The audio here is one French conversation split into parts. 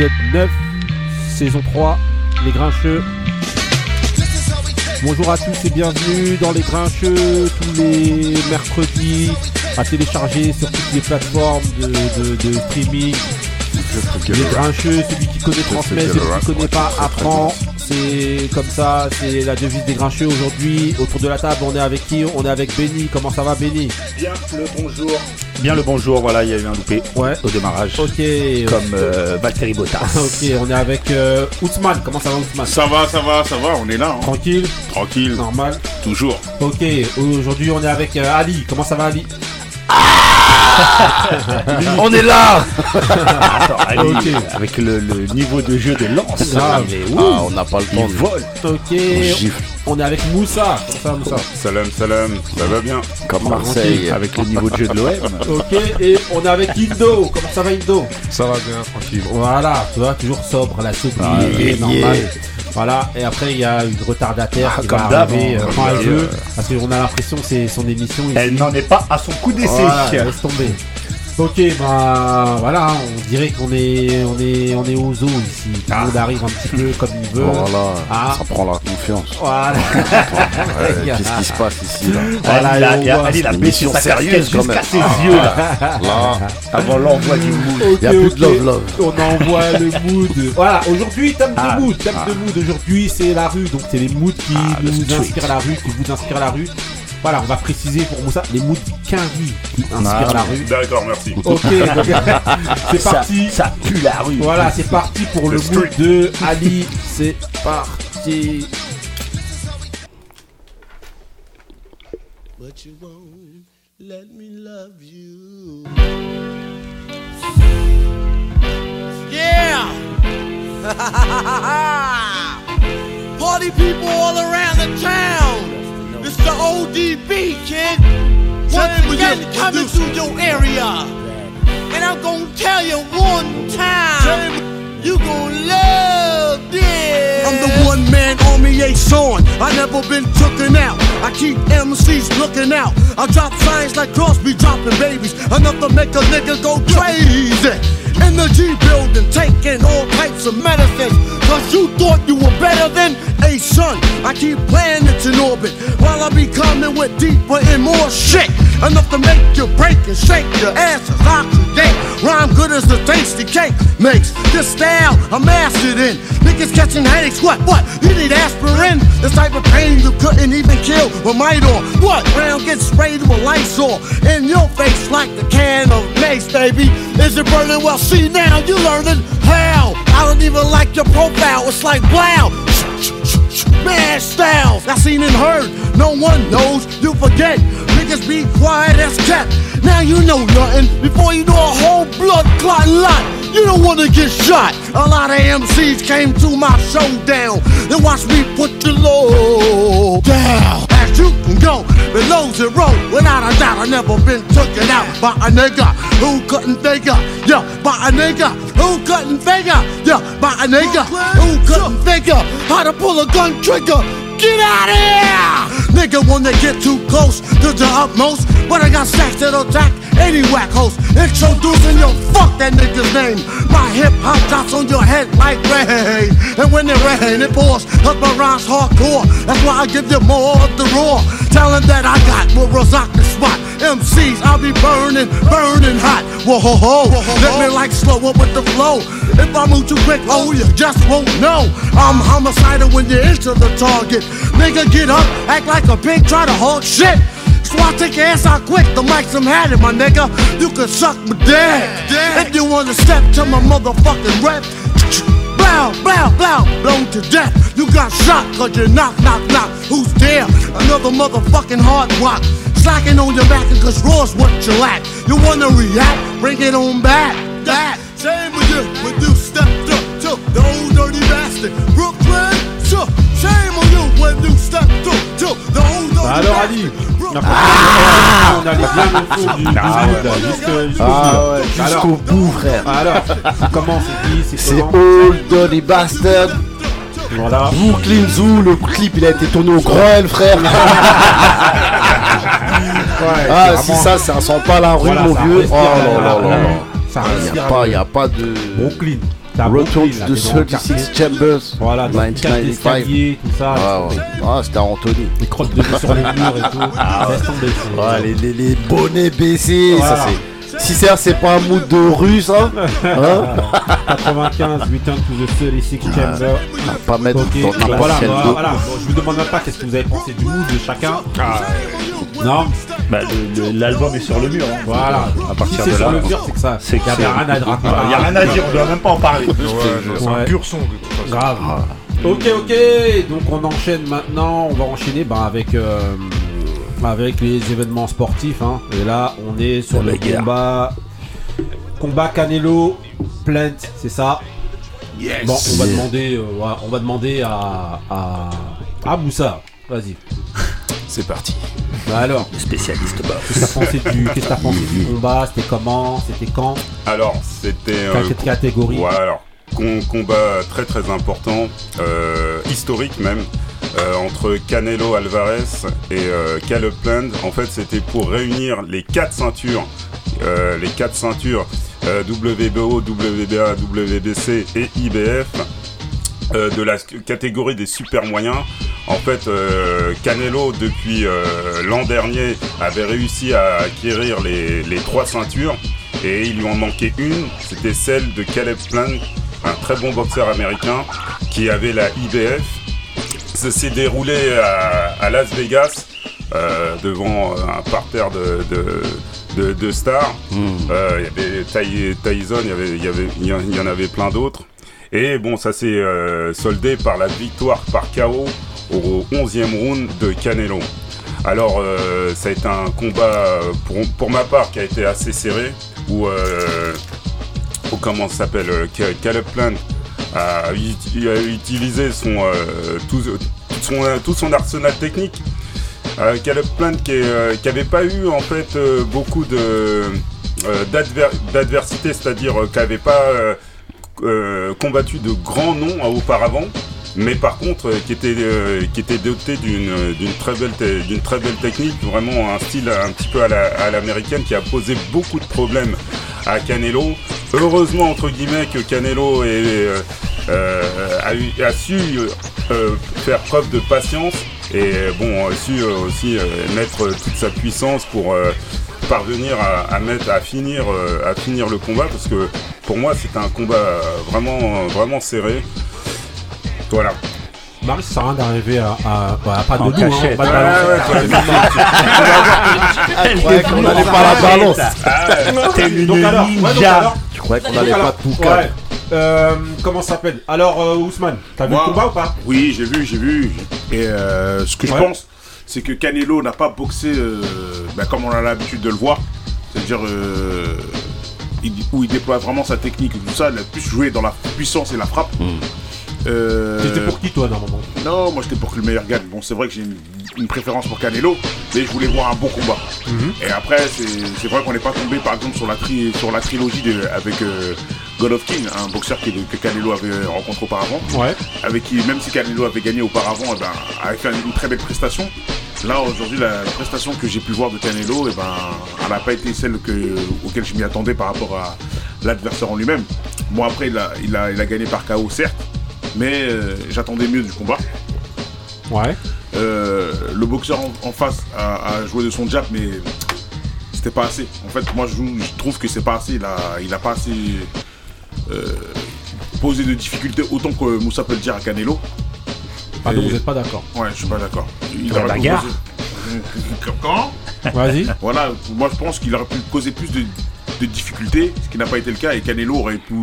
épisode 9, saison 3, Les Grincheux. Bonjour à tous et bienvenue dans Les Grincheux, tous les mercredis, à télécharger sur toutes les plateformes de, de- de streaming. Les Grincheux, celui qui connaît transmet, celui qui connaît pas apprend. C'est comme ça, c'est la devise des Grincheux aujourd'hui. Autour de la table, on est avec qui On est avec Benny. Comment ça va, Benny Bien le bonjour. Bien le bonjour, voilà, il y a eu un loupé Ouais. au démarrage. Ok. Comme euh, Valtteri Bottas. Ok, on est avec euh, Ousmane. Comment ça va, Ousmane Ça va, ça va, ça va, on est là, hein. Tranquille, tranquille, normal. toujours. Ok, aujourd'hui on est avec euh, Ali. Comment ça va, Ali On est là Attends, allez, Ok. avec le, le niveau de jeu de lance. Grave. il est- Ah, ouh, on n'a pas le temps de. Ok, gifle on est avec Moussa. Ça, Moussa Salam, salam, ça va bien. comme Marseille. Avec le niveau de jeu de l'OM. Ok, et on est avec Indo. Comment ça va, Indo? Ça va bien, tranquille. Voilà, tu vois, toujours sobre, la sobriété, Ah, normal. yeah. Voilà, et après il y a une retardataire Ah, qui comme va d'hab, arriver euh, comme quand elle d'hab. veut, parce qu'on a l'impression que c'est son émission. Elle n'en est pas à son coup d'essai. Voilà, laisse tomber. Ok, bah voilà, on dirait qu'on est, on est, on est aux eaux ici. Tout le Ah. monde arrive un petit peu comme il veut. Voilà, Ah. ça prend la confiance. Voilà. Ouais, Qu'est-ce qui se passe ici là Voilà, elle, a, et on elle a- voit- elle, il a une baissé mission sa sérieuse, quand jusqu'à même. ses yeux là. Là, Avant l'envoi du moule. Ok, y a plus ok. de love, love. On envoie le mood. Voilà, aujourd'hui, thème Ah, de mood. Thème ah. de mood aujourd'hui, c'est la rue. Donc, c'est les moods qui Ah, nous street. inspirent la rue, qui vous inspirent la rue. Voilà, on va préciser pour Moussa les moods qu'Henry qui inspirent Ah, la rue. D'accord, merci. Ok, c'est parti. ça pue la rue. Voilà, c'est parti pour le, Le mood de Ali. C'est parti. But you won't let me love you. Yeah! Party people all around the town. It's the ODB, kid. Once again, coming to your area. And I'm gonna tell you one time. You gonna love this. I'm the one man army ain't on. I never been tooken out. I keep MCs looking out. I drop signs like Crosby dropping babies. Enough to make a nigga go crazy. In the G building, taking all types of medicines. Cause you thought you were better than a son. I keep planets in orbit while I be coming with deeper and more shit. Enough to make you break and shake your asses. Oxidate. Rhyme good as the tasty cake makes. This style I'm mastered in. Niggas catching headaches. What? What? You need aspirin? This type of pain you couldn't even kill with might or what? Round gets sprayed with Lysol in your face like the can of mace, baby. Is it burning? Well, see now you're learning how. I don't even like your profile. It's like wow. Mad styles, I seen and heard. No one knows, you forget. Niggas be quiet as cat. Now you know nothing before you know a whole blood clot lot. You don't wanna get shot. A lot of MCs came to my showdown. They watch me put the low down. As you can go below zero, without a doubt, I never been taken out by a nigga who couldn't figure. Yeah, by a nigga who couldn't figure. Yeah, by a nigga who couldn't figure how to pull a gun trigger. Get out of here! Nigga, when they get too close to the utmost, but I got stacks that'll attack any whack host. Introducing your fuck that nigga's name. My hip hop drops on your head like rain. And when it rain, it pours. Cause my rhymes hardcore. That's why I give you more of the raw. Talent that I got rock the spot. MCs, I'll be burning, burning hot. Whoa ho ho. Let me like slow up with the flow. If I move too quick, oh, you just won't know. I'm homicidal when you enter the target. Nigga, get up, act like a pig, try to hog shit. So I take your ass out quick, the mic some had it, my nigga. You can suck my dick. If you wanna step to my motherfucking rep, blow, blow, blow, blown to death. You got shot cause you knock, knock, knock. Who's there? Another motherfucking hard rock. Slacking on your back cause raw's what you lack. You wanna react? Bring it on back. That. Same with you when you stepped up to the old dirty bastard. Brooklyn, sure. Shame on you when you stepped up to the old dirty Bah alors Ali, bastard. Brooklyn. on bien jusqu'au Ah bout. ouais, Alors, jusqu'au bout, frère. alors, comment c'est dit, c'est Old Dirty Bastard. Voilà. Brooklyn Zoo, le clip il a été tourné au Groel, frère. Ouais, Ah, si ça, ça sent pas la rue, Voilà, mon vieux. Oh là là là là. Ça Il n'y respire a pas, il y a pas de. Brooklyn. Dans le 36 quartier. Chambers. Voilà, dans le 1995. escalier, tout ça. Ah, ouais. Ah, c'était Anthony. Les crottes de sur les murs et tout. Ah, les, les, les bonnets baissés, Voilà. ça c'est. C'est pas un mood de rue, ça, hein 95, Return to the 36 Chamber. À pas mettre Ok, dans donc n'importe voilà, quel voilà, dos. voilà. Bon, je vous demande même pas qu'est-ce que vous avez pensé du mood de chacun. Ah, Non, bah, L'album est sur le mur. hein. voilà. À partir si sur là, le mur, c'est que ça. c'est Il que y avait c'est- rien à dire. Il n'y a rien à dire, on doit même pas en parler. Ouais, c'est Ouais. un pur son de toute façon. Grave. Ok, ok. Donc on enchaîne maintenant. On va enchaîner ben, avec euh, avec les événements sportifs. hein. Et là, on est sur le guerre. combat combat Canelo Plant, c'est ça? Bon, on va demander, euh, on va demander à à, à Moussa. Vas-y. C'est parti. Bah alors, Spécialiste box. qu'est-ce que t'as pensé du, qu'est-ce que t'as pensé du combat? C'était comment? C'était quand? Alors, c'était. euh, Quelle catégorie Ouais, alors, com- combat très très important, euh, historique même, euh, entre Canelo Alvarez et euh, Caleb Plant. En fait, c'était pour réunir les quatre ceintures, euh, les quatre ceintures WBO, WBA, WBC et IBF. de la catégorie des super moyens. En fait, Canelo, depuis l'an dernier, avait réussi à acquérir les, les trois ceintures et il lui en manquait une, c'était celle de Caleb Plant, un très bon boxeur américain qui avait la IBF. S'est déroulé à, à Las Vegas euh, devant un parterre de, de, de- de stars. Euh, Il y avait Ty- Tyson, il y, avait, il, y avait, il y en- il y en avait plein d'autres. Et bon, ça s'est euh, soldé par la victoire par KO au 11e round de Canelo. Alors, euh, ça a été un combat, euh, pour, pour ma part, qui a été assez serré, où, euh, où comment ça s'appelle, euh, Ca- Caleb Plant a, ut- a utilisé son, euh, tout, son, tout son arsenal technique. Euh, Caleb Plant qui n'avait pas eu en fait euh, beaucoup de euh, d'adver- d'adversité, c'est-à-dire euh, qui n'avait pas euh, euh, combattu de grands noms euh, auparavant, mais par contre euh, qui était euh, qui était doté d'une d'une très belle d'une très belle technique, vraiment un style un petit peu à la- à l'américaine qui a posé beaucoup de problèmes à Canelo. Heureusement entre guillemets que Canelo euh, euh, a, su euh, faire preuve de patience et bon a su aussi mettre toute sa puissance pour parvenir à, à mettre à finir à finir le combat parce que pour moi c'était un combat vraiment vraiment serré voilà Ça sert à rien d'arriver à, à, à pas de En nous, hein, cachette. pas de Ouais, balance. ouais, Je croyais qu'on allait pas la balance. T'es une Donc alors, ouais, donc ninja. alors, Je croyais qu'on donc allait alors, pas tout ouais, cadre. euh, comment ça s'appelle? Alors, euh, Ousmane, t'as vu le combat ou pas? Oui, j'ai vu, j'ai vu. Et euh, ce que je pense, c'est que Canelo n'a pas boxé euh, bah, comme on a l'habitude de le voir. C'est-à-dire euh, où il déploie vraiment sa technique et tout ça. Il a plus joué dans la puissance et la frappe. Euh, T'étais pour qui, toi, normalement Non, moi j'étais pour que le meilleur gagne. Bon, c'est vrai que j'ai une, une préférence pour Canelo, mais je voulais voir un bon combat. Et après, c'est c'est vrai qu'on n'est pas tombé par exemple sur la, tri, sur la trilogie de- avec euh, King, un boxeur que Canelo avait rencontré auparavant Ouais. avec qui, même si Canelo avait gagné auparavant, eh ben, avait fait une très belle prestation. Là, aujourd'hui, la, la prestation que j'ai pu voir de Canelo, eh ben, elle n'a pas été celle que, auquel je m'y attendais par rapport à l'adversaire en lui-même. Bon, après, il a, il, a, il a gagné par KO, certes, mais euh, j'attendais mieux du combat. Ouais. Euh, le boxeur en, en face a, a joué de son jab, mais c'était pas assez. En fait, moi, je, je trouve que c'est pas assez. Il a, il a pas assez euh, posé de difficultés autant que Moussa peut le dire à Canelo. Ah, donc vous êtes pas d'accord. Ouais, je suis pas d'accord. Il Dans la aurait pu bagarre. causer- Quand? Vas-y. Voilà, moi je pense qu'il aurait pu causer plus de, de difficultés, ce qui n'a pas été le cas, et Canelo aurait pu.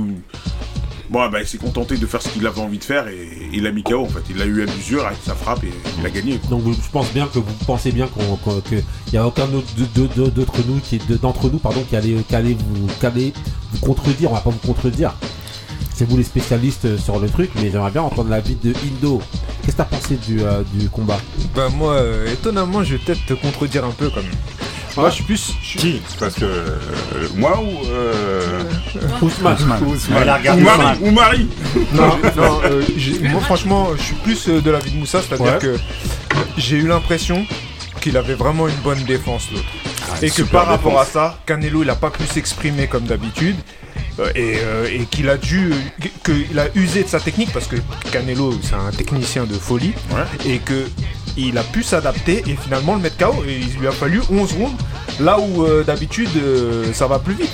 Bon, bah, il s'est contenté de faire ce qu'il avait envie de faire et il a mis KO en fait. Il a eu à l'usure avec sa frappe et il a gagné. quoi. Donc je pense bien que vous pensez bien qu'on qu'on- que il y a aucun autre de- de- de- d'entre nous qui de- d'entre nous pardon qui allait qui allait vous qui allait vous contredire. On va pas vous contredire. C'est vous les spécialistes sur le truc, mais j'aimerais bien entendre l'avis de Indo. Qu'est-ce que t'as pensé du, euh, du combat? Bah moi, euh, étonnamment, je vais peut-être te contredire un peu quand même. Moi, je suis plus... qui? Parce que euh, moi ou euh, Ousmane. Elle a ou Marie Ousmane. ou Marie Non, non, euh, j'ai- moi franchement, je suis plus euh, de la vie de Moussa, c'est-à-dire Ouais. que j'ai eu l'impression qu'il avait vraiment une bonne défense l'autre. et que super par rapport défense. à ça, Canelo il a pas pu s'exprimer comme d'habitude. euh, et, euh, et qu'il a dû, qu'il a usé de sa technique parce que Canelo c'est un technicien de folie et que il a pu s'adapter et finalement le mettre KO et il lui a fallu 11 rounds là où euh, d'habitude euh, ça va plus vite.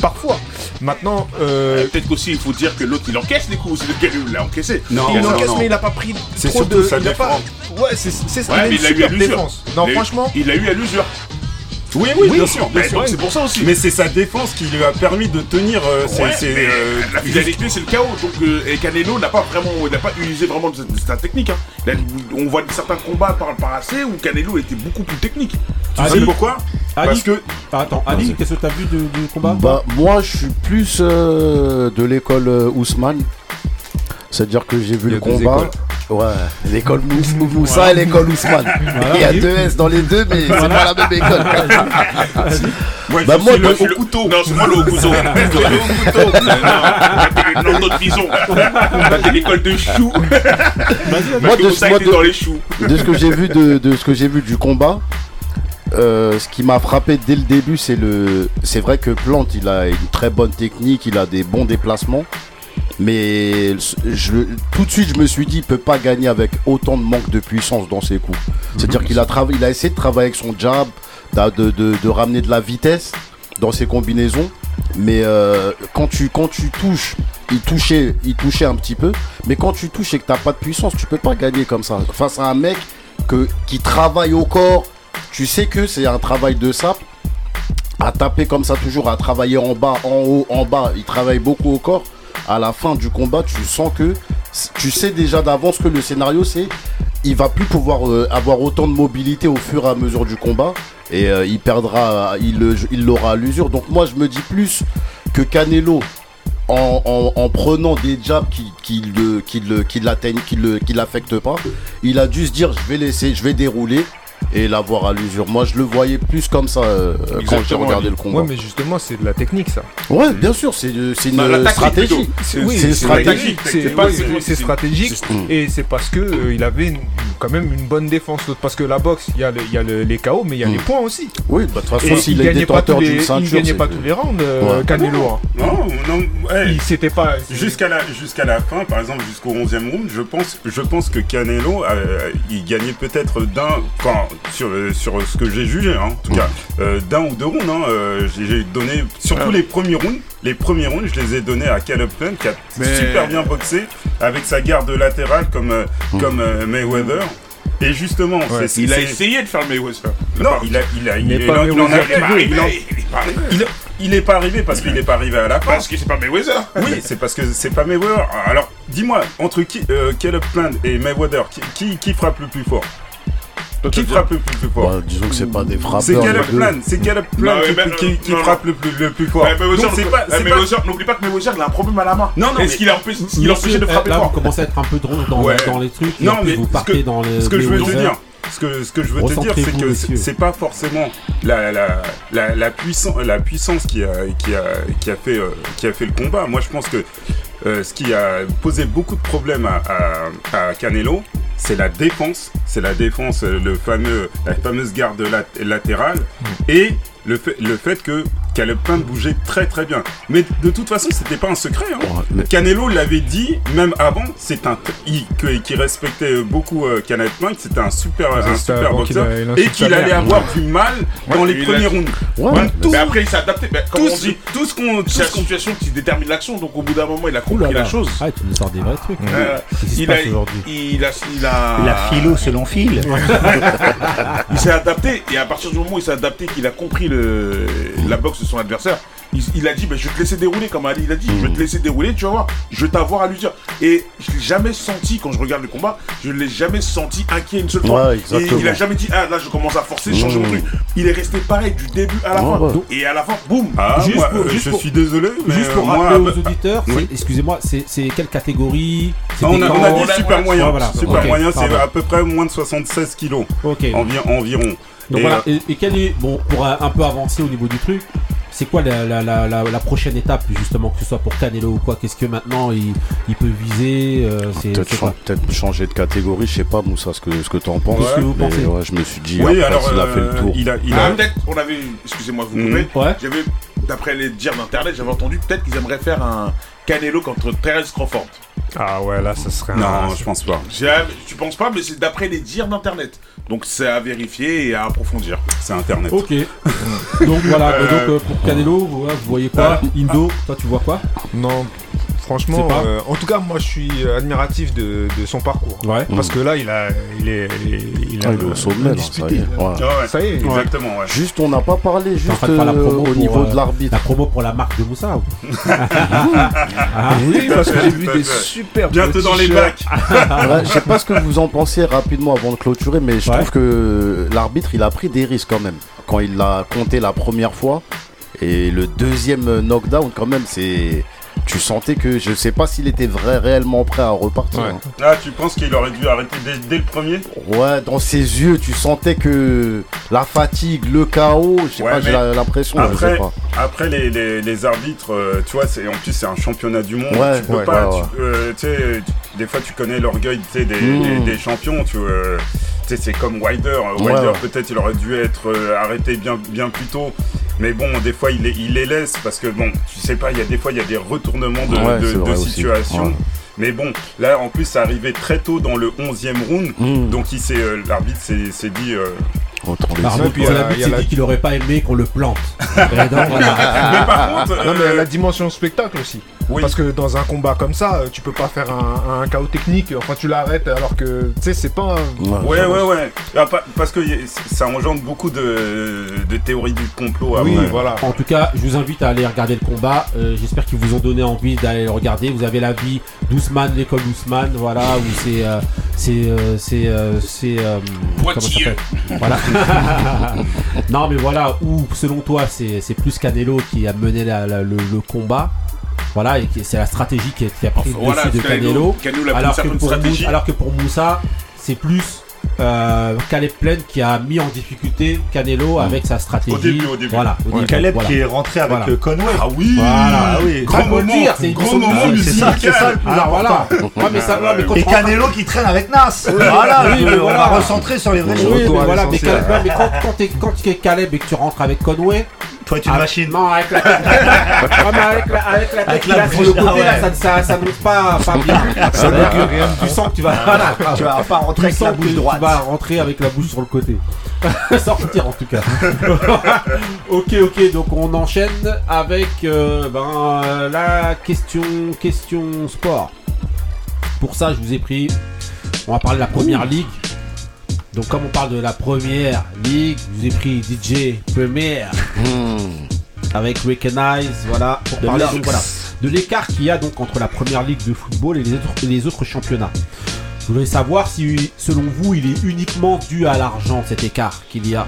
Parfois. Maintenant, euh, Peut-être qu'aussi il faut dire que l'autre il encaisse les coups, c'est lequel il l'a encaissé. Non, il non, encaisse non. mais il a pas pris C'est trop de. sa il a pas-. Ouais, c'est ça. Ouais, il a mais une il a eu à l'usure. défense. Non, Il eu- franchement. Il a eu à l'usure. Oui, oui, Oui. bien sûr. bien c'est pour ça aussi. Mais c'est sa défense qui lui a permis de tenir. euh, Ouais, mais euh, la finalité c'est le chaos donc euh, et Canelo n'a pas vraiment n'a pas utilisé vraiment de, de sa technique hein. On voit certains combats par le passé où Canelo était beaucoup plus technique Tu Ali- sais pourquoi? Ali- Parce que Ah, Attends, Ali, qu'est-ce que t'as vu de- du combat? Bah, moi, je suis plus euh, de l'école Ousmane. C'est-à-dire que j'ai vu le combat. Ouais, l'école Mous- Moussa et l'école Ousmane. Il y a deux S dans les deux, mais c'est pas la même école. moi, Bah, je moi, suis le- C'est le couteau. non c'est moi le haut couteau. Le couteau. Non non d'autres bison t'es l'école de chou. Moi, de- moi, de- dans les choux. de ce que j'ai vu de, de ce que j'ai vu du combat, euh, ce qui m'a frappé dès le début, c'est le, c'est vrai que Plante, il a une très bonne technique, il a des bons déplacements, mais je, tout de suite, je me suis dit, il peut pas gagner avec autant de manque de puissance dans ses coups. C'est-à-dire qu'il a il a essayé de travailler avec son jab, de, de- de ramener de la vitesse dans ses combinaisons, mais euh, quand tu quand tu touches, il touchait, il touchait un petit peu, mais quand tu touches et que t'as pas de puissance, tu peux pas gagner comme ça face à un mec que, qui travaille au corps. Tu sais que c'est un travail de sape. À taper comme ça toujours, à travailler en bas, en haut, en bas. Il travaille beaucoup au corps. À la fin du combat, tu sens que tu sais déjà d'avance que le scénario c'est il va plus pouvoir euh, avoir autant de mobilité au fur et à mesure du combat et euh, il perdra, il l'aura à l'usure. Donc moi je me dis plus que Canelo en, en- en prenant des jabs qui, qui le, qui le, l'atteignent, qui l'affectent pas, il a dû se dire je vais laisser, je vais dérouler et l'avoir à l'usure. Moi je le voyais plus comme ça euh, quand j'ai regardé le combat. Ouais, mais justement, c'est de la technique ça. Ouais, bien sûr, c'est c'est une Bah, stratégie. C'est oui, stratégique. C'est stratégique et c'est parce que euh, il avait une- quand même une bonne défense. Parce que la boxe, il y a, le- il y a le- les KO, mais il y a Mm. les points aussi. Oui, bah, de toute façon, il s'il est gagnait pas détenteur tous les, d'une il ceinture, gagnait c'est- pas tous les rounds, euh. Canelo. hein. non, non. Il s'était pas. Jusqu'à la, jusqu'à la fin, par exemple, jusqu'au 11e round, je pense, je pense que Canelo, euh, il gagnait peut-être d'un, sur, euh, sur ce que j'ai jugé, hein, en tout cas, euh, d'un ou deux rounds. Hein, euh, j'ai donné, surtout Ah. les premiers rounds, les premiers rounds, je les ai donnés à Caleb Plant, qui a Mais- super bien boxé, avec sa garde latérale comme, comme euh, Mayweather. Et justement, il a essayé de faire le Mayweather Non, il a, il a, il, n'est il- pas il en a- Mayweather. il est pas arrivé il en- il est pas arrivé il- il est pas arrivé parce qu'il est pas arrivé à la fin. parce que c'est pas Mayweather Oui, c'est parce que c'est pas Mayweather. Alors, dis-moi, entre qui, euh, Caleb Plant et Mayweather, qui, qui, qui frappe le plus fort? Qui frappe le plus, plus fort Ouais, disons que c'est pas des frappeurs. C'est Caleb. Plant, c'est Caleb Plant Non, qui, mais- qui- qui non, non. frappe le plus, le plus fort. N'oublie pas que Mayweather il a un problème à la main Non, non, est-ce qu'il Monsieur, de frapper eh, là, fort vous commencez à être un peu drôle dans, les trucs. Non, mais vous ce partez que- dans les. ce que je veux te dire, ce que, ce que je veux te dire, c'est que c'est pas forcément la, la, la, la, puissance, la puissance qui a, qui, a, qui, a fait, euh, qui a fait le combat. Moi, je pense que euh, ce qui a posé beaucoup de problèmes à, à, à Canelo, c'est la défense. C'est la défense, euh, le fameux, la fameuse garde lat- latérale. Et le fait, le fait que Caleb Plant bougeait très très bien. Mais de toute façon, c'était pas un secret. hein. Mais- Canelo l'avait dit, même avant, c'est un qui respectait beaucoup euh, Plant, c'était un super, un boxeur a- il et qu'il allait avoir du mal dans Ouais, les premiers a- rounds. Ouais, mais- tout, mais après il s'est adapté comme tout, on ce- dit tout ce qu'on, c'est la situation qui détermine l'action donc au bout d'un moment il a compris la chose Ah, tu nous sors des vrais trucs. Euh, qui il a, il a, il a, La philo selon fil. il s'est adapté et à partir du moment où il s'est adapté, qu'il a compris le, la boxe de son adversaire, il, il a dit bah, je vais te laisser dérouler comme Ali il a dit, je vais te laisser dérouler, tu vas voir, je vais t'avoir à l'usure. Et je l'ai jamais senti quand je regarde le combat, je ne l'ai jamais senti inquiet une seule fois. Ouais, et il a jamais dit ah là je commence à forcer, changer mon Mmh. truc. Il est resté pareil du début à la Ouais, fin. ouais. Et à la fin, boum. Ah, Juste moi, pour- euh, juste je pour- suis désolé, mais Juste pour euh, moi, rappeler aux bah, auditeurs, oui. excusez-moi, c'est quelle catégorie? On, a, on a dit on a- super moyen. Voilà. Super moyen, c'est à peu près moins de 76 kilos Ok. envi- environ. Donc Et, voilà. euh, Et, et quel est bon pour un peu avancer au niveau du truc C'est quoi la, la, la, la, la prochaine étape justement que ce soit pour Canelo ou quoi? Qu'est-ce que maintenant il, il peut viser euh, Peut-être changer de catégorie, je sais pas, Moussa, ce que, ce que t'en penses. Qu'est-ce que vous Mais pensez? ouais, je me suis dit, oui, après, alors s'il a fait euh, le tour. il a, il Ah, a, peut-être, on avait, excusez-moi, vous Mhm. coupez. Ouais. J'avais d'après les dires d'internet, j'avais entendu peut-être qu'ils aimeraient faire un Canelo contre Terence Crawford. Ah ouais, là, ça serait un. Non, je pense pas. J'ai- Tu penses pas, mais c'est d'après les dires d'internet. Donc c'est à vérifier et à approfondir. C'est Internet. Ok. donc voilà, Euh, donc euh, pour Canelo, vous, vous voyez quoi? Indo, toi tu vois quoi? Non, franchement, euh, en tout cas, moi je suis admiratif de, de son parcours. Ouais. Parce que là, il, a, il est. Il est, il Ah, il est au sommet, là, ça y est. Ouais. Ça y est, Exactement, ouais. Juste, on n'a pas parlé en juste la euh, promo au niveau euh, de l'arbitre. La promo pour la marque de Moussa. ou Ah oui, parce que j'ai vu des super Bientôt dans les bacs. Ouais, je sais pas ce que vous en pensez rapidement avant de clôturer, mais je Ouais. trouve que l'arbitre il a pris des risques quand même. Quand il l'a compté la première fois et le deuxième knockdown, quand même, c'est. Tu sentais que je sais pas s'il était vrai, réellement prêt à repartir. Ouais. hein. Ah, tu penses qu'il aurait dû arrêter dès, dès le premier? Ouais, dans ses yeux, tu sentais que la fatigue, le chaos, je sais Ouais, pas, j'ai l'impression, je sais Après, pas. après les, les, les arbitres, euh, tu vois, c'est en plus c'est un championnat du monde. Ouais, tu peux ouais, pas, ouais, tu- euh, tu des fois tu connais l'orgueil, sais, des, des, des champions. Tu euh, tu sais, c'est comme Wilder. Ouais, Wilder, ouais. peut-être, il aurait dû être euh, arrêté bien, bien plus tôt. Mais bon, des fois, il les, il les laisse parce que bon, tu sais pas, il y a des fois, il y a des retournements de, Ouais, situation. Mais bon, là, en plus, ça arrivait très tôt dans le 11e round. Mm. Donc, euh, l'arbitre s'est s'est dit. euh, Les puis, la- dit qu'il aurait pas aimé qu'on le plante. Et donc, voilà. Mais par contre, Non, mais la dimension spectacle aussi. oui. Parce que dans un combat comme ça, euh, tu peux pas faire un, un chaos technique. Enfin, tu l'arrêtes alors que, tu sais, c'est pas. un- Ouais. Ouais, ouais, ouais. Pa- parce que ça engendre beaucoup de, de théories du complot. Oui, voilà. En tout cas, je vous invite à aller regarder le combat. Euh, J'espère qu'ils vous ont donné envie d'aller le regarder. Vous avez la vie d'Ousmane, l'école d'Ousmane, voilà, où c'est, euh, c'est, euh, c'est, euh, c'est, euh, Voilà. non, mais voilà, où selon toi, c'est, plus Canelo qui a mené la- la- le, le combat. Voilà, et c'est la stratégie qui, a- qui a pris le Voilà, dessus de Canelo. Que, pour. Moussa, alors que pour Moussa, c'est plus euh, Caleb Plain qui a mis en difficulté Canelo avec sa stratégie. Au début, au début. Voilà, au début, Caleb voilà. qui est rentré avec Voilà. euh, Conway. Ah oui Voilà. Ah oui, Grand moment, dire, c'est une grand moment c'est ça, c'est ça le plus important. voilà. Ouais, mais ça, ouais, mais quand Et Canelo qui traîne avec Nas. Voilà, Oui, mais on voilà. va recentrer sur les vraies Oui, choses. mais Retour à voilà, mais, mais quand, quand, t'es, quand tu es Caleb et que tu rentres avec Conway, Toi, tu es une ah, machine. Non, avec la tête. Ouais, mais avec la, avec la tête Avec la a sur le bouche, côté, ah là, ouais. ça, ça, monte pas, pas bien. Ça veut dire que tu sens que tu vas, voilà, Tu vas pas rentrer tu avec sens la bouche tu droite. vas rentrer avec la bouche sur le côté. Sortir en tout cas. ok, ok, donc on enchaîne avec euh, ben, euh, la question, question sport. Pour ça, je vous ai pris. On va parler de la première ligue. Donc, comme on parle de la première ligue, je vous ai pris DJ Premier Mm. Avec Recognize, voilà, pour De parler l'Arcs. donc, voilà, de l'écart qu'il y a donc entre la première ligue de football et les autres, et les autres championnats. Je voudrais savoir si, selon vous, il est uniquement dû à l'argent cet écart qu'il y a.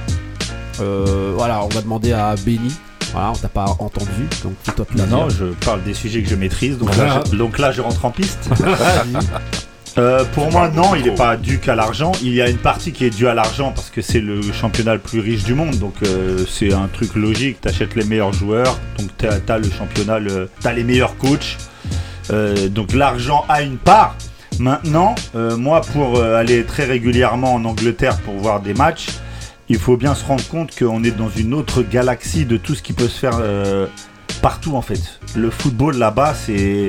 Euh, voilà, on va demander à Benny. Voilà, on t'a pas entendu, donc toi Non, non, je parle des sujets que je maîtrise, donc, Voilà. là, je, donc là je rentre en piste. Euh, pour moi, non, il n'est pas dû qu'à l'argent. Il y a une partie qui est due à l'argent parce que c'est le championnat le plus riche du monde. Donc euh, c'est un truc logique. Tu achètes les meilleurs joueurs, donc tu as, le championnat, tu as les meilleurs coachs. Euh, donc l'argent a une part. Maintenant, moi, pour aller très régulièrement en Angleterre pour voir des matchs, il faut bien se rendre compte qu'on est dans une autre galaxie de tout ce qui peut se faire partout en fait. Le football là-bas, c'est.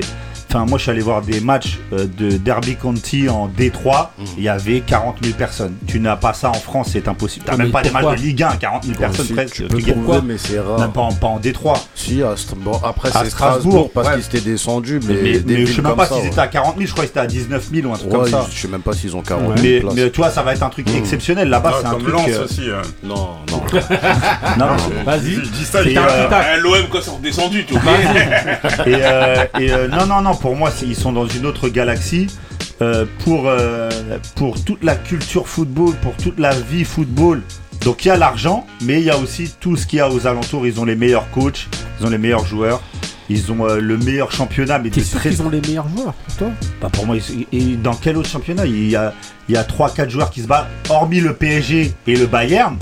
Enfin, moi, je suis allé voir des matchs euh, de Derby County en D3. Il y avait 40 000 personnes. Tu n'as pas ça en France, c'est impossible. T'as Ah, même pas des pourquoi matchs de Ligue 1, 40 000 personnes Si, presque. Tu peux Tu gagnes trouver, quoi mais c'est rare. Pas en, pas en D3. Si, à bon, après À c'est Strasbourg, Strasbourg, parce ouais. qu'ils s'étaient descendus, mais, Mais, des mais je sais même pas s'ils ouais. étaient à 40 000, je crois qu'ils étaient à 19 000 ou un truc Ouais, comme ça. je sais même pas s'ils ont 40 000 Mais, places. mais tu vois, ça va être un truc Mmh. exceptionnel. Là-bas, c'est un comme truc. Lens euh, aussi. hein. Non, non. non, Vas-y. Je dis ça. L'OM quand c'est redescendu, tu vois. et, non, non, non, pour moi, ils sont dans une autre galaxie. euh, pour, euh, pour toute la culture football, pour toute la vie football. Donc il y a l'argent, mais il y a aussi tout ce qu'il y a aux alentours. Ils ont les meilleurs coachs, ils ont les meilleurs joueurs, ils ont euh, le meilleur championnat. Mais T'es sûr très- qu'ils ont les meilleurs joueurs pour toi? Bah, pour moi, ils- et dans quel autre championnat? Il y a, il y a 3-4 joueurs qui se battent, hormis le PSG et le Bayern.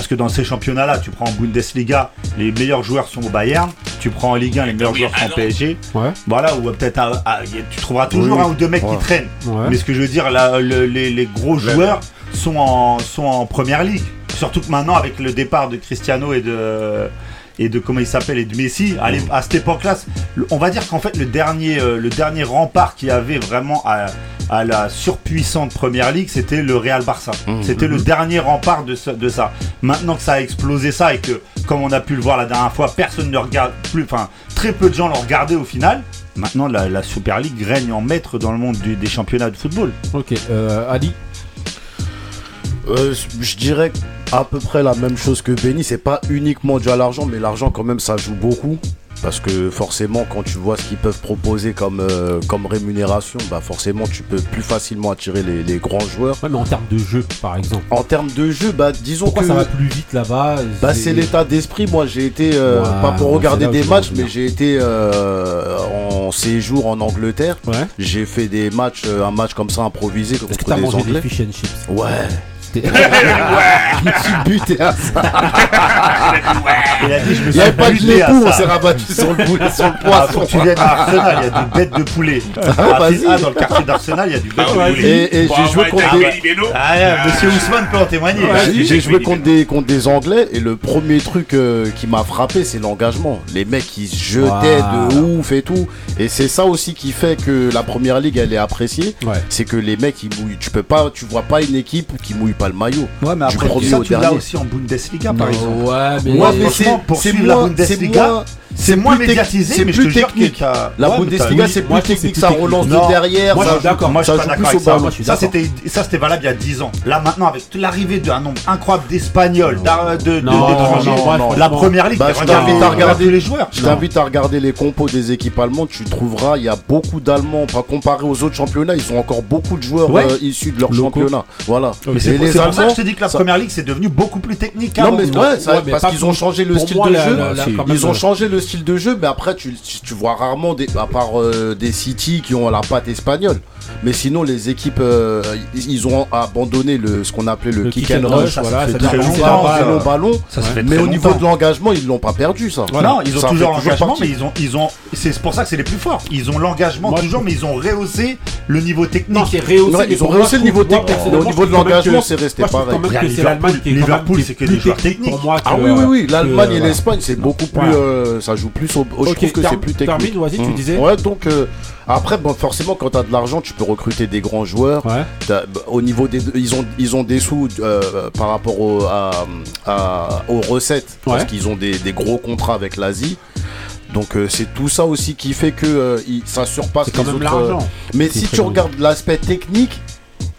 Parce que dans ces championnats-là, tu prends en Bundesliga, les meilleurs joueurs sont au Bayern. Tu prends en Ligue 1, les meilleurs Oui, joueurs sont au. PSG. Ouais. Voilà, ou peut-être tu trouveras toujours Oui, un ou deux mecs ouais. qui traînent. Ouais. Mais ce que je veux dire, le- les, les gros joueurs sont en, sont en première ligue. Surtout que maintenant, avec le départ de Cristiano et de, et de comment il s'appelle et de Messi. À, cette époque-là, le- on va dire qu'en fait le dernier, euh, le dernier rempart qu'il y avait vraiment à, à la surpuissante Première Ligue, c'était le Real Barça. C'était le dernier rempart de, ce- de ça. Maintenant que ça a explosé ça et que, comme on a pu le voir la dernière fois, personne ne regarde plus, enfin très peu de gens l'ont regardé au final. Maintenant, la, la Super League règne en maître dans le monde du- des championnats de football. Ok, euh, Ali. Euh, je dirais à peu près la même chose que Benny. C'est pas uniquement dû à l'argent, mais l'argent quand même ça joue beaucoup. Parce que forcément, quand tu vois ce qu'ils peuvent proposer comme, euh, comme rémunération, bah forcément tu peux plus facilement attirer les, les grands joueurs. Ouais, mais en termes de jeu, par exemple. En termes de jeu, bah disons Pourquoi que ça va plus vite là-bas bah, c'est l'état d'esprit. Moi j'ai été, euh, Ouais, pas pour regarder des matchs, mais j'ai été euh, en séjour en Angleterre. Ouais. J'ai fait des matchs, un match comme ça improvisé Est-ce que contre t'as des mangé des Anglais. fish and chips? Ouais, C'était- je me suis buté à ça. Il a dit, je me Il suis n'y avait pas de l'époux, on s'est rabattu sur le, poulet, sur le Ah, poisson. faut que tu viennes à Arsenal, il y a des bêtes de poulet. Ah, vas-y. ah, dans le quartier d'Arsenal, il y a du bête de ouais. poulet. Et, et Bon, j'ai joué ouais, contre des. Ah, ouais, monsieur Ousmane peut en témoigner. j'ai- joué contre des, contre des Anglais et le premier truc euh, qui m'a frappé, c'est l'engagement. Les mecs, ils se jetaient de ouf et tout. Et c'est ça aussi qui fait que la première ligue, elle est appréciée. Ouais. C'est que les mecs, ils mouillent. Tu peux pas, tu vois pas une équipe qui mouille pas le maillot. Ouais, mais Du après, premier ça, au tu l'as aussi en Bundesliga, par exemple. Ouais, mais. Moi, mais franchement, pour c'est suivre la moins- Bundesliga, c'est moins- médiatisé, c'est mais je plus te jure technique. que La Bundesliga, c'est plus technique, que ça relance de derrière. Moi, je ça suis d'accord. Moi, je suis pas d'accord plus au avec ça. Ça, c'était, ça, c'était valable il y a 10 ans. Là, maintenant, avec l'arrivée d'un nombre incroyable d'Espagnols, d'étrangers, la première ligue, Bah, je t'invite à regarde regarder les joueurs. Je t'invite à regarder les compos des équipes allemandes, tu trouveras, il y a beaucoup d'Allemands, pas comparé aux autres championnats, ils ont encore beaucoup de joueurs euh, issus de leur championnat. Voilà. Mais c'est, C'est pour ça que je te dis que la première ligue, c'est devenu beaucoup plus technique Non mais ouais, parce qu'ils ont changé le style de jeu. ils ont changé le style de jeu, mais après tu, tu- tu vois rarement des, à part euh, des City qui ont la patte espagnole. Mais sinon les équipes, euh, ils, ont abandonné le ce qu'on appelait le, Le kick and rush. ça voilà, fait c'est-à-dire très longtemps, ça. Ballon, ballon. Ça, ça fait Mais au niveau de l'engagement, ils l'ont pas perdu ça. Non, ils ont Ça fait toujours l'engagement, mais ils ont, ils ont, c'est pour ça que c'est les plus forts. Ils ont l'engagement toujours, mais ils ont rehaussé le niveau technique. rehaussé. Ouais, ils ont rehaussé le niveau technique, mais au niveau de l'engagement, c'est resté pareil. Liverpool, c'est que des joueurs technique techniques. Ah oui, oui, oui, l'Allemagne et voilà. l'Espagne, c'est beaucoup plus. Voilà. euh, ça joue plus au. je trouve que c'est plus technique. termine, vas-y, tu Mm. disais. Ouais, donc. euh, après, bon, forcément, quand tu as de l'argent, tu peux recruter des grands joueurs. Ouais. Bah, Au niveau des, ils ont ils ont des sous euh, par rapport au- à, à- aux recettes parce qu'ils ont des, des gros contrats avec l'Asie. Donc euh, c'est tout ça aussi qui fait que euh, ça surpasse quand les même autres. mais si tu regardes l'aspect technique,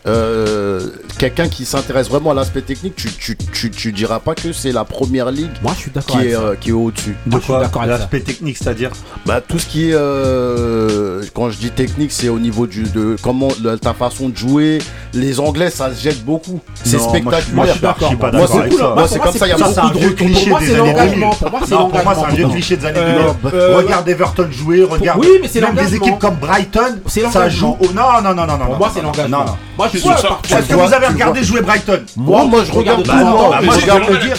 euh, quelqu'un qui s'intéresse vraiment à l'aspect technique, tu, tu, tu, tu diras pas que c'est la première ligue Moi, je suis d'accord qui avec est, ça. euh, qui est au-dessus. Moi, je suis d'accord avec ça. L'aspect technique, c'est-à-dire. Bah tout ce qui est euh, quand je dis technique, c'est au niveau du de comment ta façon de jouer. Les Anglais, ça se jette beaucoup. C'est Non, moi, je- spectaculaire. Moi, je suis pas Moi, d'accord c'est cool, ça. Moi, c'est comme ça, il y a beaucoup un de retours. cliché moi, des c'est années l'engagement. 2000. Pour moi, c'est pour moi, c'est un vieux cliché des années Euh, 2000. euh, Regarde Everton jouer, regarde. Oui, mais c'est Même des équipes comme Brighton, C'est ça joue. Non, non, non, non, non. Pour moi, c'est l'engagement. non, non. Moi, je suis sûr, Est-ce que vous avez tu regardé jouer Brighton Moi, moi, je regarde tout le temps. bah Je moi, regarde je le veux dire.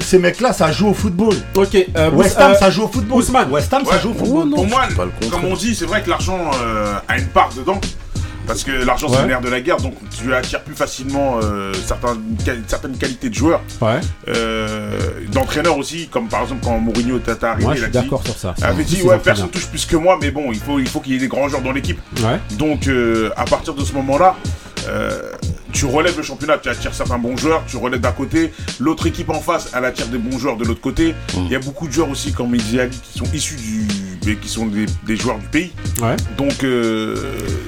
Ces, mecs-là, ça joue au football. Ok, euh, West euh, Ham, ça joue au football. Ousmane. West Ham, ça joue au football. Pour moi, le contraire. comme on dit, c'est vrai que l'argent euh, a une part dedans. Parce que l'argent c'est le nerf de la guerre, donc tu attires plus facilement euh, certains, quali- certaines qualités de joueurs, Ouais, euh, d'entraîneurs aussi, comme par exemple quand Mourinho t'a t'a arrivé, moi, je il a suis dit, d'accord sur ça. avait dit ouais personne touche plus que moi, mais bon il faut il faut qu'il y ait des grands joueurs dans l'équipe. Ouais. Donc euh, à partir de ce moment-là, euh, tu relèves le championnat, tu attires certains bons joueurs, tu relèves d'un côté, l'autre équipe en face, elle attire des bons joueurs de l'autre côté. Il y a beaucoup de joueurs aussi comme il disait Ali qui sont issus du, mais qui sont des, des joueurs du pays. Ouais. Donc euh,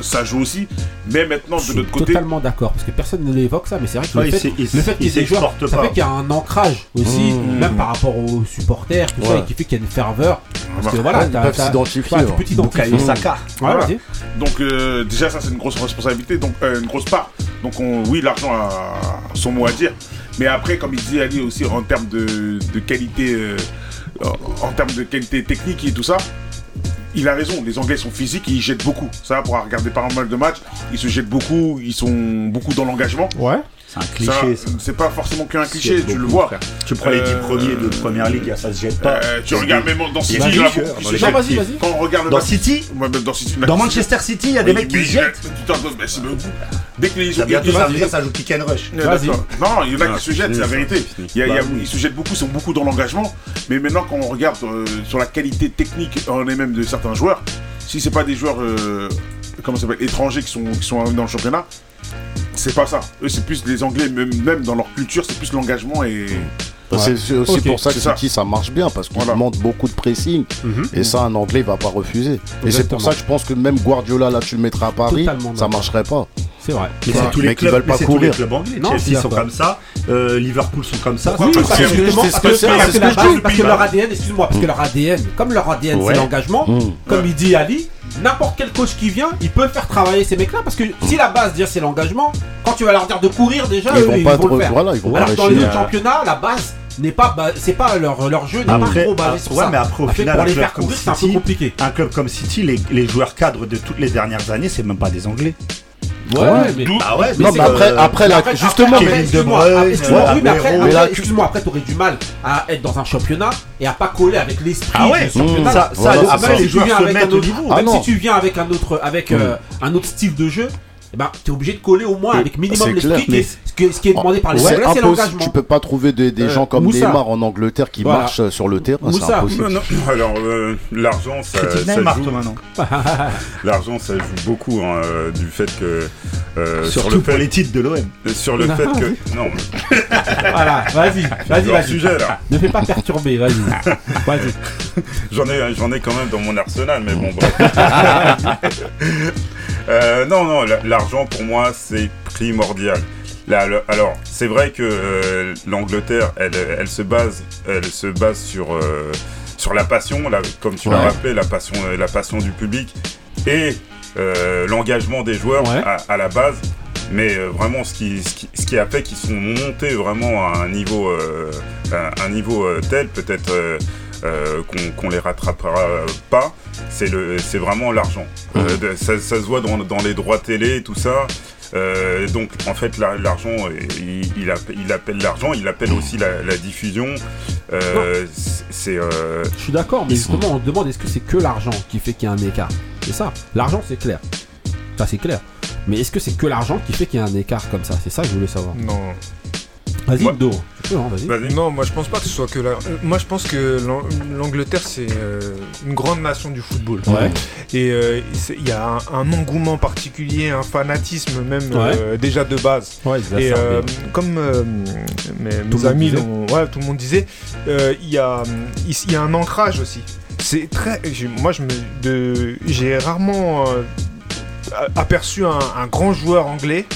ça joue aussi. Mais maintenant de l'autre côté, totalement d'accord parce que personne ne l'évoque ça, mais c'est vrai que Ouais, le fait, il le fait joueurs, ça fait qu'il y a un ancrage aussi, Mmh. même par rapport aux supporters, tout ça, et qui fait qu'il y a une ferveur. Parce que Ouais, voilà, t'as- t'as- s'identifier. ouais, tu peux t'identifier. Voilà. donc euh, déjà ça c'est une grosse responsabilité, donc euh, une grosse part. Donc on, oui l'argent a son mot à dire. Mais après comme il disait Ali aussi en termes de, de qualité, euh, en termes de qualité technique et tout ça. Il a raison, les Anglais sont physiques ils jettent beaucoup. Ça, pour regarder pas mal de matchs, ils se jettent beaucoup, ils sont beaucoup dans l'engagement. Ouais. C'est un cliché. ça. C'est pas forcément qu'un cliché, tu le vois. frère. Tu prends les 10 Euh, premiers de première ligue, ça se jette pas. Euh, tu regardes même dans City, les. Non, vas-y, vas-y. Quand on regarde le Dans City, dans City, dans Manchester City, il y a des mecs qui se jettent. Dès bientôt, ça veut dire ça joue kick and rush. Non, il y en a qui se jettent, c'est la vérité. Ils se jettent beaucoup, ils sont beaucoup dans l'engagement. Mais maintenant, quand on regarde euh, sur la qualité technique en elle-même de certains joueurs, si c'est pas des joueurs comment ça s'appelle, étrangers qui sont, qui sont dans le championnat, c'est pas ça. Eux, c'est plus les Anglais, même, même dans leur culture, c'est plus l'engagement et. C'est c'est aussi pour ça que ça. City ça marche bien parce qu'il Voilà. demande beaucoup de pressing Mhm. et ça un anglais va pas refuser. Et c'est pour ça que je pense que même Guardiola là tu le mettrais à Paris, Totalement ça marcherait pas. C'est vrai. Mais c'est tous les clubs, mais tous les clubs anglais. Non, Chelsea sont comme ça, euh, Liverpool sont comme ça. Oui, parce que leur ADN, excuse-moi, parce que leur ADN, comme leur ADN, c'est l'engagement, Mm. comme il dit Ali, n'importe quel coach qui vient, il peut faire travailler ces mecs-là, parce que si la base dire c'est l'engagement, quand tu vas leur dire de courir déjà, Ils eux, vont ils pas vont le faire. voilà, ils vont Alors dans les autres championnats, la base n'est pas, c'est pas leur, leur jeu n'est pas trop basé sur ouais, ça. mais après, au final, pour les faire courir, c'est un peu compliqué. Un club comme City, les, les joueurs cadres de toutes les dernières années, c'est même pas des Anglais. Ouais, mais. Ah ouais, Non, c'est mais après, euh, après, la- Après, justement, après, mais- excuse-moi, après, excuse-moi, oui, mais après, après, Mais excuse-moi, après, t'aurais du mal à être dans un championnat et à pas coller avec l'esprit Ah ouais, du championnat. ça, ça, c'est après, ça. si tu viens avec un autre- niveau. Ah Même non. si tu viens avec un autre, avec euh, un autre style de jeu, eh ben, t'es obligé de coller au moins avec minimum l'esprit clair, mais- ce, que- ce qui est demandé par les Anglais, c'est l'engagement. Tu peux pas trouver des, des Euh, gens comme Moussa. Neymar en Angleterre qui Voilà. marchent sur le terrain, c'est Moussa. impossible. Non, non, alors euh, l'argent, ça, ça joue. L'argent, ça joue beaucoup hein, euh, du fait que euh, sur le pour fait, les titres de l'OM. sur le fait que non, Voilà, vas-y, vas-y, vas-y. sujet là. Ne fais pas perturber, vas-y. Vas-y. J'en ai, j'en ai quand même dans mon arsenal, mais bon, bref. Euh, non, non, la- l'argent pour moi c'est primordial. Là, le- alors, c'est vrai que euh, l'Angleterre, elle, elle se base, elle se base sur euh, sur la passion, là, comme tu l'as rappelé, la passion, la passion du public et euh, l'engagement des joueurs Ouais. à, à la base. Mais vraiment, ce qui, ce, qui, ce qui a fait qu'ils sont montés vraiment à un niveau, un, niveau tel, peut-être qu'on qu'on les rattrapera pas, c'est le, c'est vraiment l'argent. Euh, ça, ça se voit dans, dans les droits télé et tout ça. Euh, donc en fait la- l'argent euh, il, il appelle, il appelle l'argent il appelle aussi la, la diffusion Euh, c'est euh, Je suis d'accord, mais justement, on se demande est-ce que c'est que l'argent qui fait qu'il y a un écart? C'est ça. L'argent, c'est clair. Ça, c'est clair. Mais est-ce que c'est que l'argent qui fait qu'il y a un écart comme ça? C'est ça que je voulais savoir. Non. Vas-y. Do. Vas-y Non, moi je pense pas que ce soit que la. euh, Moi je pense que l'An- l'Angleterre c'est euh, une grande nation du football. Ouais. Et euh, il y a un, un engouement particulier, un fanatisme même euh, déjà de base. Ouais, Et euh, comme euh, mes, Tout mes le monde amis, ouais, tout le monde disait, euh, il y, a, il y a un ancrage aussi. C'est très. j'ai- Moi, je me, de, j'ai rarement euh, a- aperçu un, un grand joueur anglais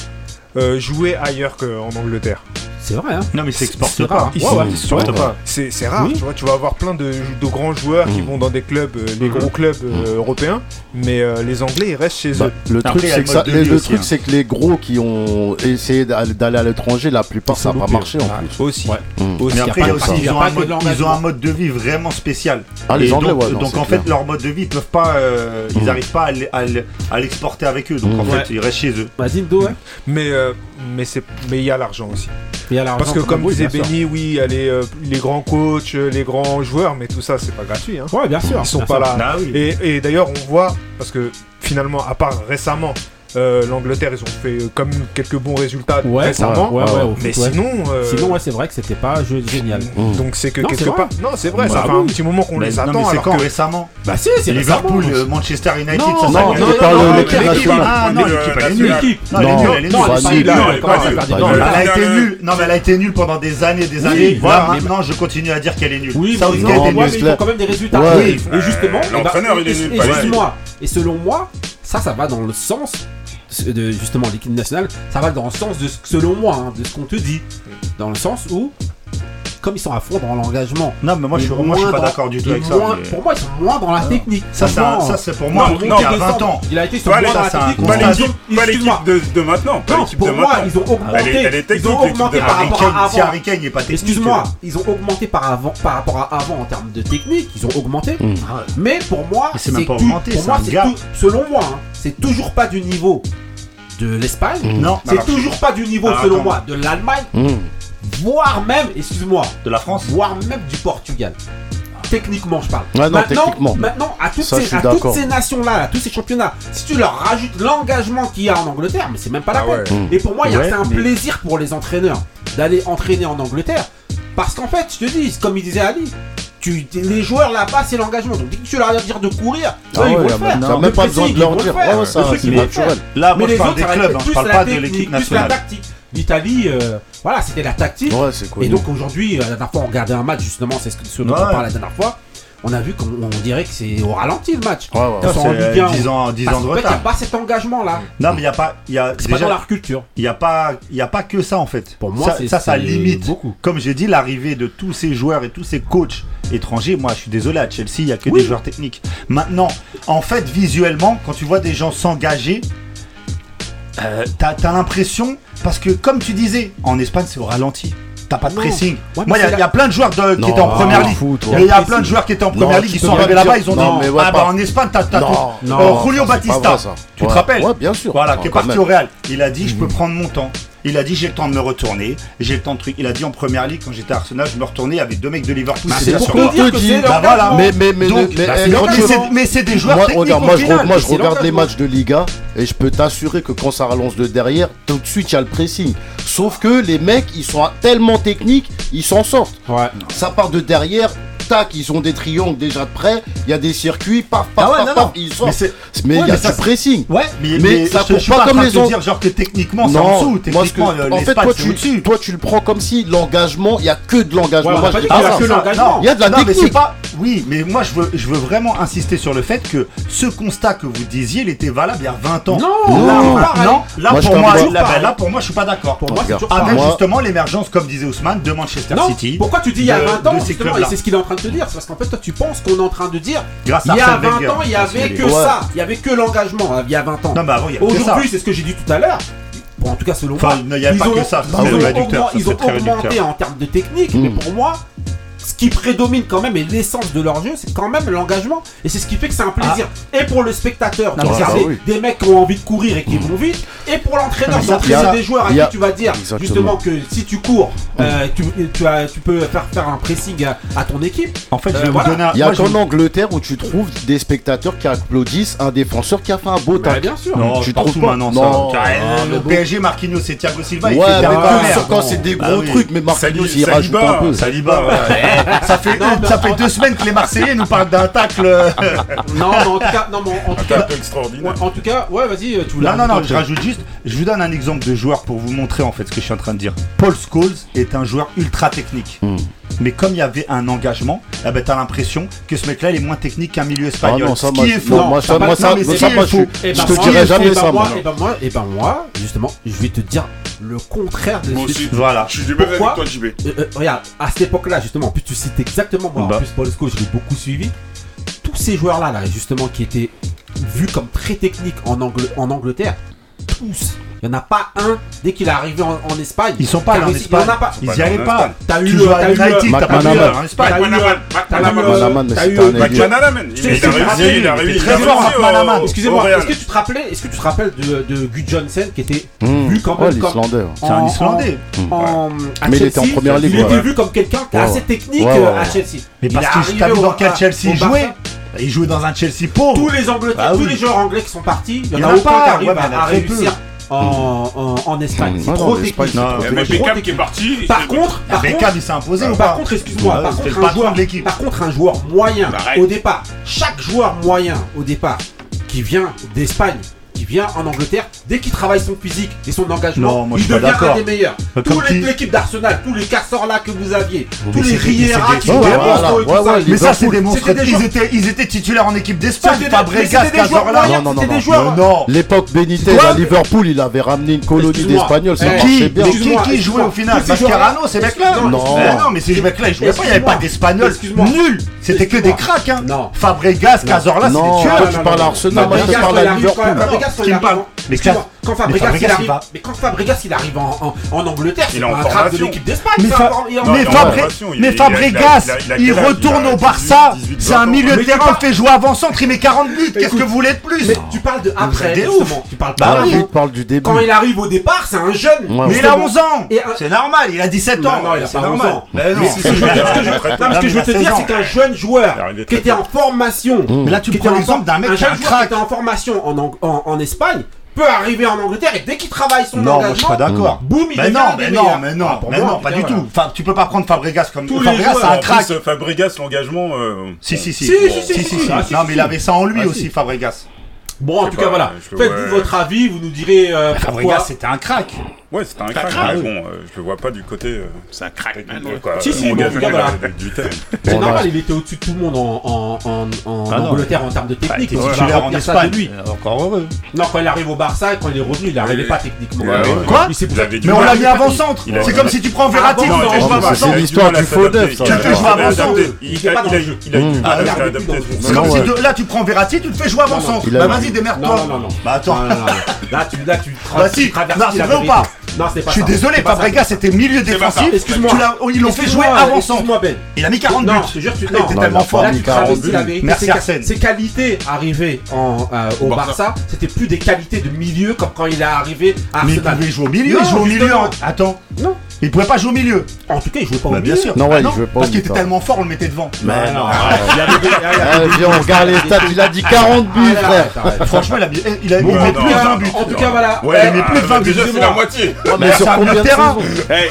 euh, jouer ailleurs qu'en Angleterre. C'est vrai, hein Non, mais c'est C'est exporte rare. pas. Ici, Ouais, ouais, ils ouais. pas. C'est c'est rare, Oui. tu vois. Tu vas avoir plein de, de grands joueurs qui Mm. vont dans des clubs, euh, les Mhm. gros clubs euh, européens, mais euh, les Anglais ils restent chez Bah, eux. le truc, c'est que, ça- le, le aussi, hein. c'est que les gros qui ont essayé d'aller à l'étranger, la plupart, ça n'a pas marché en Ouais. plus. Aussi. Mm. Mais après, ils ont, un mode, de vie vraiment spécial. Ah, les Anglais, donc, ouais, donc en fait, leur mode de vie, ils peuvent pas, ils Mm. n'arrivent pas à l'exporter avec eux. Donc en Mm. fait, ils restent chez eux. Vas-y, Do, ouais. Mais euh, mais c'est mais il y a l'argent aussi. Parce que comme disait. Benny, oui, il y a les, euh, les grands coachs, euh, les grands joueurs, mais tout ça c'est pas gratuit. Hein. Ouais, bien sûr. Ils sont bien pas sûr. là. Ah oui. Et, et d'ailleurs, on voit, parce que finalement, à part récemment, euh, l'Angleterre, ils ont fait euh, comme quelques bons résultats Ouais, récemment. ouais, ouais, au Mais sinon, euh, Sinon, ouais, c'est vrai que c'était pas jeu- génial. Mm. donc c'est que Non, quelque c'est part. Non, c'est vrai, ça Bah fait oui. un petit moment qu'on les non, attend. mais alors quand que- récemment? Bah si, c'est Liverpool, récemment. euh, Manchester United, Non, ça non, l'équipe l'équipe, nationale. Ah non, L'équipe elle est nulle. Non, elle est Non, nulle, non, Non, a été nulle. Non, mais elle a été nulle pendant des années, des années. voilà, maintenant, je continue à dire qu'elle est nulle. Oui, Ça mais non, ils font quand même des résultats. Et justement, eh ben, l'entraîneur, il est nul, et selon moi, ça, ça va dans le sens de justement l'équipe nationale, ça va dans le sens de ce, selon moi, hein, de ce qu'on te dit, dans le sens où, comme ils sont à fond dans l'engagement. Non, mais moi, je, moi, suis pas d'accord du tout avec ça. Pour moi, ils sont moins dans la technique. Ça, ça, c'est pour moi. Non, il y a 20 ans. Il a été sur ouais, ça, dans la technique. Pas l'équipe de, de maintenant. Non, pour moi, ils ont augmenté. Elle ils ont augmenté par rapport à avant. Si Harry Kane n'est pas technique. Excuse-moi, ils ont augmenté par, rapport à avant en termes de technique. Ils ont augmenté. Hmm. Ah, mais pour moi, c'est même pas augmenté. Moi, selon moi, hein, c'est toujours pas du niveau de l'Espagne. Hmm. Non, c'est toujours pas du niveau, selon moi, de l'Allemagne. Hmm voire même, excuse-moi, de la France, voire même du Portugal. Techniquement, je parle. Maintenant, maintenant, à toutes ces, à toutes ces nations-là, à tous ces championnats, si tu leur rajoutes l'engagement qu'il y a en Angleterre, mais c'est même pas la ah peine. Et pour moi, c'est un plaisir pour les entraîneurs d'aller entraîner en Angleterre. Parce qu'en fait, je te dis, comme il disait Ali, tu, les joueurs là-bas, c'est l'engagement. Donc dès que tu leur dire de courir, ah ils vont le faire. Non, même pas besoin de leur dire. Le ah ouais, le c'est naturel. Là, moi, je parle des clubs, hein. parle pas de l'équipe nationale. L'Italie. Euh, voilà, c'était la tactique. Et donc aujourd'hui, euh, la dernière fois, on regardait un match, justement, c'est ce, que, dont on parlait la dernière fois. On a vu qu'on dirait que c'est au ralenti le match. Ouais, ouais. Ils 10 euh, ans, 10 ans de en fait, retard. Il n'y a pas cet engagement là. Non, mais il n'y a pas. C'est pas dans leur culture. Il n'y a, pas, que ça en fait. Pour moi, ça, ça, limite. Beaucoup. Comme j'ai dit, l'arrivée de tous ces joueurs et tous ces coachs étrangers, moi je suis désolé, à Chelsea, il n'y a que des joueurs techniques. Maintenant, en fait, visuellement, quand tu vois des gens s'engager, euh, t'as l'impression, parce que comme tu disais, en Espagne c'est au ralenti. T'as pas de pressing. Moi, il y, y, a plein de joueurs qui étaient en première ligue. Il y a plein de joueurs qui étaient en première ligue, qui sont arrivés là-bas, ils ont dit Ah bah en Espagne, t'as tout. Oh, Julio Batista, tu te rappelles Ouais, bien sûr. Voilà, qui est parti au Real. Il a dit Je peux prendre mon temps. Il a dit j'ai le temps de me retourner, j'ai le temps de truc. Il a dit en première ligue quand j'étais à Arsenal, je me retournais avec deux mecs de Liverpool. Bah, c'est pour. Mais c'est des joueurs moi, techniques regarde, moi, au final. Je, moi je regarde les matchs de Liga et je peux t'assurer que quand ça relance de derrière, tout de suite il y a le pressing. Sauf que les mecs ils sont tellement techniques, ils s'en sortent. Ouais. Ça part de derrière, tac, ils ont des triangles déjà de près, il y a des circuits, paf, paf, ah paf, paf, ils sortent. Mais il y a ça pressing. Ouais, mais, mais ça court pas, pas comme les autres. dire genre que techniquement c'est en dessous, techniquement En fait, toi tu, le prends comme si l'engagement, il y a que de l'engagement. Il y a de la technique. Oui, mais moi je veux, je veux vraiment insister sur le fait que ce constat que vous disiez, il était valable il y a 20 ans. Non, là, non, non. Là, pour moi, là, là, pour moi, je suis pas d'accord. Pour moi, c'est Avec justement l'émergence, comme disait Ousmane, de Manchester. City. Pourquoi tu dis il y a 20 ans, justement, et c'est ce qu'il est en train de te dire. C'est parce qu'en fait, toi, tu penses qu'on est en train de dire. Grâce il y a 20 ans, il y avait que ça. Il y avait que l'engagement. Hein, il y a 20 ans. Non, mais avant, il Aujourd'hui, c'est ce que j'ai dit tout à l'heure. Bon, en tout cas, selon moi. il n'y a pas que ça. Ils, ont, augmenté, ont en termes de technique, mais hmm. pour moi, qui prédomine quand même et l'essence de leur jeu, c'est quand même l'engagement. Et c'est ce qui fait que c'est un plaisir. Ah. Et pour le spectateur, de oui. des mecs qui ont envie de courir et qui mmh. vont vite. Et pour l'entraîneur, d'entraîner des joueurs à qui tu vas dire Exactement. justement que si tu cours, mmh. euh, tu, tu, as, tu, peux faire, faire un pressing à, à, ton équipe. En fait, euh, voilà. un... Il y a qu'en Angleterre où tu trouves des spectateurs qui applaudissent un défenseur qui a fait un beau tacle. Bien sûr. Non, tu trouves pas maintenant. Non. Ah, ah, le PSG, Marquinhos, c'est Thiago Silva. Ouais, mais quand c'est des gros trucs, mais Marquinhos, il rajoute un peu. Saliba, eh, ça fait, deux semaines que les Marseillais nous parlent d'un tacle. non, en tout cas, non, en, tout cas, extraordinaire. En tout cas, ouais, vas-y, euh, tu Non, non, non, je rajoute juste, je vous donne un exemple de joueur pour vous montrer en fait ce que je suis en train de dire. Paul Scholes est un joueur ultra technique. Hmm mais comme il y avait un engagement, eh ben, t'as l'impression que ce mec-là, il est moins technique qu'un milieu ah espagnol. Qui est faux. Non, moi, ça, moi, ça, ça, je, eh je ben, te moi, dirais jamais et ça. Bah, moi, et ben moi, justement, je vais te dire le contraire de moi aussi, Voilà. Je suis du même avec toi, JB. Euh, euh, regarde, à cette époque-là, justement, en plus, tu cites exactement moi. En bah. plus, Paul Sco, je l'ai beaucoup suivi. Tous ces joueurs-là, là, justement, qui étaient vus comme très techniques en Angleterre, tous il n'y en a pas un dès qu'il est arrivé en, en Espagne. Ils sont pas allés en Espagne. Ils n'y allaient pas. T'as eu Haïti, t'as pas eu en Espagne. T'as eu Manaman. Euh, euh, il est très fort. Oh, Excusez-moi, est-ce que tu te rappelais Est-ce que tu te rappelles de Guy Johnson qui était hmm. vu quand même comme. Oh, c'est un Islandais. Hmm. Mais il était en première ligue. Il était vu comme quelqu'un assez technique à Chelsea. Mais parce que t'as vu dans quel Chelsea jouait il jouait dans un Chelsea pauvre. Tous les Anglais, bah tous les joueurs anglais qui sont partis, il n'y en, a, pas qui arrivent à réussir en, Espagne. C'est trop technique. mais qui est parti. Par contre, il s'est imposé ou pas Par contre, excuse-moi, un joueur. Par contre un joueur moyen bah, au départ, chaque joueur moyen au départ qui vient d'Espagne qui vient en Angleterre, dès qu'il travaille son physique et son engagement, il devient un des meilleurs. Tous Toute l'équipe d'Arsenal, tous les casseurs là que vous aviez, tous les Riera qui jouaient Mais ça, c'est des monstres. Ils étaient titulaires en équipe d'Espagne, pas Bregas, Cazorla. Non, non, non. L'époque Benitez à Liverpool, il avait ramené une colonie d'Espagnols. C'est qui bien. Qui jouait au final? Mascarano, ces mecs-là? Non, mais ces mecs-là, ils jouaient pas. Il n'y avait pas d'Espagnols. Nul. C'était que des cracks. Hein. Fabregas, Cazorla, c'est des tueurs. Tu parles à Arsenal l'équipe d'Espagne. Mais, c'est Fa- un for- il en- mais, il est en Fabre- formation, il- mais il a- Fabregas, il a- il a- il a il quel âge retourne Il a au 18, Barça. 18, C'est un 20 milieu de Mais terrain, tu il fait jouer avant-centre, il met 40 buts. Qu'est-ce que vous voulez de plus Mais tu parles de après, justement. Tu parles Bah pas. Il parle du début. Quand il arrive au départ, c'est un jeune. Ouais, Mais il a justement. 11 ans. Un- C'est normal, il a 17 Non, ans. non, il a C'est pas 11 normal. ans. Mais non. Mais ce que je veux mais te dire, 16 c'est qu'un jeune joueur qui était en formation. Mais là, tu qui prends en l'exemple d'un mec un qui un qui était en formation en, en, en Espagne peut arriver en Angleterre et dès qu'il travaille son Non, moi je engagement, suis pas d'accord. boum, il Mais non, mais non, mais non, Ah, pour mais moi, non, pas du tout. Enfin, tu peux pas prendre Fabregas comme Tous Fabregas, c'est un crack. plus, Fabregas, l'engagement. euh, Si, si, si. Si, si, si, si, ah, si, Non, mais il avait ça en lui Ah, aussi, si. Fabregas. Bon, en tout cas, voilà. Faites-vous ouais. votre avis, vous nous direz euh, Fabregas, c'était un crack. Ouais, c'était un crack. crack, mais bon, euh, je le vois pas du côté. euh, C'est un crack, man. technique, quoi. Si, si, bon, voilà. du- terrain. C'est normal, il était au-dessus de tout le monde en, en, en, en Ah Angleterre en termes de Bah, il technique. il va titulaire en Espagne. de lui. Encore heureux. Non, quand il arrive au Barça, quand il est revenu, il n'arrivait pas techniquement. Ouais, ouais. Quoi Il s'est Il avait du Mais on l'a mis avant-centre. C'est comme si tu prends Verratti, Ah tu mais c'est centre. l'histoire du du faux neuf. Tu le fais jouer Il a avant centre. adapté. Il a- pas dans le jeu. C'est comme si là tu prends Verratti, tu le fais jouer avant Non, non. centre. Il a- Bah vas-y, démerde-toi. Non, non, non, non. Bah attends. Là, tu, là, tu, Bah si. tu traverses Non, c'est vrai ou pas Non, c'est pas Je suis ça. désolé, C'est pas ça. Fabregas c'était milieu défensif. Excuse-moi. Tu l'as- Ils l'ont fait jouer Excuse-moi, avant centre. Excuse-moi, Ben. Il a mis 40 buts. Non, je te jure, tu Il non. était Non, tellement il a fort. Là, mis tu 40 travestis buts. la vérité. Merci, Arsène. Ses qualités arrivées en, euh, au Barça. Barça, c'était plus des qualités de milieu comme quand il est arrivé à Mais il Arsenal. pouvait jouer au milieu. Non, Il jouait au milieu. justement. Attends. Non. Il pouvait pas jouer au milieu. En tout cas, il jouait pas au Bah milieu. bien sûr. Non, ouais, Ah il jouait pas au Parce qu'il était tellement fort, on le mettait devant. Mais non, il y avait des- il y avait Ah, des- viens, on regarde les stats, il a dit 40 buts, Arrête, frère. arrête. Franchement, il a mis, il a plus non, de non, 20 non. buts. En tout cas, voilà. Ouais, mais plus de 20 Déjà, c'est la moitié. Mais sur combien de terrain.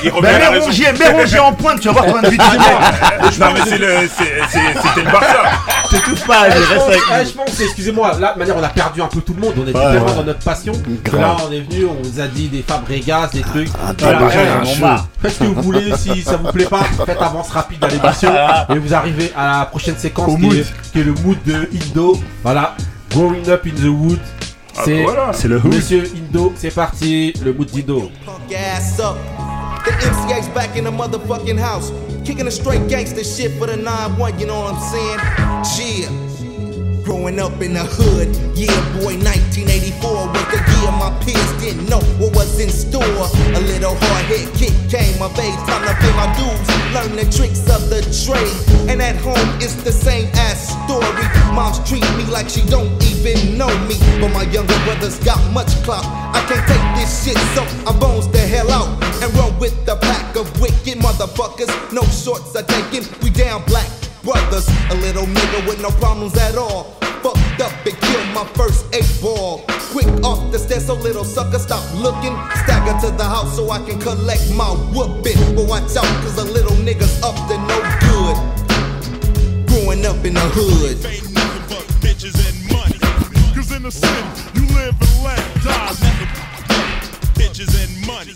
il revient. Mérongier, Mérongier en pointe, tu vas voir combien de buts il met. Non, mais c'est le- c'était le Barça. T'étouffes pas, allez, je reste pense- avec eh, nous. je pense, excusez-moi, là, de manière, on a perdu un peu tout le monde. On était ouais. dans notre passion. Là, on est venu, on vous a dit des Fabregas, des trucs. Ah. Faites ce que vous voulez, si ça vous plaît pas, faites avance rapide à l'émission et vous arrivez à la prochaine séquence qui est, qui est le mood de Indo. Voilà, Growing Up in the Wood. C'est voilà. C'est le hood. Monsieur Indo, c'est parti, le mood d'Indo. ass up. The MCA's back in the motherfucking house. Kicking a straight gangster shit for the 9-1, you know what I'm saying? Yeah. Growing up in the hood, yeah, boy, 1984 was the year my peers didn't know what was in store. A little hard hit kick came of age, time to pay my dues, learn the tricks of the trade. And at home, it's the same ass story. Moms treat me like she don't even know me, but my younger brothers got much clout. I can't take this shit, so I bones the hell out and run with the pack of wicked motherfuckers. No shorts are taken, we down black brothers. A little nigga with no problems at all. Fucked up and killed my first eight ball. Quick off the stairs, so little sucker stop looking. Stagger to the house so I can collect my whooping. But watch out, cause a little nigga's up to no good. Growing up in the hood. ain't nothing but bitches and money. Cause in the city, you live and let die. Bitches and money.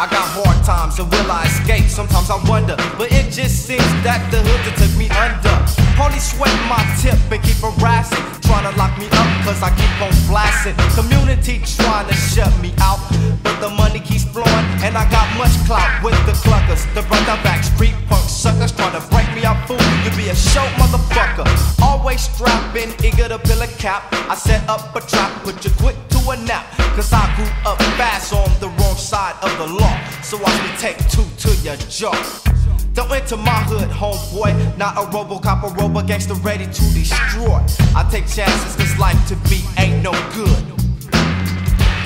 I got hard times and will I escape? Sometimes I wonder, but it just seems that the hood that took me under. Only sweating my tip and keep harassing, trying to lock me up cause I keep on blasting. Community trying to shut me out, but the money keeps flowing and I got much clout with the cluckers. The brother back street punk suckers trying to break me up, fool. You be a show motherfucker. Always strapping, eager to fill a cap. I set up a trap, put you quick to a nap. Cause I grew up fast on the wrong side of the law. So I can take two to your jaw. Don't enter my hood, homeboy. Not a robocop, a robo gangster ready to destroy. I take chances cause life to me ain't no good.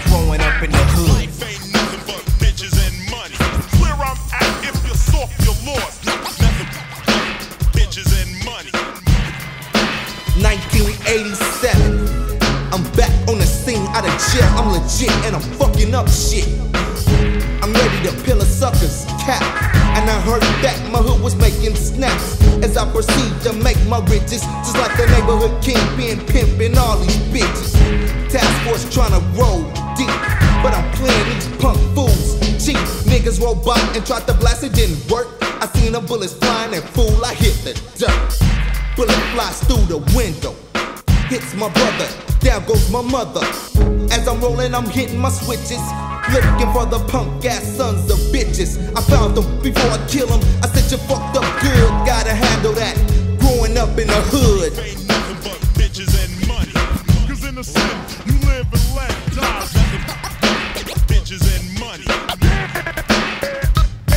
Growing up in the hood. Life ain't nothing but bitches and money. Where I'm at, if you're soft, you're lost. Nothing but bitches and money. 1987. I'm back on the scene out of jail. I'm legit and I'm fucking up shit. Ready to peel a sucker's cap. And I heard that my hood was making snaps as I proceed to make my riches. Just like the neighborhood kingpin pimping all these bitches. Task force trying to roll deep, but I'm playing these punk fools cheap. Niggas roll by and tried to blast, it didn't work. I seen the bullets flying and fool, I hit the dirt. Bullet flies through the window. Hits my brother, down goes my mother. As I'm rolling, I'm hitting my switches. Looking for the punk ass sons of bitches. I found them before I kill them. I said, You fucked up good, gotta handle that. Growing up in the hood. Ain't nothing but bitches and money. Cause in the city, you live and let die. bitches and money.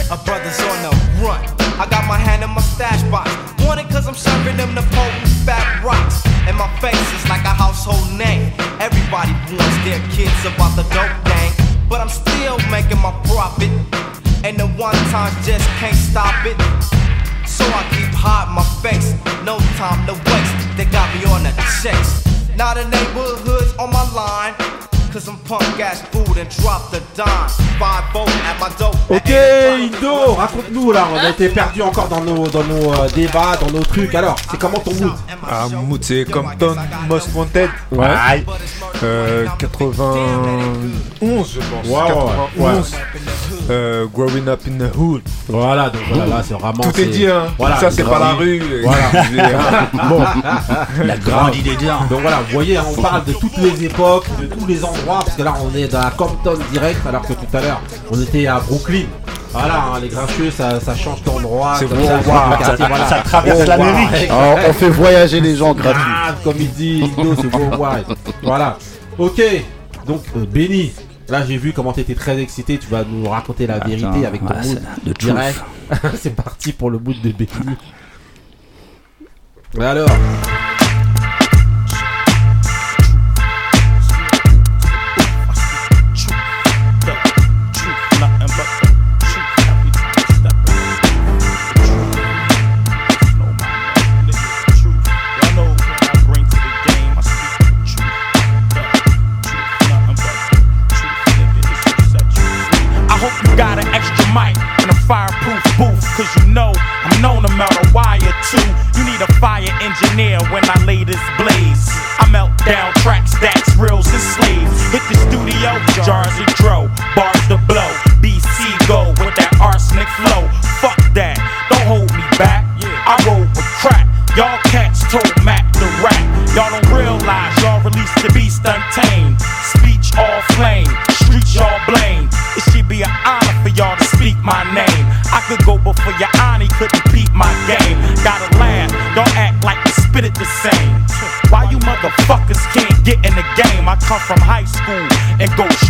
A brother's on the run. I got my hand in my stash box. Want it cause I'm serving them the potent fat rocks. And my face is like a household name. Everybody wants their kids about the dope gang. But I'm still making my profit. And the one time just can't stop it. So I keep hiding my face. No time to waste. They got me on a chase. Now the neighborhood's on my line. Cause I'm punk ass food and drop the dime. Five vote at my dope. Ok, Indo, raconte-nous là, on a été perdu encore dans nos, dans nos euh, débats, dans nos trucs. Alors, c'est comment ton mood? Ah, mood, c'est Compton Most Wanted. Ouais. Euh, 91, je pense. Ouais, 91. Euh, growing up in the hood. Voilà, donc voilà, là, c'est vraiment. Tout est dit, hein. Voilà, Ça, c'est pas la rue. Voilà. bon. Il a grandi dedans. Donc voilà, vous voyez, hein, on parle de toutes les époques, de tous les endroits, parce que là, on est dans la Compton direct, alors que tout à l'heure, on était à Brooklyn. Voilà, hein, les grincheux, ça, ça change d'endroit. C'est ça, wow. le quartier, Ça- voilà. ça traverse revoir. l'Amérique. On fait voyager les gens gratuits. Ah, comme il dit, Indo, c'est beau, ouais. Voilà. Ok, donc euh, Benny, là j'ai vu comment t'étais très excité, tu vas nous raconter la vérité avec ton mood de direct. c'est parti pour le mood de Benny. Alors, jars of dro, bars to blow. BC go with that arsenic flow. Fuck that, don't hold me back. I roll with crack. Y'all cats told Mac to rap. Y'all don't realize y'all released the beast untamed. Speech all flame, streets y'all blame. It should be an honor for y'all to speak my name. I could go before your auntie couldn't beat my game. Gotta laugh, don't act like you spit it the same. Why you motherfuckers can't get in the game? I come from high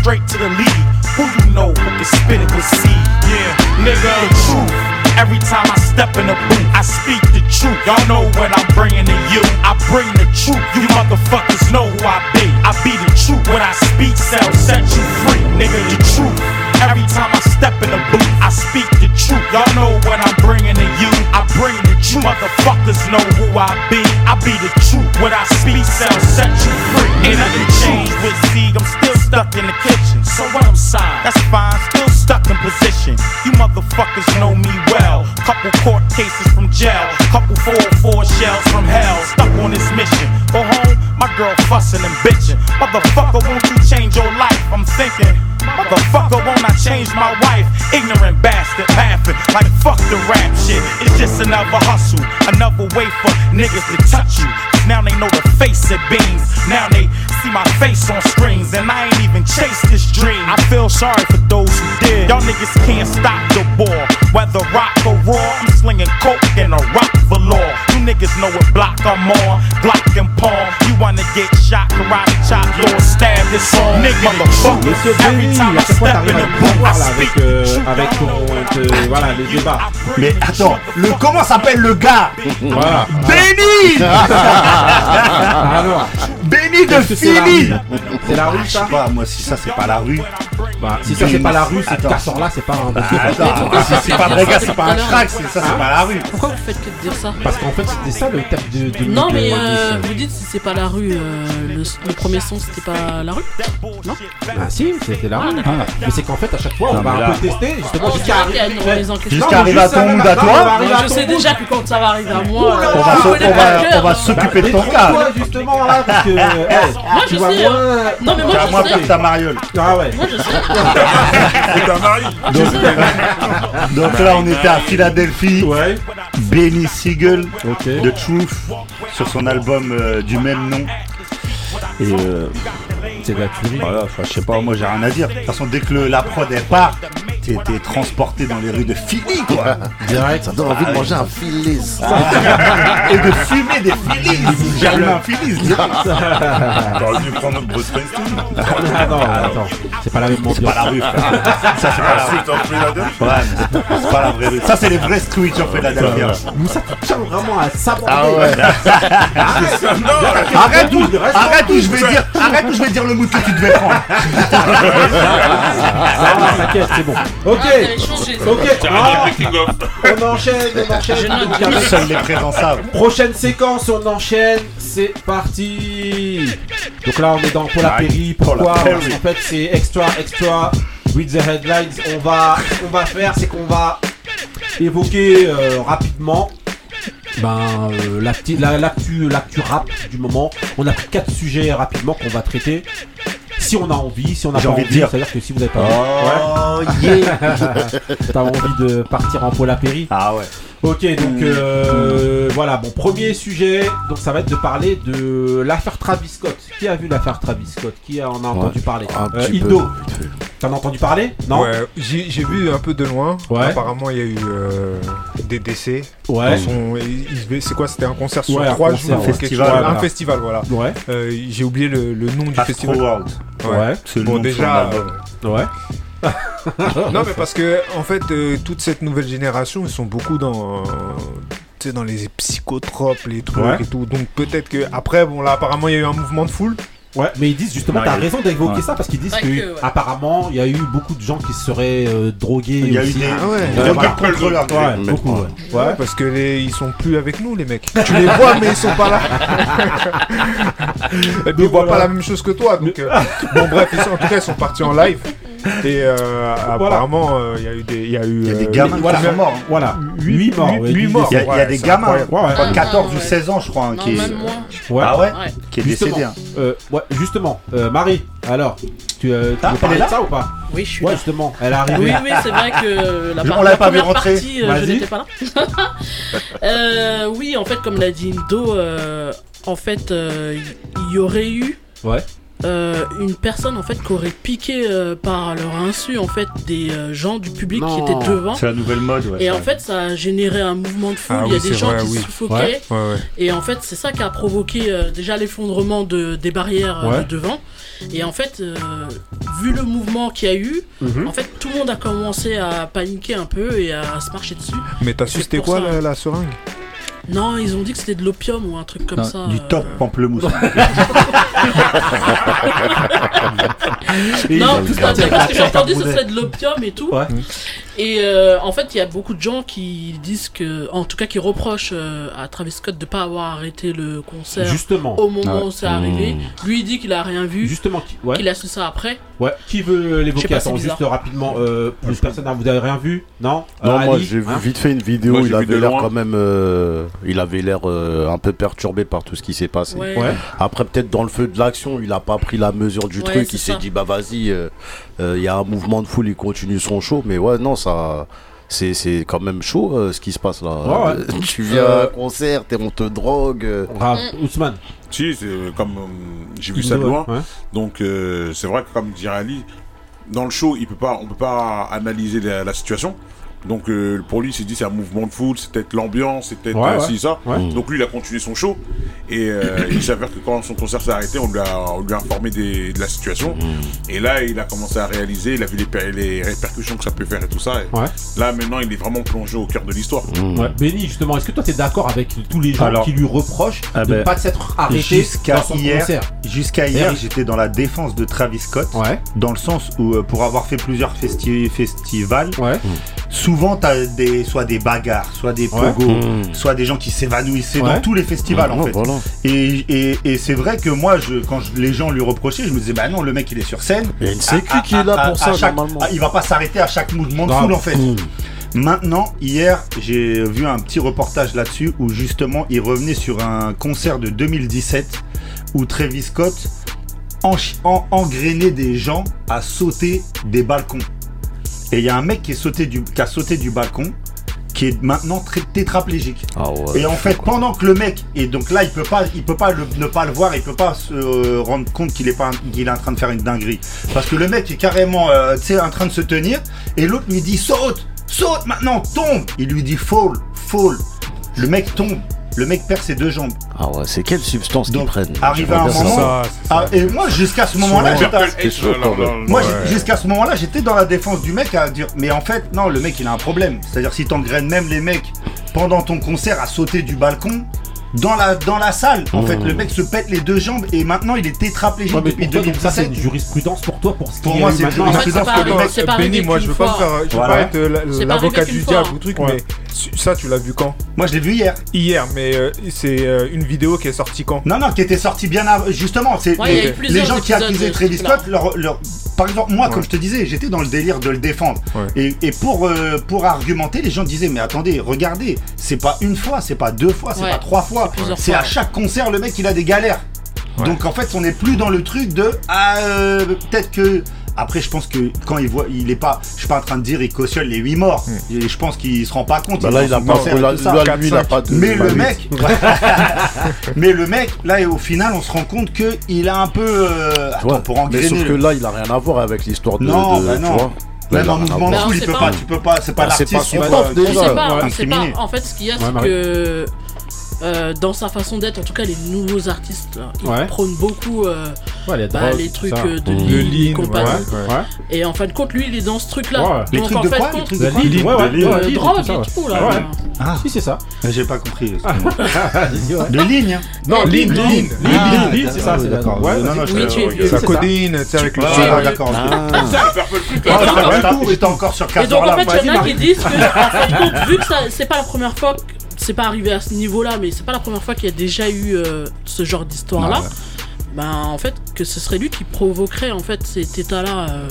straight to the lead. Who you know who can spit it with seed? Yeah, nigga, the truth. Every time I step in the booth, I speak the truth. Y'all know what I'm bringing to you. I bring the truth. You motherfuckers know who I be. I be the truth. When I speak, sell, set you free. Nigga, the truth. Every time I step in the booth, I speak the truth. Y'all know what I'm bringing to you. I bring the truth. Motherfuckers know who I be. I be the truth. When I speak, sell, set you free. Ain't nothing changed with stuck in the kitchen. So I'm signed, that's fine. Still stuck in position. You motherfuckers know me well. Couple court cases from jail. Couple 404 shells from hell. Stuck on this mission. Go home, my girl fussing and bitching. Motherfucker, won't you change your life? I'm thinking. Motherfucker, won't I change my? Like fuck the rap shit. It's just another hustle, another way for niggas to touch you. now they know the face of beans. Now they see my face on screens, and I ain't even chased this dream. I feel sorry for those who did. Y'all niggas can't stop the war, whether rock or raw. I'm slinging coke and a rock velour. You niggas know what block I'm on, Glock and palm. Wanna get shot, karate chop, Lord stab this song. Nigga, motherfucker. Monsieur Every Benny, time à I chaque fois step in t'arrives à the nous booth, I voir là speak avec, euh, avec ton, te- voilà, les débats. Mais attends, le comment s'appelle le gars? Voilà. Benny Alors, Benny de Philly rue? C'est la rue Je sais ça pas, moi si ça c'est pas la rue. Bah, Si ça c'est pas la rue, qu'à sort là, c'est pas un si c'est pas vrai gars, c'est pas un crack, c'est- ça c'est pas la rue. Pourquoi vous faites que de dire ça Parce qu'en fait, c'était ça le thème de, de Non, de- mais de- euh, vous dites si c'est pas la rue, euh, le, le premier son c'était pas la rue Non Ah si, c'était la rue. d'accord. Mais c'est qu'en fait, à chaque fois, on va un peu tester, justement, jusqu'à arriver à ton là, à toi. Je ton sais déjà que quand ça va arriver à moi, euh, On va s'occuper de ton Détrompe-toi, cas. justement là, parce que. Moi tu je vas sais. hein. Non, mais moi Tu vas je moins sais. faire ta mariole. Ah ouais. Moi je sais. Donc là on était à Philadelphie. Ouais. Benny Siegel Ok. de Truth sur son album euh, du même nom. Et euh, C'est la tuerie. voilà, je sais pas, moi j'ai rien à dire. De toute façon, dès que le- la prod elle part, t'es t'es transporté dans les rues de Philly, quoi. Direct, ça donne envie de manger un filet. Et de fumer des Phillies. J'ai allumé un Phillies. T'aurais dû prendre notre Bruce Springsteen. Ah non, attends, c'est pas la même ambiance. C'est pas la rue, frère. Ça, c'est pas la rue. C'est pas- la vraie rue. Ça, c'est les vrais streets en Philadelphia. Moussa, tu tiens vraiment à saborder. Ah. Arrête où, arrête où je vais dire, arrête où je vais dire le mot que tu devais prendre. Ah, t'inquiète, c'est bon. Ok, Ah, ok. Ah, on enchaîne, on enchaîne. Seuls les présents savent. Prochaine séquence, on enchaîne, c'est parti Donc là on est dans Paula Perry, pourquoi. Parce qu'en fait c'est extra, extra, read the headlines, on va, ce qu'on va faire c'est qu'on va évoquer euh, rapidement ben, euh, l'acti- la- l'actu l'actu rap du moment. On a pris quatre sujets rapidement qu'on va traiter. Si on a envie, si on n'a J'ai pas envie envie, de dire. c'est-à-dire que si vous n'avez pas envie, Oh yeah. t'as envie de partir en Paula Perry, Ah ouais. Ok, donc euh, voilà, bon, premier sujet, donc ça va être de parler de l'affaire Travis Scott. Qui a vu l'affaire Travis Scott? Qui en a entendu parler? Euh, peu. T'en as entendu parler Non Ouais, j'ai j'ai vu un peu de loin. Ouais. Apparemment, il y a eu euh, des décès. Ouais. Dans son- il- il- C'est quoi C'était un concert sur Ouais, un trois concert, jours. quelque festival, chose. voilà. Un festival, voilà. Ouais. Euh, j'ai oublié le, le nom du Astro festival. World. Ouais. C'est le Bon, nom de son déjà, album. Ouais. Non, mais parce que en fait, euh, toute cette nouvelle génération, ils sont beaucoup dans, euh, tu sais, dans les psychotropes, les trucs Ouais. et tout. Donc peut-être que après, bon là, apparemment, il y a eu un mouvement de foule. Ouais, mais ils disent justement, t'as raison d'évoquer Ouais. ça parce qu'ils disent que, apparemment, il y a eu beaucoup de gens qui se seraient euh, drogués. Il y a eu des Ah ouais. Beaucoup, ouais. Ouais, Ouais. parce que les, ils sont plus avec nous, les mecs. tu les vois, mais ils sont pas là. ils voient voilà. pas la même chose que toi. Donc, euh, bon, bref, ils sont, en tout cas, ils sont partis en live. Et euh, apparemment, euh, il y a eu des, il y a eu, Il y a des euh, gamins qui sont morts. Voilà, Huit- 8 morts. huit- ouais. Il y il y a des gamins. Ouais, ouais. pas Ah, 14 ou ouais. 16 ans, je crois, hein, Non, qui, même moi. Ouais. ah ouais, Ouais. qui est Justement, décédé. hein. euh, ouais, justement, euh, Marie, alors, tu, euh, tu Ah, veux parler est de là ça ou pas Oui, je suis Ouais, là. justement, elle est arrivée. Oui, oui, c'est vrai que la, On par- l'avait la pas première partie, euh, je n'étais pas là. Euh, oui, en fait, comme l'a dit Indo, euh, en fait, euh, il y aurait eu Ouais. Euh, une personne en fait qui aurait piqué euh, par leur insu en fait des euh, gens du public qui étaient devant. C'est la nouvelle mode, ouais. Et en fait, ça a généré un mouvement de foule. Ah il y a oui, des gens vrai, qui oui. suffoquaient. Ouais. Ouais, ouais. Et en fait, c'est ça qui a provoqué euh, déjà l'effondrement de, des barrières Ouais. de devant. Et en fait, euh, vu le mouvement qu'il y a eu, Mhm. en fait, tout le monde a commencé à paniquer un peu et à se marcher dessus. Mais t'as su c'était quoi ça. la, la seringue? Non, ils ont dit que c'était de l'opium ou un truc comme Non, ça. du euh. top pamplemousse. Non, tout ça, ils- parce que j'ai entendu que ce serait de l'opium et tout. Ouais. Et euh, en fait, il y a beaucoup de gens qui disent que, en tout cas, qui reprochent euh, à Travis Scott de pas avoir arrêté le concert Justement, au moment Ouais. où c'est arrivé. Mmh. Lui, il dit qu'il a rien vu, justement, qui, ouais, qu'il a su ça après. ouais. Qui veut l'évoquer? Attends, juste rapidement, euh, plus personne, ah, vous avez rien vu? Non? Non, Euh, moi j'ai vu Hein? vite fait une vidéo, il vu avait de l'air quand même, euh, il avait l'air euh, un peu perturbé par tout ce qui s'est passé. Ouais. Ouais. Après peut-être dans le feu de l'action, il a pas pris la mesure du Ouais, truc, il s'est dit bah vas-y, euh, euh, il y a un mouvement de foule, il continue son show, mais ouais non ça, c'est c'est quand même chaud euh, ce qui se passe là. Ouais, ouais. Euh, tu viens à un concert, t'es on te drogue. euh, Grave. Ousmane. Si, c'est comme euh, j'ai vu ça de loin. ouais. Donc euh, c'est vrai que comme dirait Ali, dans le show, il peut pas, on peut pas analyser la, la situation. Donc euh, pour lui, il s'est dit c'est un mouvement de foule, c'est peut-être l'ambiance, c'est peut-être Ouais, euh, ouais. ça. Ouais. Donc lui, il a continué son show. Et euh, il s'avère que quand son concert s'est arrêté, on lui a, on lui a informé des- de la situation. Mm. Et là, il a commencé à réaliser, il a vu les, per- les répercussions que ça peut faire et tout ça. Et Ouais. Là, maintenant, il est vraiment plongé au cœur de l'histoire. Ouais. Benny, justement, est-ce que toi t'es d'accord avec tous les gens Alors- qui lui reprochent Ah de ne ben, pas s'être arrêté Jusqu'à hier, jusqu'à hier, Hier. j'étais dans la défense de Travis Scott, Ouais, dans le sens où pour avoir fait plusieurs festi- festivals, ouais, souvent t'as des soit des bagarres, soit des pogos, Mmh. soit des gens qui s'évanouissaient Ouais. dans tous les festivals en Ouais, fait. voilà. Et, et, et c'est vrai que moi, je, quand je- les gens lui reprochaient, je me disais bah non, le mec il est sur scène. Il y a une sécu À- qui est là à- pour à ça chaque- normalement. ah, il va pas s'arrêter à chaque mouvement de foule en fait. Mmh. Maintenant, hier, j'ai vu un petit reportage là-dessus où justement il revenait sur un concert de 2017 où Travis Scott en- engrainait des gens à sauter des balcons. Et il y a un mec qui, est sauté du, qui a sauté du balcon, qui est maintenant très tétraplégique. Ah ouais. Et en fait, pendant que le mec, et donc là, il peut pas, il peut pas le- ne pas le voir, il peut pas se euh, rendre compte qu'il est pas, qu'il est en train de faire une dinguerie, parce que le mec est carrément, euh, tu sais, en train de se tenir, et l'autre lui dit saute, saute maintenant, tombe. Il lui dit fall, fall. Le mec tombe. Le mec perd ses deux jambes. Ah ouais, c'est quelle substance qu'ils prennent Arrivé à un moment. Ah, et moi, jusqu'à ce moment-là, moi, jusqu'à ce moment-là, j'étais dans la défense du mec à dire, mais en fait, non, le mec, il a un problème. C'est-à-dire, si t'engraines même les mecs pendant ton concert à sauter du balcon, dans la, dans la salle, en Mmh. fait, le mec se pète les deux jambes et maintenant, il est tétraplégique Ouais, depuis donc ça, c'est 2017. une jurisprudence pour toi pour ce Pour moi, c'est une jurisprudence Parce que le mec- Benny, moi je veux pas me faire, je veux Voilà. pas être l'avocat du diable ou truc, Ouais. mais ça tu l'as vu quand? Moi je l'ai vu hier. Hier, mais euh, c'est euh, une vidéo qui est sortie quand? Non, non, qui était sorti bien avant. Justement, c'est Ouais, les, gens qui accusaient Travis. Scott, leur, leur- par exemple, moi, comme je te disais, j'étais dans le délire de le défendre. Et, et pour, euh, pour argumenter, les gens disaient Mais attendez, regardez, c'est pas une fois, c'est pas deux fois, c'est Ouais, pas trois fois. C'est plusieurs C'est fois. à chaque concert, le mec, il a des galères. Donc en fait, on n'est plus dans le truc de Ah, euh, peut-être que. Après, je pense que quand il voit, il est pas, je suis pas en train de dire, il cautionne les 8 morts. Et je pense qu'il se rend pas compte. Bah là, il a pas- là, là, lui, il a pas de- Mais le mec, mais le mec, là, et au final, on se rend compte que il a un peu. euh, attends, Ouais, pour mais engrainer. sauf que là, il a rien à voir avec l'histoire de. Non, de- bah tu non. vois. Même en mouvement de il peut pas, tu peux pas, c'est pas c'est l'artiste pas qui son va déjà. En fait, ce qu'il y a, Ouais, c'est Marie. que euh, dans sa façon d'être, en tout cas, les nouveaux artistes, là, ils Ouais. prônent beaucoup euh, Ouais, les bah, drogues, les trucs ça. euh, de Mmh. lean, De et lean, compagnie. ouais, ouais. Et en fin de compte, lui, il est dans ce truc-là. Ouais. Les Donc, trucs en de fait, quoi Les compte- trucs de ouais, De drogue et tout, là. Ouais. Ah. Si, c'est ça. J'ai pas compris. De De ligne. hein. Non, Ouais, lean, lean. lean. Ah, Lean, lean, c'est ça, c'est d'accord. Ouais, Non, non. La c'est tu sais, avec le Ah, d'accord. ok. Ah. Ah, j'étais- J'étais encore sur Et 4 donc en là. fait, il y en a qui disent que, en fin de compte, vu que c'est pas la première fois, que- c'est pas arrivé à ce niveau-là, mais c'est pas la première fois qu'il y a déjà eu euh, ce genre d'histoire-là. Ouais. Ben en fait, que ce serait lui qui provoquerait en fait cet état-là. euh,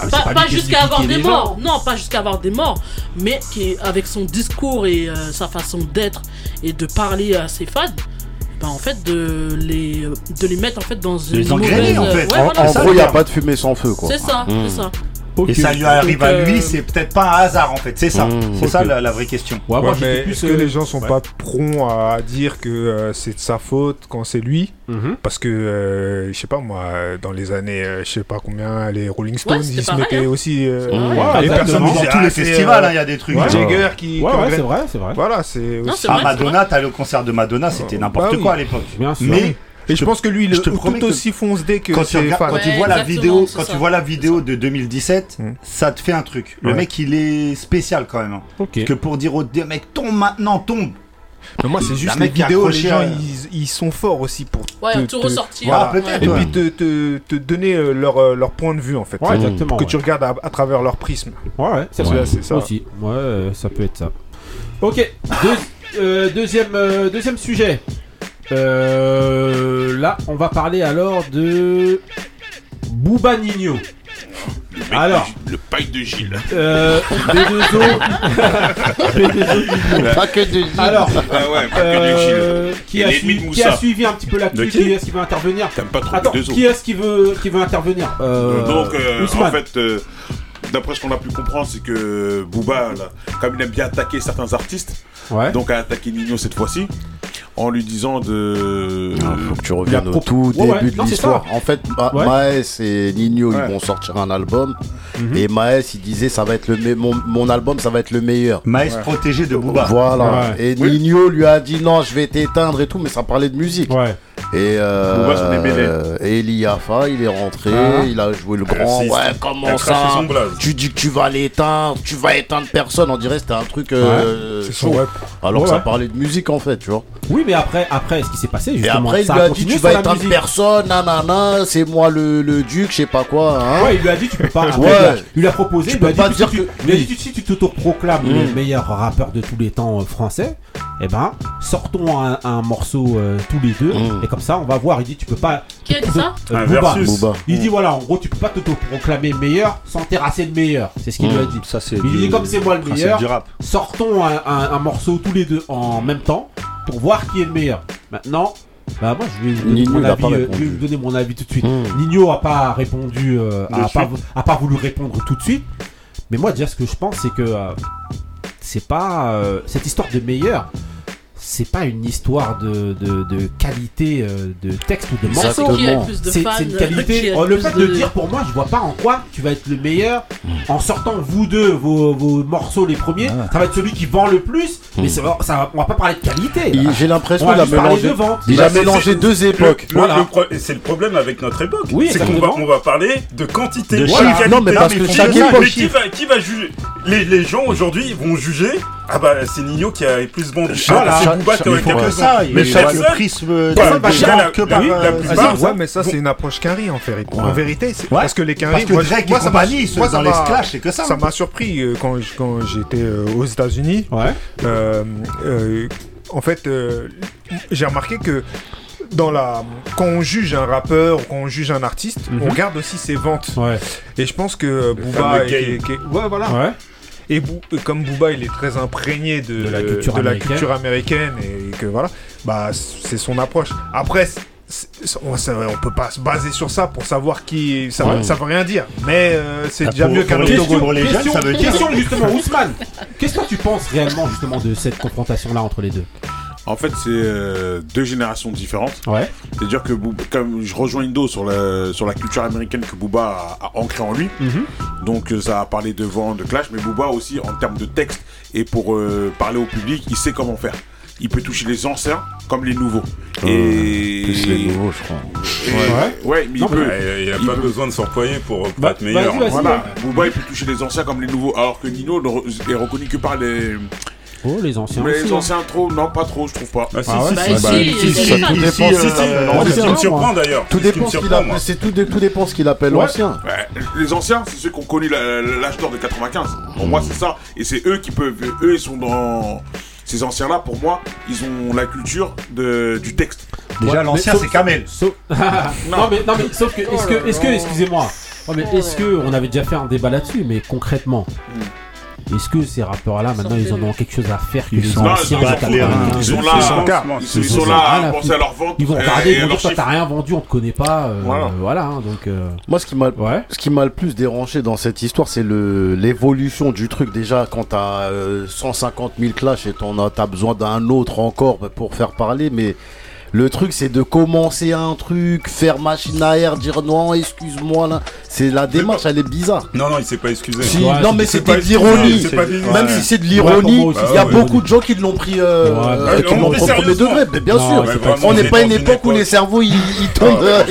Ah, pas jusqu'à avoir des morts, non, pas jusqu'à avoir des morts, mais qui est avec son discours et euh, sa façon d'être et de parler à ses fans. Ben en fait de les de les mettre en fait dans une les mauvaise- en fait. Ouais, En, voilà, gros, il n'y a pas de fumée sans feu, quoi. C'est ça, Mmh. c'est ça. Et ça lui arrive Donc, à euh, lui, c'est peut-être pas un hasard en fait, c'est ça. Mmh. C'est ça la, la vraie question. Ouais, moi, Ouais, j'étais mais plus, est-ce que euh, les gens sont ouais. pas prompts à dire que euh, c'est de sa faute quand c'est lui? Mhm. Parce que, euh, je sais pas moi, euh, dans les années, euh, je sais pas combien, les Rolling Stones, ils se mettaient hein. aussi. euh, pareil. ouais, Ouais, les personnes Dans tous ah, les festivals, euh, hein, il y a des trucs. Euh, Jagger qui. Ouais, c'est vrai, c'est vrai. Voilà, c'est Non, aussi. Ah, Madonna, t'as le concert de Madonna, c'était n'importe Bah oui. quoi à l'époque. Bien sûr. Mais Et je pense que lui, il est tout que aussi fonce-dé que quand tu, regardes- tu vois la vidéo, quand ça. tu vois la vidéo de 2017, Mm. ça te fait un truc. Le Ouais. mec, il est spécial quand même. hein. Parce que pour dire au mecs, tombe maintenant, tombe. Mais moi, c'est juste les mec vidéos, les gens, ils, ils sont forts aussi pour Ouais, te- tout te- ressortir. Voilà, ouais. peut-être, Et ouais. puis te, te, te donner euh, leur, euh, leur point de vue en fait. Ouais, exactement. Que ouais. tu regardes à, à travers leur prisme. Ouais, ouais, c'est Ouais, vrai. c'est ça. Aussi. Ouais, euh, ça peut être ça. Ok. Deux- euh, deuxième, euh, deuxième sujet. Euh, là, on va parler alors de Bouba Nino. Alors, Le paille de Gilles. euh, B2O. B2O Nino. Pas que de Alors, Ah ouais, pas que euh, de Gilles. qui, a de suivi, qui a suivi un petit peu l'actu De Qui qui est-ce qui veut intervenir T'aimes pas trop Attends, qui est-ce qui veut, qui veut intervenir Euh, Donc, euh, Ousmane. en fait, euh, d'après ce qu'on a pu comprendre, c'est que Booba, là, comme il aime bien attaquer certains artistes, Ouais. donc a attaqué Nino cette fois-ci, en lui disant de. Ah, faut que tu reviennes au pro- tout Ouais, ouais, début de non, l'histoire. En fait, Ma- Ouais. Maes et Nino, Ouais. ils vont sortir un album. Mhm. Et Maes, il disait, ça va être le me- mon, mon album, ça va être le meilleur. Maes protégé de Booba. Voilà. Ouais. Et Oui. Nino lui a dit non, je vais t'éteindre et tout, mais ça parlait de musique. Ouais. Et euh, Eli Yafa, il est rentré, Ah. il a joué le grand. Ouais, comment ça. Tu dis que tu vas l'éteindre, tu vas éteindre personne. On dirait que c'était un truc euh, chaud. Alors Ouais, que ça parlait de musique en fait, tu vois. Oui, mais après, après, ce qui s'est passé, Et justement, après, il ça lui a a dit tu vas éteindre musique. personne, nanana, c'est moi le, le duc, je sais pas quoi. Hein. Ouais, il lui a dit tu peux pas. Après, Ouais. il lui a- il lui a proposé. Tu il lui a peux dit, pas tu- dire tu- que- Il a dit oui. tu- si tu t'autoproclames Mm. le meilleur rappeur de tous les temps euh, français, eh ben sortons un, un morceau euh, tous les deux Mm. et comme ça on va voir. Il dit tu peux pas. Qui a dit ça Euh, Booba. Booba. Il dit voilà, en gros tu peux pas t'autoproclamer meilleur sans terrasser le meilleur. C'est ce qu'il Mm. lui a dit. Ça, c'est Il du- dit comme c'est moi le meilleur, sortons un, un- un morceau tous les deux en même temps pour voir qui est le meilleur. Maintenant, bah, moi je vais vous euh, donner, mon avis, tout de suite. Nino a pas répondu, euh, a, pas, voulu répondre tout de suite. Mais moi déjà ce que je pense c'est que euh, c'est pas cette histoire de meilleur c'est pas une histoire de, de, qualité euh, de texte ou de morceau. C'est une qualité. Le oh, fait de... dire pour moi, je vois pas en quoi tu vas être le meilleur hmm. en sortant vous deux vos, vos morceaux les premiers. Ah ça va être celui qui vend le plus, hmm. mais ça, ça, on va pas parler de qualité. J'ai l'impression qu'il a mélangé, de. Il a bah, mélangé deux époques. C'est le problème avec notre époque. C'est qu'on va, on va parler de quantité. De Non, mais ah, parce que qui. Qui va, qui va juger? Les gens aujourd'hui vont juger ah bah c'est Nio qui a plus vendu. Voilà, c'est Booba qui a plus ça. Mais chaque le prisme que par ah, Ouais, mais ça c'est une approche carré en fait. En vérité, parce que les carrés moi ça m'a moi dans les clash, c'est que ça. Ça hein. m'a surpris euh, quand j'étais euh, aux États-Unis. Ouais. Euh, en fait, j'ai remarqué que dans la quand on juge un rappeur ou quand on juge un artiste, on mhm. regarde aussi ses ventes. Ouais. Et je pense que Booba, et... ouais, voilà. Ouais. Et comme Booba, il est très imprégné de, la, culture américaine. et que voilà, bah c'est son approche. Après, on, peut pas se baser sur ça pour savoir qui ça, veut, rien dire. Mais euh, c'est déjà mieux qu'un question, pour les question, justement Ousmane. Qu'est-ce que tu penses réellement justement de cette confrontation là entre les deux? En fait, c'est euh, deux générations différentes. Ouais. C'est-à-dire que comme je rejoins Indo sur la, sur la culture américaine que Booba a, ancrée en lui. Donc euh, ça a parlé de vent, de clash, mais Booba aussi en termes de texte et pour euh, parler au public, il sait comment faire il peut toucher les anciens comme les nouveaux. Euh, et... Plus les nouveaux, je crois. Ouais. ouais, mais, il, peut, il, a pas besoin de s'employer pour, pour bah, être meilleur. Voilà. Booba, il peut toucher les anciens comme les nouveaux. Alors que Nino est reconnu que par les, les anciens. Mais les anciens trop, non, pas trop, je trouve pas. Tout dépend. Surprend d'ailleurs. Tout dépend ce qu'il appelle. C'est tout, tout dépend ce qu'il appelle ancien. Les anciens, c'est ceux qui ont connu l'âge d'or de 95. Pour moi, c'est ça. Et c'est eux qui peuvent. Eux, ils sont dans ces anciens-là, pour moi, ils ont la culture de, du texte. Déjà, l'ancien, c'est Kamel. Non. mais, non, mais sauf que, est-ce que, est-ce que, excusez-moi, mais est-ce que, on avait déjà fait un débat là-dessus, mais concrètement. Est-ce que ces rappeurs-là, maintenant, ils en ont quelque chose à faire que ils sont là, ils, ils, sont là, ils sont là à penser à leur vente. Ils vont regarder, ils vont dire, toi, t'as rien vendu, on te connaît pas. Euh, voilà. Hein, donc, euh... Moi, ce qui m'a ce qui m'a le plus dérangé dans cette histoire, c'est le l'évolution du truc. Déjà, quand t'as euh, 150 000 clashs et t'en as, t'as besoin d'un autre encore pour faire parler, mais le truc, c'est de commencer un truc, faire machine arrière, dire non, excuse-moi. là. C'est la démarche, elle est bizarre. Non, non, il s'est pas excusé. Non, mais c'était de l'ironie. Même si c'est de l'ironie, il y a beaucoup de gens qui l'ont pris, euh, qui l'ont premier degré. Mais bien sûr, on n'est pas une époque où les cerveaux ils tombent euh,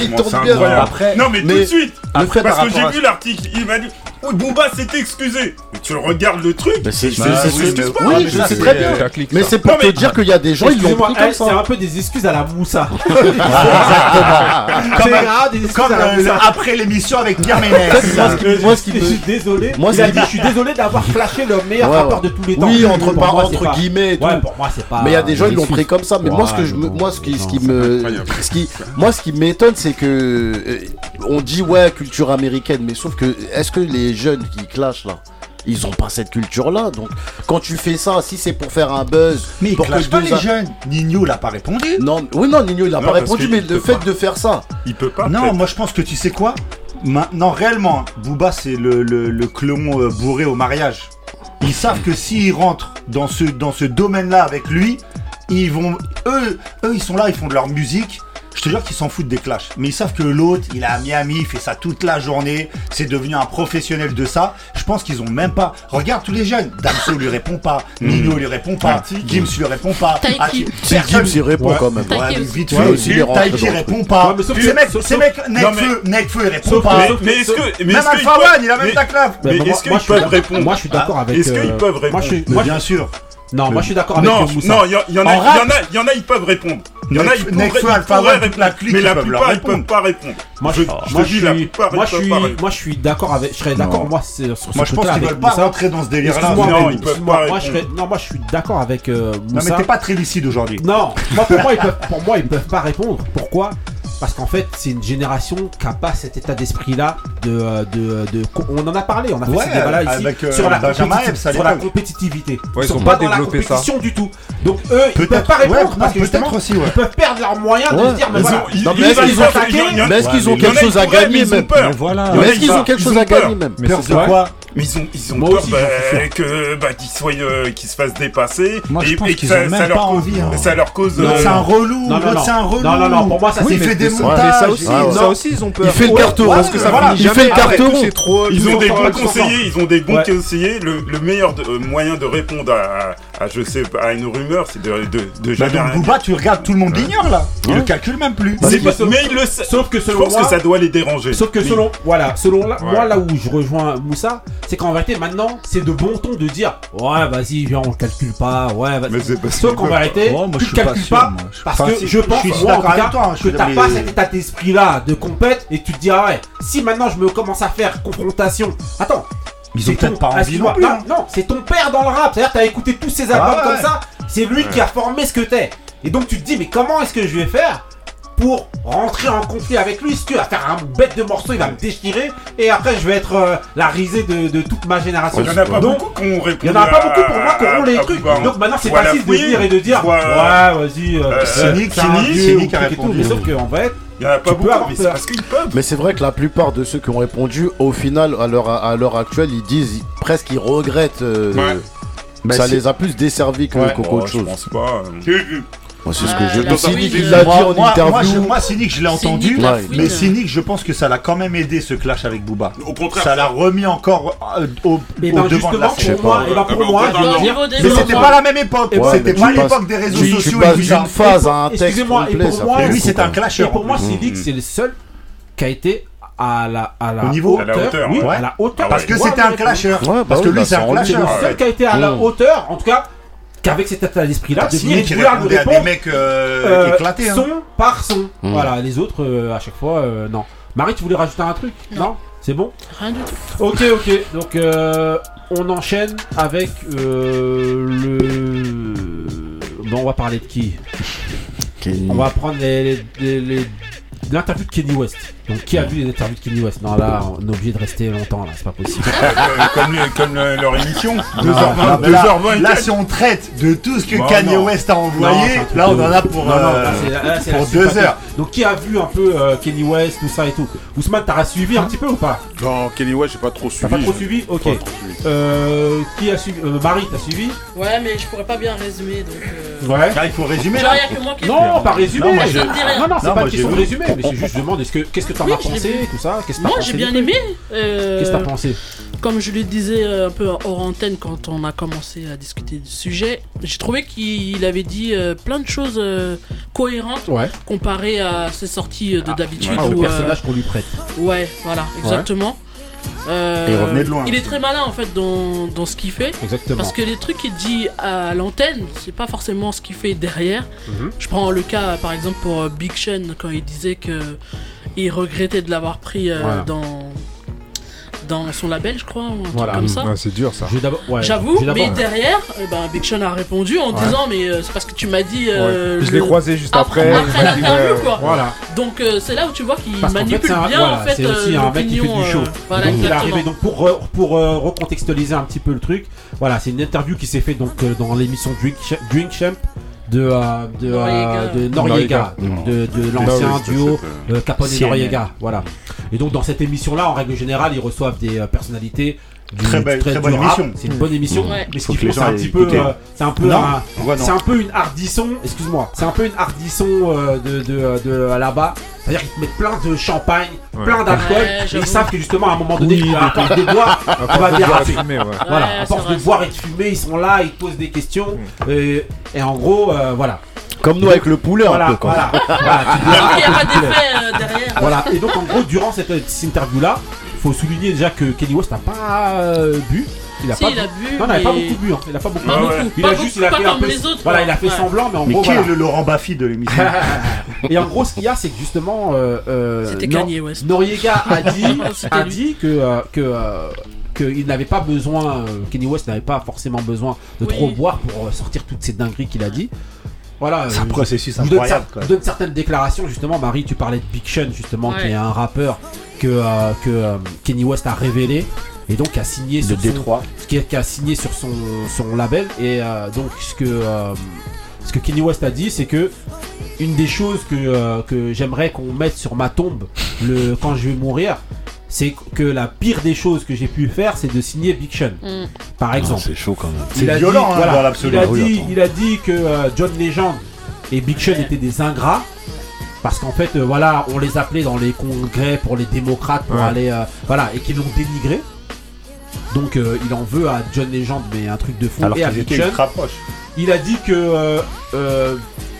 bien. Après, non, mais tout de suite. Parce que j'ai vu l'article, il m'a dit oui, Booba s'est excusé. Mais tu regardes le truc. Bah, c'est oui, je sais très bien. Mais c'est pour te dire qu'il y a des gens, ils l'ont pris comme eh, ça. C'est un peu des excuses à la Moussa. Exactement. Comme euh, après l'émission avec Guerménès. Moi, ce qui me désolé. Moi, il a dit, je suis désolé d'avoir flashé le meilleur rappeur de tous les temps. Oui, entre, par, entre guillemets. Ouais, pour moi, c'est pas. Mais il y a des gens qui l'ont pris comme ça. Mais moi, ce que je, moi, qui, ce qui me, ce qui, moi, ce qui m'étonne, c'est que euh, on dit ouais culture américaine, mais sauf que est-ce que les jeunes qui clashent là. Ils ont pas cette culture-là. Donc, quand tu fais ça, si c'est pour faire un buzz. Mais ils pour que pas les jeunes. Nino l'a pas répondu. Non, oui, non, Nino, il a pas répondu, mais le fait de faire ça. Il peut pas. Non, moi je pense que tu sais quoi? Maintenant, réellement, Booba c'est le, le, clon euh, bourré au mariage. Ils savent que s'ils rentrent dans ce, dans ce domaine-là avec lui, ils vont. Eux, eux, ils sont là, ils font de leur musique. Je te jure qu'ils s'en foutent des clashs. Mais ils savent que l'autre, il est à Miami, il fait ça toute la journée, c'est devenu un professionnel de ça. Je pense qu'ils ont même pas. Regarde tous les jeunes. Damso lui répond pas, hmm. Nino lui répond pas, Gims lui répond pas. Taiki. Ah, personne lui répond quand même. Vite fait aussi. Taiki répond pas. Ces mecs, ces mecs, Nekfeu, il répond pas. Mais est-ce que. Même Alpha One, il a même ta clave. Mais est-ce qu'ils peuvent répondre Moi, je suis d'accord avec. Est-ce qu'ils peuvent répondre? Bien sûr. Non, moi je suis d'accord avec non, Moussa. Non, il y, y, en a, y, en a, ils peuvent répondre. Il y en a, ils, pourraient, ils répondre, la clique, mais la plupart, ils peuvent pas répondre. Moi, je, moi, je, suis, moi, je suis d'accord avec, je serais d'accord, moi, sur, moi, ce truc-là. Moi, je pense qu'ils veulent pas rentrer dans ce délire-là. Non, ils peuvent pas répondre. Non, moi, je suis d'accord avec Moussa. Non, mais t'es pas très lucide aujourd'hui. Non, pour moi, ils peuvent pas répondre. Pourquoi? parce qu'en fait c'est une génération qui n'a pas cet état d'esprit là euh, de, de, de, on en a parlé on a fait ouais, ce là ici sur, la compétitivité, sur la compétitivité. Ouais, ils sont, sont pas, pas développé dans la compétition ça. du tout. Donc eux ils peuvent pas répondre ouais, parce que justement aussi, ils peuvent perdre leurs moyens de se dire mais voilà. ils, non, ils, ils ont attaqué. mais est-ce qu'ils ont quelque chose à gagner même. mais est-ce qu'ils ont quelque chose à gagner même mais c'est quoi mais ils ont, ils ont peur bah, que bah, qu'ils soient euh, qu'ils se fassent dépasser Moi, et, je pense et que ça, même ça, pas cause, envie, hein. ça leur cause euh... c'est un relou c'est un relou non non non pour moi ça oui, c'est fait des ça aussi, ils ont peur. Il fait le carton. Parce que ça Il fait le carton. Ils ont des bons conseillers. Ils ont des bons conseillers. Le meilleur euh, moyen de répondre à, je sais, à une rumeur, c'est de, de, de bah, jamais. Tu regardes, tout le monde l'ignore là. Il le calcule même plus. Mais il le sait. Sauf que selon moi, je pense que ça doit les déranger. Sauf que selon, voilà, selon moi là où je rejoins Moussa, c'est qu'en vérité maintenant, c'est de bon ton de dire, ouais, vas-y, viens, on calcule pas, ouais. Sauf qu'en vérité, tu calcules pas parce que je pense, moi en tout cas, hein, que t'as pas cet état d'esprit-là de compète et tu te dis, ah ouais, si maintenant je me commence à faire confrontation. Attends. Ils ont peut-être pas envie non, hein. non, c'est ton père dans le rap. C'est-à-dire, t'as écouté tous ces ah albums comme ça. C'est lui qui a formé ce que t'es. Et donc, tu te dis, mais comment est-ce que je vais faire pour rentrer en conflit avec lui. Si tu vas faire un bête de morceau, il va me déchirer. Et après, je vais être euh, la risée de, de, toute ma génération. Il n'y en a pas Donc, beaucoup qu'on Il n'y en a pas beaucoup pour moi qui auront les trucs. Hein. Donc maintenant, c'est facile de dire et de dire euh, Ouais, vas-y, euh, euh, c'est Nick, c'est Nick, Mais sauf qu'en vrai, il y en a pas tu beaucoup, mais c'est parce qu'ils peuvent. Mais c'est vrai que la plupart de ceux qui ont répondu, au final, à l'heure, à l'heure actuelle, ils disent ils, presque qu'ils regrettent. Euh, ouais. Bah, ça les a plus desservis que ouais. qu'autre oh, chose. Je pense pas. Hein. Moi, c'est ce ah, que je pense. Cynic, il l'a dit en interview. Moi, Cynic, je l'ai entendu. Mais Cynic, je pense que ça l'a quand même aidé ce clash avec Booba. Au contraire. Ça l'a remis encore euh, au ben, devant de la scène. Pour moi, ben, ah, mais c'était pas la même époque. C'était pas l'époque des réseaux sociaux et tout ça. phase à un texte complet. Pour moi, lui, c'est un clasheur. Pour moi, mm. Cynic, c'est le seul qui a été à la, à la hauteur, à la hauteur, ah parce que c'était un clasheur ouais, bah parce que lui bah c'est un clasheur le seul qui a été à la hauteur en tout cas qu'avec cet état d'esprit-là, ah, de Mireille qui Boulard répondait à des mecs euh, euh éclatés. Hein. son par son. Hmm. Voilà, les autres, euh, à chaque fois, euh, non. Marie, tu voulais rajouter un truc Non. C'est bon Rien du tout. Ok, ok. Donc, euh, on enchaîne avec le. Bon, on va parler de qui On va prendre les- les- les- les- l'interview de Kenny West. Donc qui a vu les interviews de Kenny West Non là, on est obligé de rester longtemps là, c'est pas possible. Euh, comme, leur émission, 2h20, Là, si on traite de tout ce que Bon, Kanye. West a envoyé, là, on en a pour, Non, non, euh, deux heures. Donc qui a vu un peu euh, Kenny West, tout ça et tout? Ousmane, t'as suivi un petit peu ou pas? Non, Kelly West, j'ai pas trop T'as suivi. pas trop suivi? Ok. Trop suivi. Euh, qui a suivi? Euh, Marie, t'as suivi? Ouais, mais je pourrais pas bien résumer donc. euh, Ouais. Ah, il faut résumer là. que moi qui. Non, pas résumé. Non, Non, c'est pas une question de mais c'est juste je demande ce que qu'est-ce que que t'en as pensé, tout ça Qu'est-ce que Moi, j'ai bien aimé. Euh, qu'est-ce que t'as pensé Comme je le disais euh, un peu hors antenne quand on a commencé à discuter du sujet, j'ai trouvé qu'il avait dit euh, plein de choses cohérentes ouais. comparé à ses sorties de ah, d'habitude. Ah, ou personnage qu'on lui prête. Ouais, voilà, exactement. Il, est hein. très malin en fait dans, dans ce qu'il fait. Exactement. Parce que les trucs qu'il dit à l'antenne, c'est pas forcément ce qu'il fait derrière. Mhm. Je prends le cas par exemple pour Big Shen quand il disait que il regrettait de l'avoir pris euh, dans dans son label, je crois, ou un truc comme ça. Ouais, c'est dur ça. J'avoue, mais derrière, eh ben, Big Sean a répondu en disant Mais euh, c'est parce que tu m'as dit. Euh, je l'ai croisé juste après. Donc euh, c'est là où tu vois qu'il manipule bien en fait. C'est aussi un mec qui fait du show. Donc, il est arrivé, donc pour, pour recontextualiser un petit peu le truc, voilà, c'est une interview qui s'est fait donc dans l'émission Drink, Drink Champ euh, euh, de, Noriega, de, l'ancien duo euh, Capone et Noriega. Voilà. Et donc dans cette émission-là, en règle générale, ils reçoivent des euh, personnalités du, très belle, très bonne émission. C'est une bonne émission. Mais ce qu'il faut, euh, c'est un petit peu, euh, c'est un un peu une hardisson. Excuse-moi, c'est un peu une hardisson euh, de, de, de, là-bas. C'est-à-dire qu'ils te mettent plein de champagne, plein d'alcool. Et ils savent que justement à un moment donné, oui, à force de boire, on va déraper. Voilà, à force de boire et de fumer, ils sont là, ils te posent des questions. Mm. Et, en gros, voilà. Comme nous avec le poulet voilà, un peu quand voilà. même. Voilà, tu et donc en gros durant cette, cette interview là, faut souligner déjà que Kenny West n'a pas euh, bu. Il a si, pas il bu. a bu. Non, il pas beaucoup bu. Hein. Il a pas beaucoup. Ah il a juste, il a fait. Autres, voilà, il a fait semblant, mais en gros. Mais qui est le Laurent Baffy de l'émission? Et en gros, ce qu'il y a, c'est que justement, euh, euh, West. Noriega a dit, a dit que euh, que euh, qu'il n'avait pas besoin, Kenny West n'avait pas forcément besoin de trop boire pour sortir toutes ces dingueries qu'il a dit. Voilà, c'est un euh, processus incroyable. Donne, donne certaines déclarations, justement. Marie, tu parlais de Big Sean, justement, qui est un rappeur que, euh, que euh, Kenny West a révélé et donc a signé sur Détroit. Son, qui, a, signé sur son, label. Et donc, ce que, ce que Kenny West a dit, c'est que une des choses que, que j'aimerais qu'on mette sur ma tombe le, quand je vais mourir, c'est que la pire des choses que j'ai pu faire, c'est de signer Big Sean, Mm. par exemple. C'est chaud quand même. A violent, dit, hein, voilà, dans l'absolu. Il a Ah oui, dit, attends. il a dit que euh, John Legend et Big Sean étaient des ingrats. Parce qu'en fait, euh, voilà, on les appelait dans les congrès pour les démocrates pour Ouais. aller, euh, voilà, et qu'ils l'ont dénigré. Donc euh, il en veut à John Legend, mais un truc de fou. Alors et à Big Sean. Il a dit que euh, euh,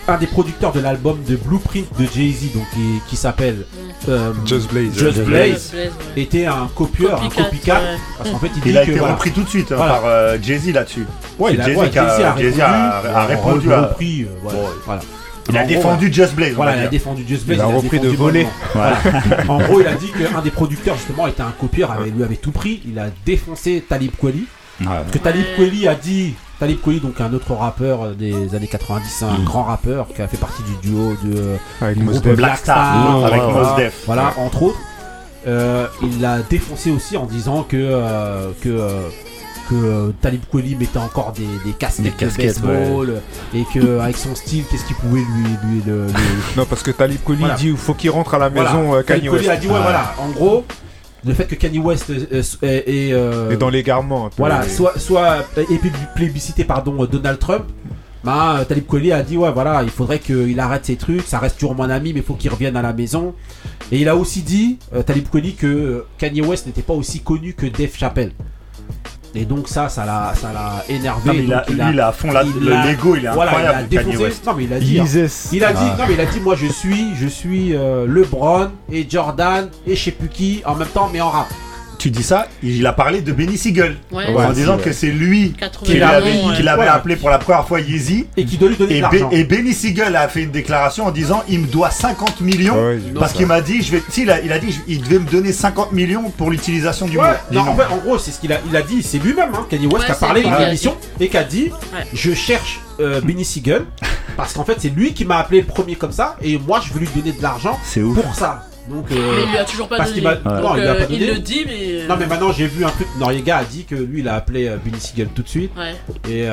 un des producteurs de l'album de Blueprint de Jay-Z, donc qui, qui s'appelle euh, Just Blaze. Just Just Blaze, était un copieur, un Copycat, ouais. Parce qu'en fait, il, Il dit a que été voilà, repris tout de suite hein, Voilà. par euh, Jay-Z là-dessus. Ouais, C'est il a, Jay-Z ouais, qui a- Jay-Z a répondu, a répondu à- repris, euh, voilà, Ouais. voilà. Il a défendu Just Blaze. Voilà, il a défendu Just Blaze. Il a repris de voler. Voilà. en gros, il a dit qu'un des producteurs, justement, était un copieur, avait, lui avait tout pris. Il a défoncé Talib Kweli. Ouais. Parce que Talib Kweli a dit. Talib Kweli, donc un autre rappeur euh, des années 90, un Mm. grand rappeur qui a fait partie du duo de, euh, Avec du groupe. Black Star, avec voilà, Mos Def. Voilà, entre autres. Euh, il l'a défoncé aussi en disant que euh, que euh, que Talib Kweli mettait encore des, des casquettes, Des de casquettes, baseball et que avec son style, qu'est-ce qu'il pouvait lui lui le, le- Non, parce que Talib Kweli Voilà. dit il faut qu'il rentre à la Voilà. maison euh, Talib Kanye Kweli a dit ouais voilà, en gros le fait que Kanye West euh, euh, est, est, euh, Et dans l'égarement un peu. voilà, Et- soit, soit est plé- plébiscité pardon euh, Donald Trump. Bah, euh, Talib Kweli a dit ouais voilà il faudrait qu'il arrête ses trucs, ça reste toujours mon ami mais il faut qu'il revienne à la maison. Et il a aussi dit euh, Talib Kweli que euh, Kanye West n'était pas aussi connu que Dave Chappelle. Et donc ça ça l'a ça l'a énervé. Non, mais il a, il lui, il a à fond la- il le a- Lego, il est voilà, il a incroyable. Kanye défoncé- West. Non mais il a dit hein. Jesus. il a dit, Ah. non mais il a dit, moi je suis, je suis euh, LeBron et Jordan et je sais plus qui en même temps, mais en rap. Tu dis ça, il a parlé de Benny Siegel. Ouais. en Ouais, disant que c'est lui 80 qui l'avait appelé pour la première fois Yeezy. Et qui doit lui donner Et, de et Benny Siegel a fait une déclaration en disant il me doit 50 millions parce qu'il m'a dit je vais si, il, a, il a dit il devait me donner 50 millions pour l'utilisation du Ouais, mot. non, en, fait, en gros, c'est ce qu'il a, il a dit, c'est lui-même, hein, Kanye West, Ouais, qui a parlé dans l'émission et qui a dit Ouais. Je cherche euh, Benny Siegel parce qu'en fait, c'est lui qui m'a appelé le premier comme ça et moi, je veux lui donner de l'argent pour ça. Donc, euh, Mais il lui a toujours pas parce donné. Donc, non, il lui a euh, pas il donné. le dit, mais. Non, mais maintenant, j'ai vu un truc. Noriega a dit que lui, il a appelé euh, Benny Siegel tout de suite Ouais. et.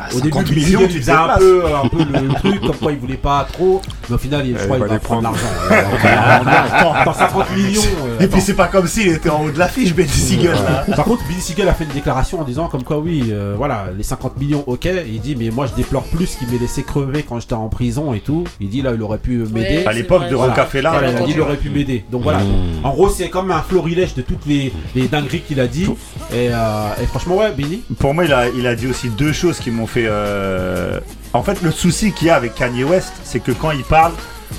Ah, au début, 50 Benny millions, tu faisait un peu, un peu le truc, comme quoi il voulait pas trop, mais au final, il, je crois il qu'il va prendre prendre. l'argent. Attends, 50 millions. euh, Et puis c'est pas comme s'il était en haut de l'affiche Benny Siegel là. Par contre, Billy Siegel a fait une déclaration en disant comme quoi oui, euh, voilà, les 50 millions, ok. Il dit mais moi je déplore plus qu'il m'ait laissé crever quand j'étais en prison et tout. Il dit là il aurait pu m'aider. Ouais, À l'époque de Voilà. Rocafella. Voilà, il a dit il aurait pu m'aider. Donc voilà. Mmh. En gros, c'est comme un florilège de toutes les, les dingueries qu'il a dit. Et, euh, et franchement, ouais, Billy. Pour moi, il a, il a dit aussi deux choses qui m'ont fait. euh, En fait, le souci qu'il y a avec Kanye West, c'est que quand il parle,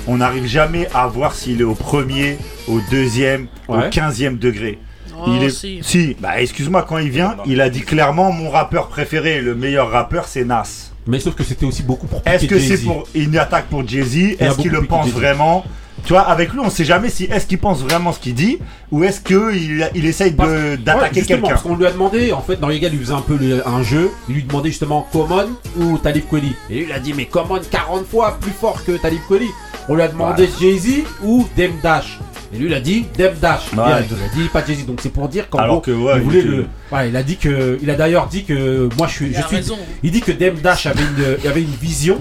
on n'arrive jamais à voir s'il est au premier, au deuxième, Ouais. au quinzième degré. Oh, il est... si. bah excuse-moi, quand il vient, il a dit clairement mon rappeur préféré, le meilleur rappeur, c'est Nas. Mais sauf que c'était aussi beaucoup pour Est-ce que c'est pour une attaque pour Jay-Z? Il a Est-ce qu'il le pense vraiment? Tu vois, avec lui, on sait jamais si est-ce qu'il pense vraiment ce qu'il dit ou est-ce qu'il il essaye Ouais, d'attaquer justement, quelqu'un. Parce qu'on lui a demandé, en fait, Noriega lui faisait un peu le- un jeu. Il lui demandait justement Common ou Talib Kweli. Et lui, il a dit, mais Common 40 fois plus fort que Talib Kweli. On lui a demandé Jay-Z ou Dem Dash. Et lui, il a dit Dem Dash. Ouais. Il a dit pas Jay-Z. Donc c'est pour dire qu'en gros, que, ouais, il voulait il était- le. Il a dit que. Il a d'ailleurs dit que moi, je suis. Il je a suis raison. il dit que Dem Dash avait une, avait une vision.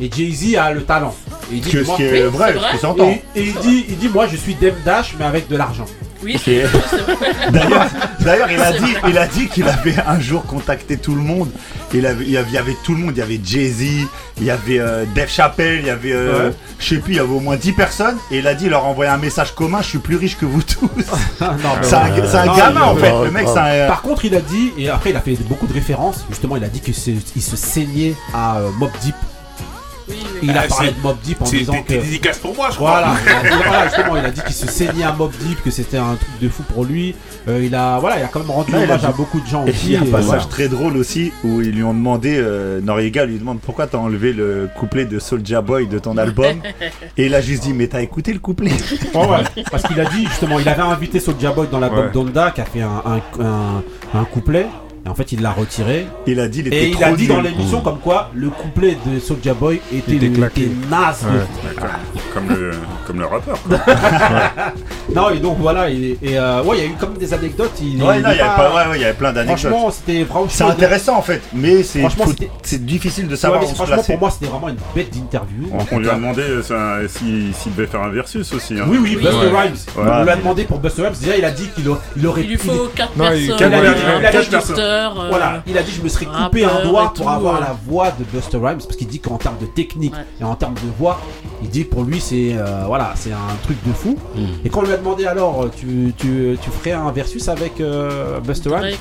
Et Jay-Z a le talent. Et il dit Que ce moi- qui est Oui, vrai, c'est ce vrai. qui s'entend. et, et il dit, il dit, moi, je suis Dem Dash, mais avec de l'argent. Oui, vrai. D'ailleurs, d'ailleurs, il a dit, vrai. il a dit qu'il avait un jour contacté tout le monde. Il, avait, il, y avait, il y avait tout le monde. Il y avait Jay Z, il y avait euh, Dave Chappelle, il y avait, euh, Ouais. je sais plus, il y avait au moins 10 personnes. Et il a dit, il leur a envoyé un message commun. Je suis plus riche que vous tous. C'est un, c'est un Non, gamin en fait. non, Le mec, non. c'est un. Par contre, il a dit, et après il a fait beaucoup de références, justement, il a dit qu'il se, il se saignait à euh, Mob Deep. Il a parlé de Mob Deep en C'est disant que. des dédicaces pour moi, je crois. Voilà, voilà, justement, il a dit qu'il se saignait à Mob Deep, que c'était un truc de fou pour lui. Euh, il a, voilà, il a quand même rendu il hommage à beaucoup de gens Et aussi. il y a un passage voilà. très drôle aussi où ils lui ont demandé, euh, Noriega lui demande pourquoi t'as enlevé le couplet de Soulja Boy de ton album. Et il a juste dit, mais t'as écouté le couplet ouais, parce qu'il a dit justement, il avait invité Soulja Boy dans l'album Ouais. Donda qui a fait un, un, un- un couplet. Et en fait, il l'a retiré. Il a dit, il était Et il trop a dit dans l'émission comme quoi le couplet de Soulja Boy était, était le- claqué. était naze. Ouais. Comme le, comme le rappeur. quoi. Non, et donc voilà, et, et, euh, ouais, il y a eu comme des anecdotes. Il, Ouais, il non, est il y avait pas- pas- ouais, ouais, il y avait plein d'anecdotes. Franchement, c'était vraiment. C'est intéressant en fait, mais c'est Franchement, faut- c'était- c'est difficile de Ouais, savoir mais où se franchement, placer. pour moi, c'était vraiment une bête d'interview. On, on lui a demandé euh, ça, s'il s'il devait faire un versus aussi. hein. Oui, oui, Buster Ouais. Rhymes. Ouais. On lui a demandé pour Buster Rhymes. Déjà, il a dit qu'il a- il aurait Il lui faut 4 Non, il- personnes. quatre- Il a il quatre producteurs, euh, Voilà, il a dit je me serais coupé un doigt pour tout, avoir ouais. la voix de Buster Rhymes parce qu'il dit qu'en termes de technique Ouais. et en termes de voix, il dit que pour lui c'est euh, voilà c'est un truc de fou. Mm. Et quand on lui a demandé alors tu, tu, tu ferais un versus avec euh, Buster Rhymes,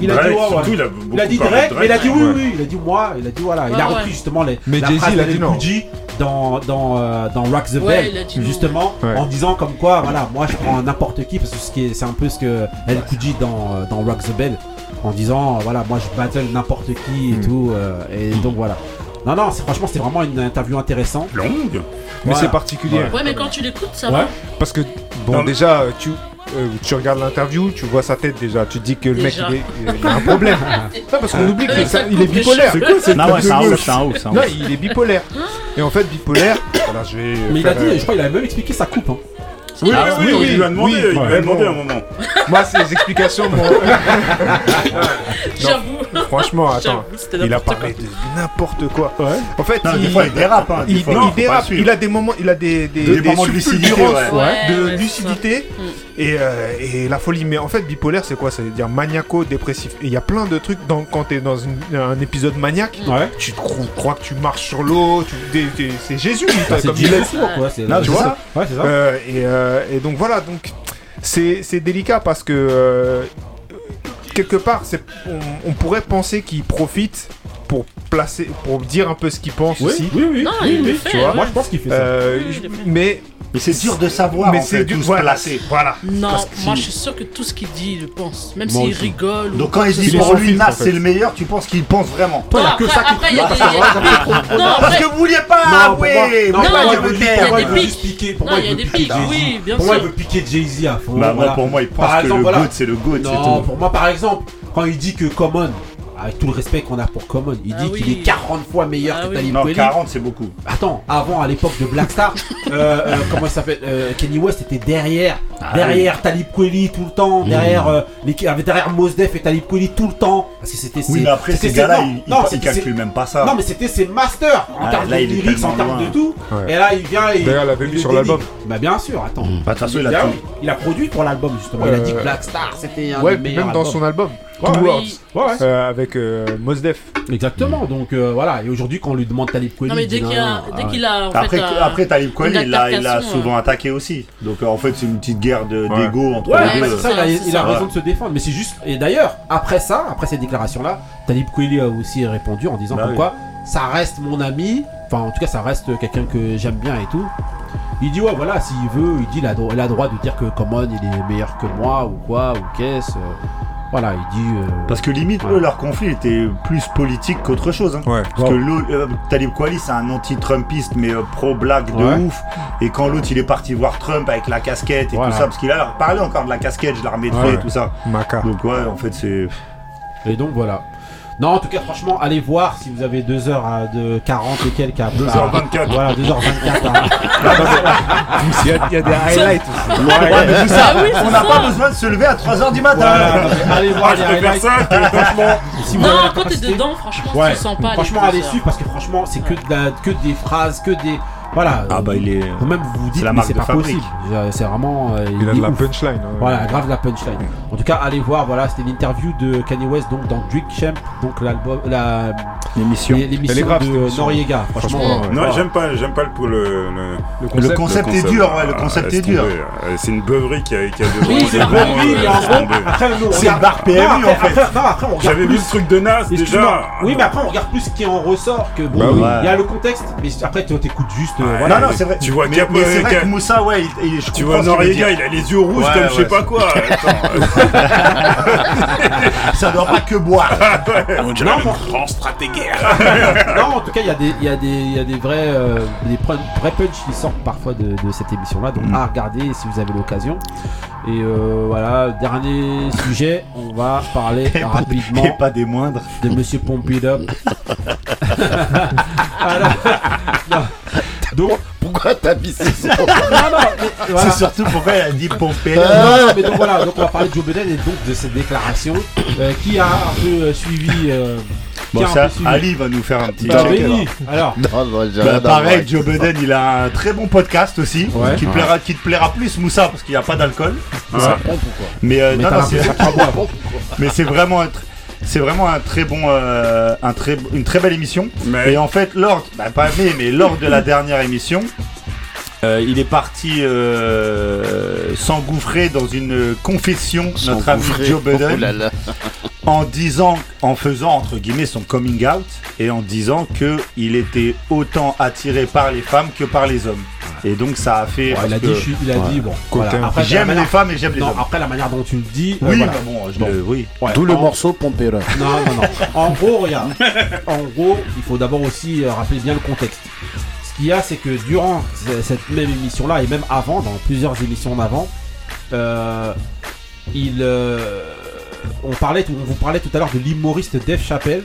il a Drake, dit ouais, ouais. il a Il a dit Drake, mais il a dit oui oui, il a dit moi, il a dit voilà, il a ouais. repris justement les Mais la Jay-Z, phrase il a de dit non. Gucci dans dans euh, dans Rock the Ouais, Bell dit justement Ouais. en disant comme quoi voilà moi je prends n'importe qui parce que ce qui est- c'est un peu ce que El Coogee dans dans Rock the Bell en disant euh, voilà moi je battle n'importe qui et Mm. tout euh, et donc voilà non non c'est franchement c'était vraiment une interview intéressante Longue. Mais Voilà. c'est particulier. Ouais, mais quand tu l'écoutes, ça Ouais. va. Parce que, bon, Non, déjà, tu, euh, tu regardes l'interview, tu vois sa tête déjà. Tu te dis que le mec, il, est- il a un problème. non, parce qu'on oublie qu'il est bipolaire. C'est quoi cette Non, tête ouais, de c'est un ouf, c'est un ouf, c'est un Non, il est bipolaire. Et en fait, bipolaire. Voilà, je vais. mais il a dit euh, je crois qu'il a même expliqué sa coupe hein. Oui, Ah, oui, oui, oui, oui, il lui a demandé, oui, il lui a demandé bon. un moment. Moi, ces explications, moi. J'avoue. Franchement, attends. Il a parlé de n'importe quoi. En fait, Non, il, des fois il dérape, hein, il, fois, dérape. Il a des moments, il a des, des, Des moments de lucidité, ouais. Ouais, de lucidité. Mm. et, euh, et la folie. Mais en fait, bipolaire, c'est quoi? Ça veut dire maniaco-dépressif. Et il y a plein de trucs dans, quand t'es dans une- un épisode maniaque. ouais Tu crois que tu marches sur l'eau. tu- C'est Jésus, Bah, c'est comme il Jay est. Uso, quoi tu vois? ça. ouais c'est ça Euh, et, euh, et donc voilà, donc c'est c'est délicat parce que euh, quelque part, c'est on, on pourrait penser qu'il profite pour placer, pour dire un peu ce qu'il pense oui, aussi. oui oui. Non, oui, fait, tu vois. moi je pense qu'il fait ça. Euh, mais Mais c'est dur de savoir mais en c'est fait du où se voilà, placer. voilà. Non, Parce que moi je suis sûr que tout ce qu'il dit, il le pense. Même s'il rigole. Donc quand il dit pour lui Nas c'est le meilleur, tu penses qu'il pense vraiment toi que ça qui Parce que vous vouliez pas avouer non, il veut piquer. Pour Non, moi, il y a des pics, oui, bien Pour moi, il veut piquer Jay-Z à fond. Bah pour moi il pense que le. GOAT c'est le GOAT, Non, pour moi, par exemple, quand il dit que Common, avec tout le respect qu'on a pour Common, il Ah dit oui. qu'il est 40 fois meilleur Ah que oui. Talib Non, Kweli. 40 c'est beaucoup. Attends, avant, à l'époque de Black Star, euh, euh, comment ça s'appelle euh, Kenny West était derrière, Ah derrière Talib Kweli tout le temps, derrière, euh, les, avec- derrière Mos Def et Talib Kweli tout le temps, parce que c'était Oui ses- mais après ces gars-là non, ils- non, calculent même pas ça. Non mais c'était ses masters en termes là, de il est lyrics, en termes de tout. Ouais. Et là il vient et D'ailleurs, il avait le sur l'album. Bah bien sûr, attends. Bah, de toute façon il a tout. il a produit pour l'album justement. Il a dit que Euh, Black Star c'était un Ouais, des meilleurs même dans son album, Two oui. Words, Ouais, ouais. euh, avec euh, Mos Def. Exactement. Donc euh, voilà. Et aujourd'hui, quand on lui demande Talib Kweli, Non, mais il dès dit qu'il a, non, dès ah qu'il a en Après, fait, euh, après Talib Kweli, il a, il a altercation, souvent attaqué aussi. Donc euh, en fait, c'est une petite guerre de- Ouais. d'ego entre Ouais, les mais deux. c'est ça, il a, c'est il a ça. raison de se défendre. Mais c'est juste. Et d'ailleurs, après ça, après ces déclarations-là, Talib Kweli a aussi répondu en disant Bah comme oui. quoi ça reste mon ami. Enfin, en tout cas, ça reste quelqu'un que j'aime bien et tout. Il dit, ouais, voilà, s'il veut, il dit, il a, dro- il a droit de dire que Common il est meilleur que moi ou quoi, ou qu'est-ce. euh, voilà, il dit. euh, Parce que limite, eux, leur conflit était plus politique qu'autre chose. hein. Ouais. Parce que l'autre, euh, Talib Kweli, c'est un anti-Trumpiste, mais euh, pro-black de Ouais. ouf. Et quand l'autre, il est parti voir Trump avec la casquette et Voilà. tout ça, parce qu'il a parlé encore de la casquette, je la remettrai Ouais. et tout ça. Maca. Donc ouais, en fait, c'est... Et donc voilà. Non, en tout cas, franchement, allez voir si vous avez 2 heures à- de 40 et quelques à 2h24. Voilà, 2h24. Il y, a, il y a des highlights aussi. Ouais, mais tout ça, Ah oui, c'est on n'a pas besoin de se lever à 3h du matin. Voilà, allez voir Ah, les highlights. ça que Franchement, si vous avez Non, quand t'es dedans, franchement, Ouais, tu sens pas. franchement, allez suivre parce que franchement, c'est que, de la- que des phrases, que des. Voilà. Ah bah, il est... Même vous dites, la mais marque c'est de pas fabrique. possible. Euh, C'est vraiment. euh, Il a de la ouf. punchline. hein. Voilà, grave de la punchline. En tout cas, allez voir, voilà, c'était l'interview de Kanye West donc dans Drink Champ, donc l'album, la L'émission. l'émission de. Noriega. Franchement, Franchement, euh, Non, voilà. j'aime pas, j'aime pas le, le, le, Le concept, est dur, ouais, le Ah, concept est dur. Euh, C'est une beuverie qui a, qui a devant. Oui, c'est vrai, oui, euh, après, C'est le bar PMU, en fait. après- non, après, on regarde J'avais vu plus- le truc de Nas Excuse-moi. déjà. Oui, mais après on regarde plus ce qui en ressort que bon. Bah Il oui. y a le contexte, mais après tu écoutes juste Ouais. voilà. Non, non, c'est vrai. Tu vois mais, c'est vrai que Moussa, ouais, il, il- je Tu comprends vois Noriega, il a les yeux rouges Ouais, comme je sais pas quoi. Ça doit pas que boire. On dirait Non, un bon. grand stratégaire. non, en tout cas, il y a des, il y a des, il y a des vrais, euh, des pr- vrais punch qui sortent parfois de, de cette émission-là. Donc Mm. à regarder si vous avez l'occasion. Et euh, voilà, dernier sujet, on va parler Et pas- rapidement Et pas des moindres. de Monsieur Pompidou. Alors, non. Donc, Pourquoi t'as mis ce son non, non, mais voilà. C'est surtout pourquoi elle a dit pomper. Non, non, mais donc voilà, donc on va parler de Joe Biden et donc de cette déclaration euh, qui a un peu euh, suivi. euh, qui Bon, a un ça, peu suivi. Ali va nous faire un petit Bah, check, oui. Alors, Non, non, j'ai Bah, rien à pareil. Joe Biden, il a un très bon podcast aussi, Ouais. qui, te plaira, qui te plaira plus, Moussa, parce qu'il n'y a pas d'alcool. Ça pompe ou quoi Mais, euh, mais non, t'as non, c'est- l'impression que ça boit. mais c'est vraiment un, tr- c'est vraiment un très bon, euh, un très, une très belle émission. Mais Et en fait, lors, bah, pas mais, mais lors de la dernière émission, euh, il est parti euh, s'engouffrer dans une confession, notre ami. Joe Biden, Oh là là. en disant, en faisant entre guillemets son coming out et en disant que il était autant attiré par les femmes que par les hommes. Et donc ça a fait. Ouais, il a que dit, je il a dit, bon. Voilà. Après, j'aime les femmes et j'aime les Non, hommes. après la manière dont tu le dis. euh, Oui, voilà. bah bon, je le- oui. Ouais, D'où le morceau Pompera. Non, non, non. En gros, regarde. En gros, il faut d'abord aussi euh, rappeler bien le contexte. Ce qu'il y a, c'est que durant cette même émission-là, et même avant, dans plusieurs émissions d'avant, euh, il, euh, on, parlait, on vous parlait tout à l'heure de l'humoriste Dave Chappelle,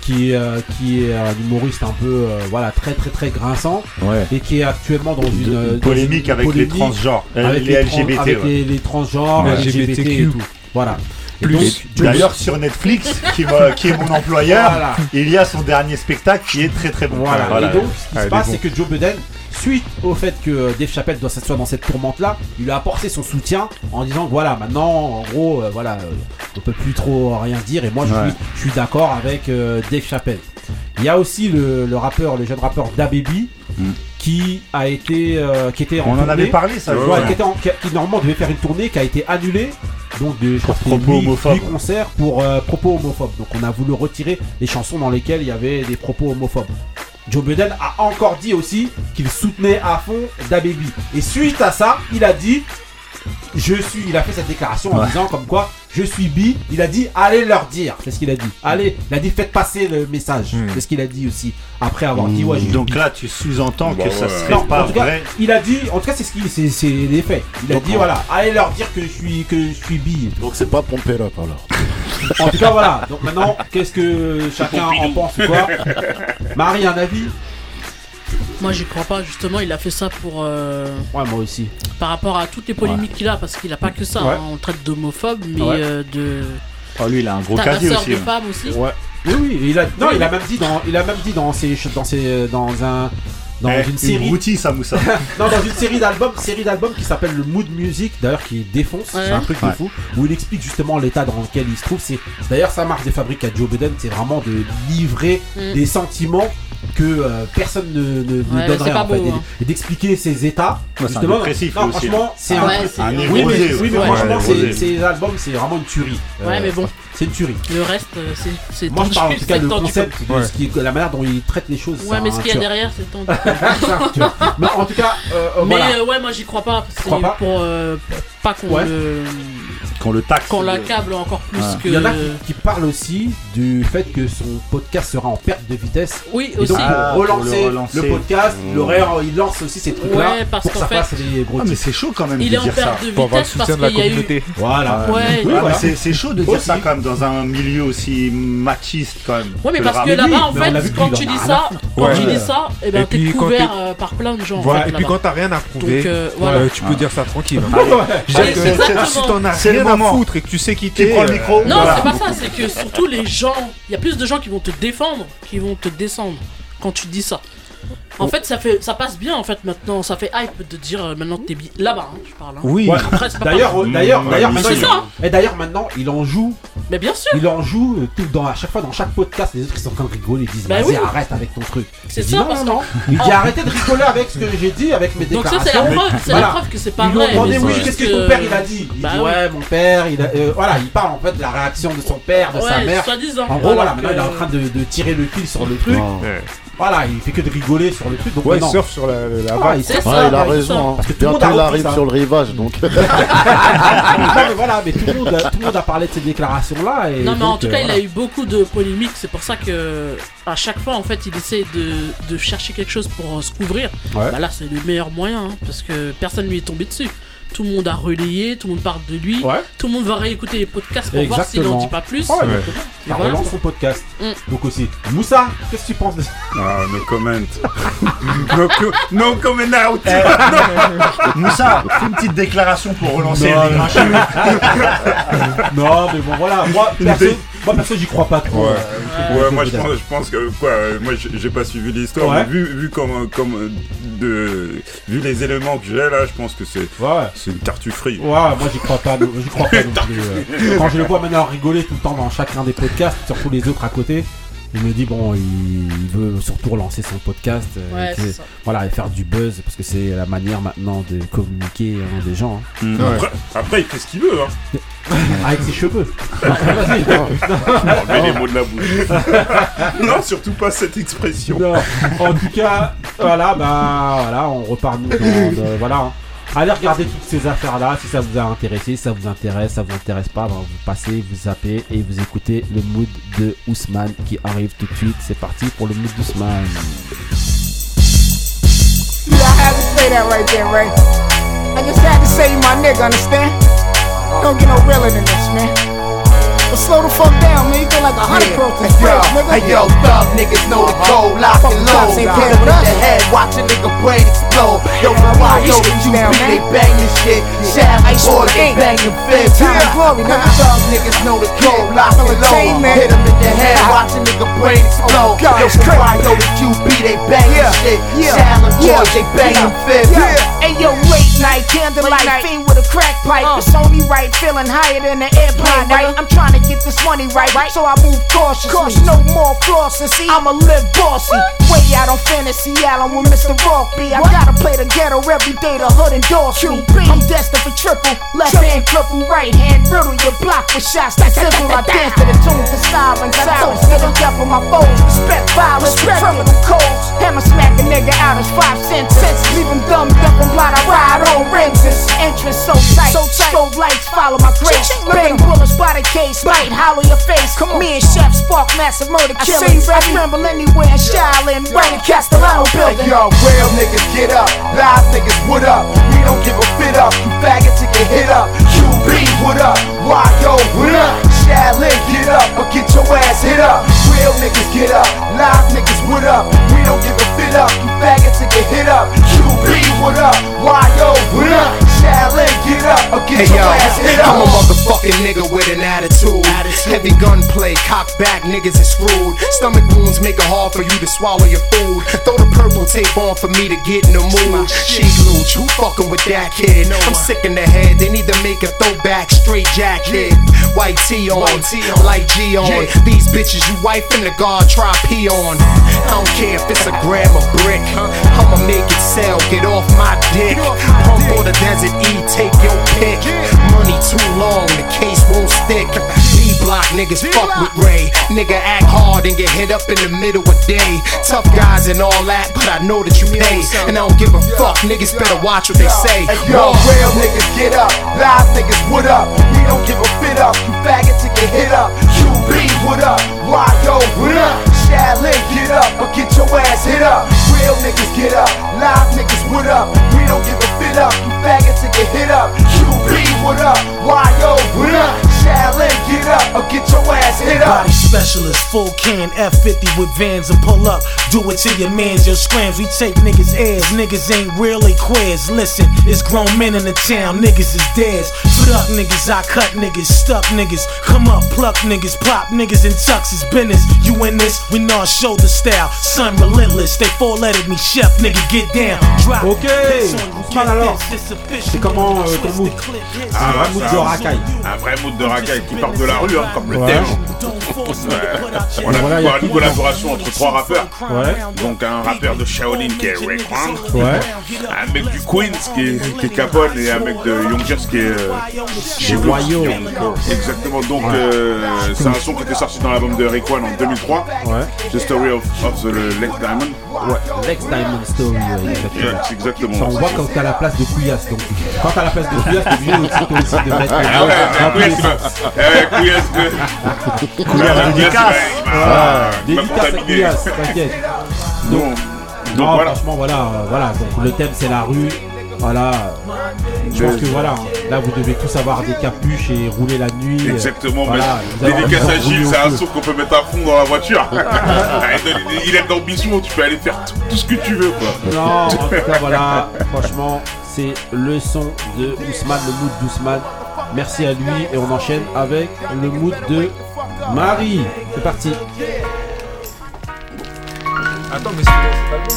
qui, est, euh, qui est un humoriste un peu euh, voilà, très très très grinçant, Ouais. et qui est actuellement dans une, euh, polémique une avec polémique les transgenres, euh, avec les, trans- LGBT. avec ouais. les, les transgenres, Ouais. LGBT et LGBTQ. tout. Voilà. Plus. D'ailleurs, sur Netflix, qui, est mon employeur, Voilà. il y a son dernier spectacle qui est très très bon. Voilà. Et donc, ce qui se passe, est c'est que Joe Biden, suite au fait que Dave Chappelle doit s'asseoir dans cette tourmente-là, il lui a apporté son soutien en disant que voilà, maintenant, en gros, euh, voilà, euh, on peut plus trop rien dire et moi, je Ouais. suis, je suis d'accord avec euh, Dave Chappelle. Il y a aussi le, le rappeur, le jeune rappeur DaBaby, Mm. qui a été, euh, qui était en On en avait parlé, ça. Ouais, qui, était en- qui- qui, normalement devait faire une tournée qui a été annulée. Donc de je crois que c'était propos homophobes. concerts pour euh, propos homophobes. Donc on a voulu retirer les chansons dans lesquelles il y avait des propos homophobes. Joe Biden a encore dit aussi qu'il soutenait à fond DaBaby. Et suite à ça, il a dit je suis, il a fait cette déclaration en Ouais. disant comme quoi je suis bi. Il a dit allez leur dire. C'est ce qu'il a dit. Allez, il a dit faites passer le message. Hmm. C'est ce qu'il a dit aussi après avoir dit ouais. je suis Donc bi. là, tu sous-entends Bah que ça ouais. serait Non, pas en tout cas, vrai. il a dit, en tout cas, c'est ce qu'il, c'est, c'est les faits. Il a Donc, dit, voilà, allez leur dire que je suis, que je suis bi. Donc c'est pas Pompera alors. En tout cas, voilà. Donc maintenant, qu'est-ce que chacun en pense ou quoi? Marie, un avis? Moi, j'y crois pas. Justement, il a fait ça pour. euh, Ouais, moi aussi. par rapport à toutes les polémiques qu'il a, parce qu'il a pas que ça. Ouais. hein. On le traite d'homophobe, mais Ouais. euh, de. Oh, lui, il a un gros casier aussi. de hein. femme aussi. Ouais. Oui, oui. Il a, non, il a même dit dans, il a même dit dans ses, dans ses, dans un, dans Eh, une série. ça, Moussa. non, dans une série d'albums, série d'albums qui s'appelle le Mood Music, d'ailleurs qui défonce, Ouais. c'est un truc de Ouais. fou, où il explique justement l'état dans lequel il se trouve. C'est d'ailleurs sa marque de fabrique à Joe Biden, c'est vraiment de livrer Mm. des sentiments que euh, personne ne, ne, ne Ouais, donnerait en fait, beau, et, hein. et d'expliquer ses états. Ouais, c'est un justement, dépressif, non, franchement, c'est Ah un, c'est- un oui, névrosé, mais, oui, mais Ouais, franchement, ces, ces albums, c'est vraiment une tuerie. Ouais, Euh, mais bon, c'est une tuerie. le reste, euh, c'est. Moi, je parle en tout cas c'est le concept, de Ouais. ce qui, la manière dont il traite les choses. Ouais, c'est mais un ce qu'il y a derrière, c'est tendu. Tu vois. mais en tout cas, euh, mais ouais, moi, j'y crois pas. Euh, pour pas qu'on Ouais. le. Qu'on le taxe. qu'on l'accable encore plus Ouais. que. Il y en a qui, qui parlent aussi du fait que son podcast sera en perte de vitesse. Oui, Et aussi. donc, Ah, pour relancer le le, relancer. podcast, Mmh. il, lance aussi ces trucs-là Ouais, parce pour que ça fait, fasse les gros Ah, mais c'est chaud quand même Il de est en dire ça. perte de Pour avoir le vitesse soutien de la eu. communauté. Voilà. Ouais, Oui, Ouais, voilà. c'est, c'est chaud de dire Aussi. ça quand même dans un milieu aussi machiste quand même. Ouais, mais parce que là-bas, en fait, quand tu en dis ça, quand Ouais. tu dis ça, et ben t'es couvert euh, par plein de gens. en et puis quand t'as rien à prouver, euh, euh, tu peux dire ça tranquille. Si t'en as rien à foutre et que tu sais qui Tu t'es. prends le euh, micro. Non, voilà. c'est pas ça, c'est que surtout les gens, il y a plus de gens qui vont te défendre qui vont te descendre quand tu dis ça. En fait, ça fait, ça passe bien en fait maintenant, ça fait hype de dire euh, maintenant que t'es bi- là-bas, hein, je parle. hein. Oui. Ouais. Après, c'est pas D'ailleurs, pareil. d'ailleurs, d'ailleurs, maintenant, c'est il- ça. et d'ailleurs maintenant, il en joue Mais bien sûr. Il en joue euh, tout dans, à chaque fois dans chaque podcast. Les autres ils sont en train de rigoler. Ils disent Bah Vas-y, oui. arrête avec ton truc. C'est Il dit, ça, non, parce non, que- non. Il dit arrêtez de rigoler avec ce que j'ai dit, avec mes Donc ça, déclarations. c'est la preuve, c'est la Voilà. preuve que c'est pas Ils lui ont vrai. demandé mais oui, c'est qu'est-ce que juste ton père il a dit? Il Bah dit oui. ouais, mon père, il a, euh, voilà, il parle en fait de la réaction de son père, de sa Ouais, mère. soi-disant. En gros, voilà, maintenant il est en train de, de tirer le fil sur le truc. Ouais. Voilà, il fait que de rigoler sur le truc. Donc Ouais, il surfe sur la, la Ah, vague. il surfe il a raison. hein. Parce que tout le monde Bientôt a il arrive ça. sur le rivage, donc. non, mais voilà, mais tout le, monde a, tout le monde a parlé de ces déclarations-là. Et Non mais en tout euh, cas il voilà. a eu beaucoup de polémiques, c'est pour ça que à chaque fois en fait il essaie de, de chercher quelque chose pour euh, se couvrir. Ouais. Bah là c'est le meilleur moyen hein, parce que personne lui est tombé dessus. Tout le monde a relayé, tout le monde parle de lui, Ouais. tout le monde va réécouter les podcasts pour voir s'il Exactement. en dit pas plus. Ouais, Ouais. exactement. Et Ça voilà. relance son podcast. Mm. Donc aussi. Moussa, qu'est-ce que tu penses de ça? Ah, no comment. no, co- no comment out. Moussa, fais une petite déclaration pour relancer Non, les. Non, mais bon, voilà. Moi, perso, moi, perso j'y crois pas trop. Ouais. Euh, Ouais, je moi je pense, je pense que quoi, euh, moi j'ai pas suivi l'histoire, Ouais. mais vu, vu comme, comme euh, de, vu les éléments que j'ai là, je pense que c'est. Ouais. c'est une tartufferie. Ouais, moi j'y crois pas, j'y crois pas non plus. euh. Quand je le vois maintenant rigoler tout le temps dans chacun des podcasts, surtout les autres à côté, je me dis bon, il, il veut surtout relancer son podcast, euh, Ouais, que- c'est ça. voilà, et faire du buzz parce que c'est la manière maintenant de communiquer hein, des gens hein. Mm. Ouais. Après, après, il fait ce qu'il veut, hein. avec ses cheveux. Vas-y. Enlevez les mots de la bouche. non, surtout pas cette expression. Non. En tout cas, voilà, bah voilà, on repart nous dans, de- voilà. hein. Allez regarder toutes ces affaires-là, si ça vous a intéressé, si ça vous intéresse, ça vous intéresse pas, bah, vous passez, vous zappez et vous écoutez le mood de Ousmane qui arrive tout de suite. C'est parti pour le mood d'Ousmane. Yeah, I had to say that right there, Ray. I just had to say my nigga, understand? Don't get no realer than this, man. But slow the fuck down, man. You feel like a hundred pro to Hey yo, first, nigga. hey yo, thug niggas know the code, lock Fuck and cops load. ain't playing with the head, watch a nigga brain explode. Yo, Yeah, why man, yo, you the shoot QB, down, man. they bang this shit. Shaft Ice boy, on the they ink. bang them fifth. Time and glory, nigga. Thug niggas know the code, lock and load. Entertainment. Hit 'em in the head, watch a nigga brain explode. God, Yo, it's crazy. why yo, the QB, they bang Yeah, this shit. yeah, Shaft yeah, boys, they bang yeah, them fifth. yeah. Hey yo, late night, candlelight, Late night. fiend with a crack pipe. Uh. It's only right, feeling higher than the airplane, right? I'm trying to get this money right, so I move cautiously. No more flossing, see, I'ma live bossy. Way out on Fantasy Island with Mr. Rock B. I gotta play the ghetto every day, the hood endorse me. I'm destined for triple, left hand cripple, right hand riddle. Your block with shots that sizzle. I dance to the tunes of sirens, silence, giving death for my foes. Respect violence, criminal codes. Hammer smack a nigga out as five cents. Leave him dumb, deaf and blind. I ride on rims. This entrance so tight, so tight. Strobe lights follow my grace. Bang bullets by the case, bite hollow your face. Come on. Me and Chef spark massive murder killings. I killing. see you, I baby. tremble anywhere in Shaolin, right in Castellano Hey, building. yo, real niggas get up, live niggas what up? We don't give a fit up, you faggot to get hit up. QB what up? Why yo what up? Shaolin get up or get your ass hit up. Real niggas get up, live niggas what up? We don't give a fit up, you faggot to get hit up. QB what up? Why yo what up? Shaolin get up or get Hey your yo, ass hit up. I'm a motherfucking nigga with an attitude. Heavy gunplay, cock back, niggas is screwed. Stomach wounds make it hard for you to swallow your food. Throw the purple tape on for me to get in the mood. She Luch, who fucking with that kid? I'm sick in the head, they need to make a throwback straight jacket. White tee on, light G on. These bitches you wife in the guard try pee on. I don't care if it's a gram or brick. I'ma make it sell, get off my dick. Pump or the desert E, take your pick. Money too long, the case won't stick. D block niggas fuck with Ray. Nigga act hard and get hit up in the middle of day. Tough guys and all that, but I know that you pay. And I don't give a fuck, niggas better watch what they say. Yo, real niggas get up, live niggas what up? We don't give a fit up, you faggot to get hit up. QB what up? Yo what up? Shaolin get up or get your ass hit up. Real niggas get up, live niggas what up? We don't give a fit up, you faggot to get hit up. QB what up? Why yo what up? Shaolin get up or get your ass hit up. Body specialist. Full can F50 with vans and pull up. Do it to your mans, your scrams. We take niggas' airs. Niggas ain't really queers. Listen, it's grown men in the town. Niggas is theirs. Fuck niggas, I cut niggas. Stuck niggas. Come up, pluck niggas. Pop niggas in tux is business. You in this? We know shoulder style. Son relentless. They four lettered me. Chef nigga, get down. Drop. Ok, Piss on you, alors, this, it's official. c'est comment euh, ton mood Ah, Un vrai mood de racaille. Un vrai mood de racaille qui part de la rue, hein, comme le Ouais. On a Voilà, une collaboration entre trois rappeurs. Ouais. Donc un rappeur de Shaolin qui est Ray Kwan. Ouais. Un mec du Queens qui est, qui est Capone et un mec de Youngers qui est. euh, Chez Wayo. Exactement. Donc Ouais. euh, c'est un son qui était sorti dans l'album de Ray Kwan en 2003. Ouais. The Story of, of the Lex Diamond. Ouais, Lex Diamond Story, exactement. Ça, on voit quand t'as la place de Couillasse. Donc, quand t'as la place de Couillasse, t'es obligé aussi. Ah ouais, Couillasse, sens. euh, Couillasse, Couillasse, dédicace. il va dédicace à. Couillasse, t'inquiète. Donc, donc Non, voilà. franchement, voilà, euh, voilà. Donc, le thème, c'est la rue. Voilà. Je pense que voilà, là, vous devez tous avoir des capuches et rouler la nuit. Exactement, Voilà, dédicace à de Gilles, c'est un son qu'on peut mettre à fond dans la voiture. il aime d'ambition, tu peux aller faire tout, tout ce que tu veux quoi. Non, en tout cas, voilà, franchement, c'est le son de Ousmane, le mood d'Ousmane. Merci à lui et on enchaîne avec le mood de Marie. C'est parti. Attends, mais c'est dans cet album,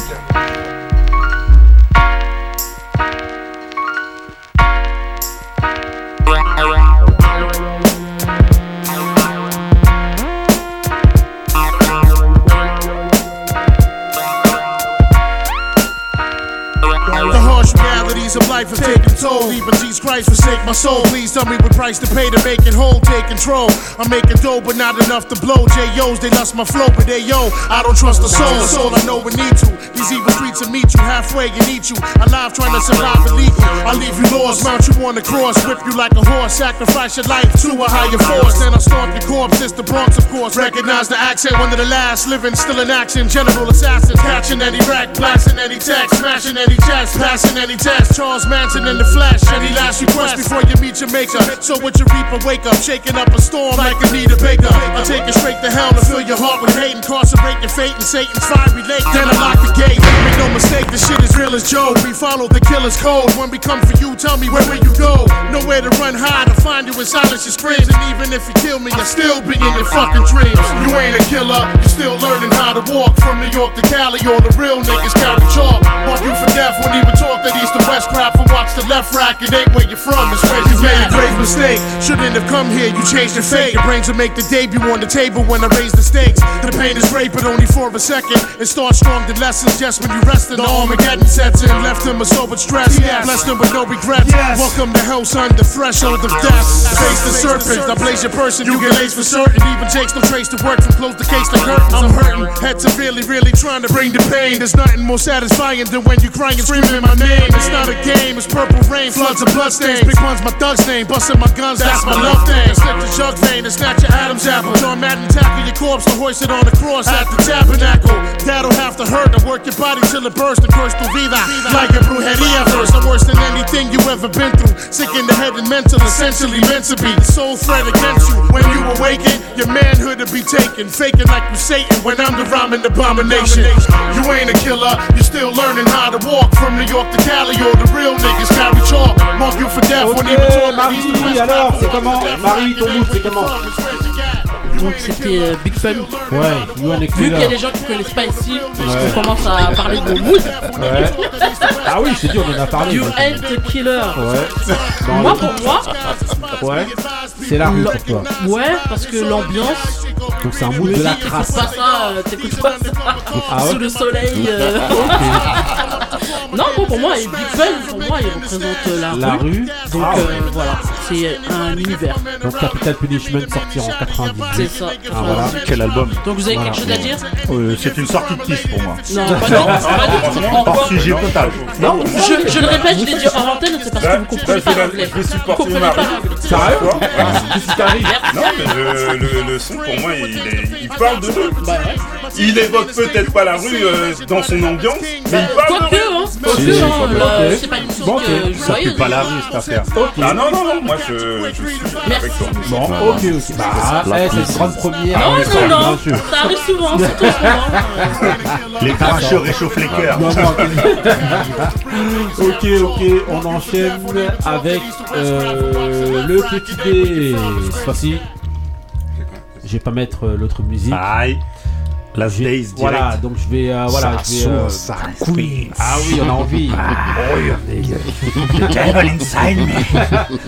The harsh realities of life toll. Even Jesus Christ forsake my soul. Please tell me what price to pay to make it whole. Take control. I'm making dough, but not enough to blow. J.O.'s, they lost my flow, but they yo, I don't trust the soul. The soul I know we need to. These evil streets will meet you halfway and eat you. Alive trying to survive illegal. I leave you lost, mount you on the cross, whip you like a horse, sacrifice your life to a higher force. Then I'll stomp your corpse. It's the Bronx, of course. Recognize the accent, one of the last living, still in action. General assassin, catching any rack, blasting any text, smashing any chest, passing any test. Charles Manson in the flesh. Any last request before you meet your maker. So you reap reaper, wake up, shaking up a storm like Anita Baker. I'll take it straight to hell to fill your heart with hate, incarcerate your fate in Satan's fiery lake. Then I lock the gate. Make no mistake, this shit is real as Joe. We follow the killer's code. When we come for you, tell me where will you go? Nowhere to run high to find you in silence your screams. And even if you kill me, I'll still be in your fucking dreams. You ain't a killer, you're still learning how to walk from New York to Cali. All the real niggas carry chalk. Mark you for death when even talk that east to west crap and watch the left rack. It ain't where you're from, it's where you made a grave mistake. Shouldn't have come here, you changed your fate. Your brains will make the debut on the table when I raise the stakes. The pain is great, but only for a second. It starts strong, the lessons just when you rest in the Armageddon sets in. Left him a sober stress, blessed him with no regrets. Welcome to hell, son, the threshold of death. Face the serpent, I blaze your person, you get laced for certain. Even Jake's no trace to work from close the case like curtains. I'm hurting, head severely, really trying to bring the pain. There's nothing more satisfying than when you crying and screaming my name. It's not a game, it's purple rain, floods of bloodstains. Big one's my thug's name, busting my guns, that's my love thing. Slip the jug vein and snatch your Adam's apple. John Madden tackle your corpse to hoist it on the cross at the tabernacle. That'll have to hurt to work your body till it bursts and curse tu vida. Like a brujeria verse, I'm worse than anything you ever been through. Sick in the head and mental, essentially meant to be. The sole threat against you. When you awaken, your manhood to be taken. Faking like you Satan when I'm the rhyming abomination. You ain't a killer, you're still learning how to walk from New York to Cali. All the real niggas Marie, alors, c'est comment Marie, ton mood, c'est comment Donc c'était euh, Big Fun. Ouais, You and Vu qu'il y a des gens qui connaissent pas ici, Ouais. on commence à parler de mood. Ouais. Ah oui, c'est dur, on en a parlé. You ain't the killer. Ouais. Dans Moi pour moi, Ouais. C'est la rue pour toi. ouais, parce que l'ambiance. Donc c'est un mood de la crasse. pas ça, euh, t'écoutes pas ça Ah sous le soleil. euh. non, bon, pour moi, Big Fun, pour moi, il représente la, La rue. Donc Ah voilà, c'est un univers. Donc Capital Punishment sorti en 98. Ça. Ah, voilà. Quel album Donc vous avez Voilà. quelque chose à dire Euh, C'est une sortie de piste pour moi. Non, pas du tout. pas du tout. Hors sujet total. Non, je, je le répète, je l'ai dit en antenne, c'est parce que vous comprenez pas l'anglais. Vous comprenez pas l'anglais. Sérieux Qu'est-ce qui t'arrive Non, mais le, le- le son, pour moi, il, est- il parle de rue. Il évoque peut-être pas la rue euh, dans son ambiance, mais il parle de Hein, Parce que, hein, là, c'est pas une chose que je Ça pue pas la rue cette affaire. Ah non, non, non, moi je, je suis avec toi. Bon, ok, ok. Bah, eh, c'est une grande première. Non, avec non, non, ça arrive souvent, c'est trop souvent. Les grincheux réchauffent les cœurs. Non, non, ok, ok, on enchaîne avec euh, le petit dé. Cette fois-ci, je vais pas mettre euh, l'autre musique. Aïe. Last Voilà, donc je vais. euh, voilà, Ça je vais, euh, ça. Ah oui, on a envie.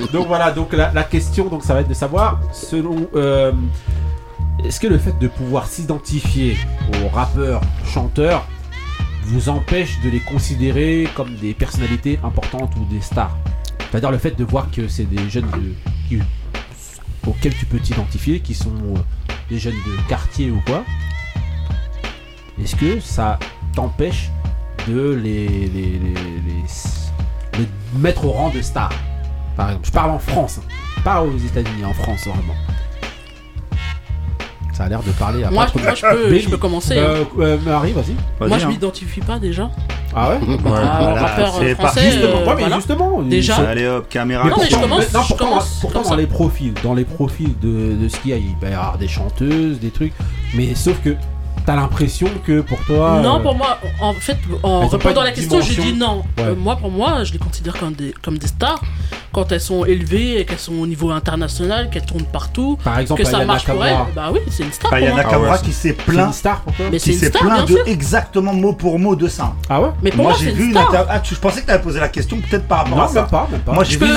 donc voilà, donc la, la question, donc ça va être de savoir, selon, euh, est-ce que le fait de pouvoir s'identifier aux rappeurs, chanteurs, vous empêche de les considérer comme des personnalités importantes ou des stars? C'est-à-dire le fait de voir que c'est des jeunes de, qui- auxquels tu peux t'identifier, qui sont des jeunes de quartier ou quoi. Est-ce que ça t'empêche de les, les, les- les- les mettre au rang de stars Par exemple, je parle en France, hein. pas aux États-Unis, en France vraiment. Ça a l'air de parler à Moi, je- moi, je peux- je peux commencer, Euh, euh, Marie, vas-y. Moi, hein. je m'identifie pas déjà. Ah ouais? Bah, rappeur c'est français, euh, Ouais, mais voilà. justement, Déjà. Allez hop, caméra. Mais Non, mais je commence, mais non, je pourtant, commence pourtant dans ça. les profils, dans les profils de, de ce qu'il y a, il va y avoir des chanteuses, des trucs, mais sauf que t'as l'impression que pour toi. Non, euh, pour moi, en fait, en répondant à la question, j'ai dit non. Ouais. Euh, moi, pour moi, je les considère comme des, comme des stars quand elles sont élevées, et qu'elles sont au niveau international, qu'elles tournent partout, Par exemple, que ça Ayana marche pour elles. Bah oui, c'est une star. Bah, pour. Nakamura qui s'est c'est plaint, une star pour toi Mais c'est qui une s'est star, plaint bien de sûr. exactement mot pour mot de ça. Ah ouais Mais pour moi moi, j'ai vu une une star. inter- ah, tu- je pensais que tu avais posé la question peut-être par rapport Non, à ça. pas, pas. Moi Je j'ai peux- vu une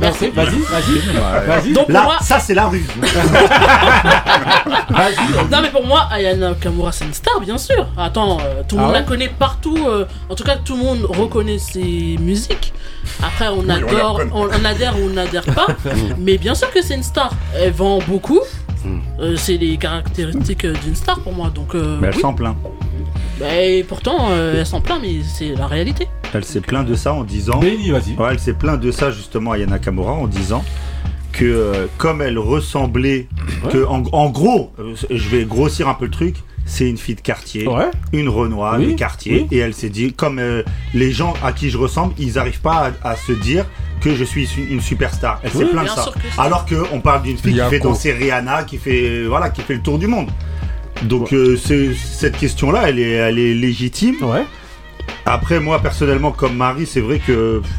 Merci. Vas-y, vas-y. Donc ça c'est la ruse. Non mais pour moi, Ayana Nakamura c'est une star, bien sûr. Attends, euh, tout le Ah monde ouais la connaît partout. euh, en tout cas, tout le monde reconnaît ses musiques. Après, on la adore, on, on adhère ou on n'adhère pas. mais bien sûr que c'est une star. Elle vend beaucoup. Euh, c'est les caractéristiques euh, d'une star pour moi. Donc, euh, Mais elle oui. s'en plaint. Bah, et pourtant, euh, elle s'en plaint, mais c'est la réalité. Elle s'est plaint de ça en disant. Benny, vas-y. Ouais, elle s'est plaint de ça justement à Yana Nakamura en disant que euh, comme elle ressemblait, que en, en gros, euh, je vais grossir un peu le truc, c'est une fille de quartier, Ouais. une Renoir Oui, de quartier, oui. et elle s'est dit comme euh, les gens à qui je ressemble, ils n'arrivent pas à, à se dire que je suis une, superstar. Elle Oui, s'est plainte de ça. que. Alors qu'on parle d'une fille qui fait danser Rihanna, qui fait voilà, qui fait le tour du monde. Donc euh, cette question-là, elle est, elle est légitime. Ouais. Après, moi personnellement, comme Marie, c'est vrai que pff,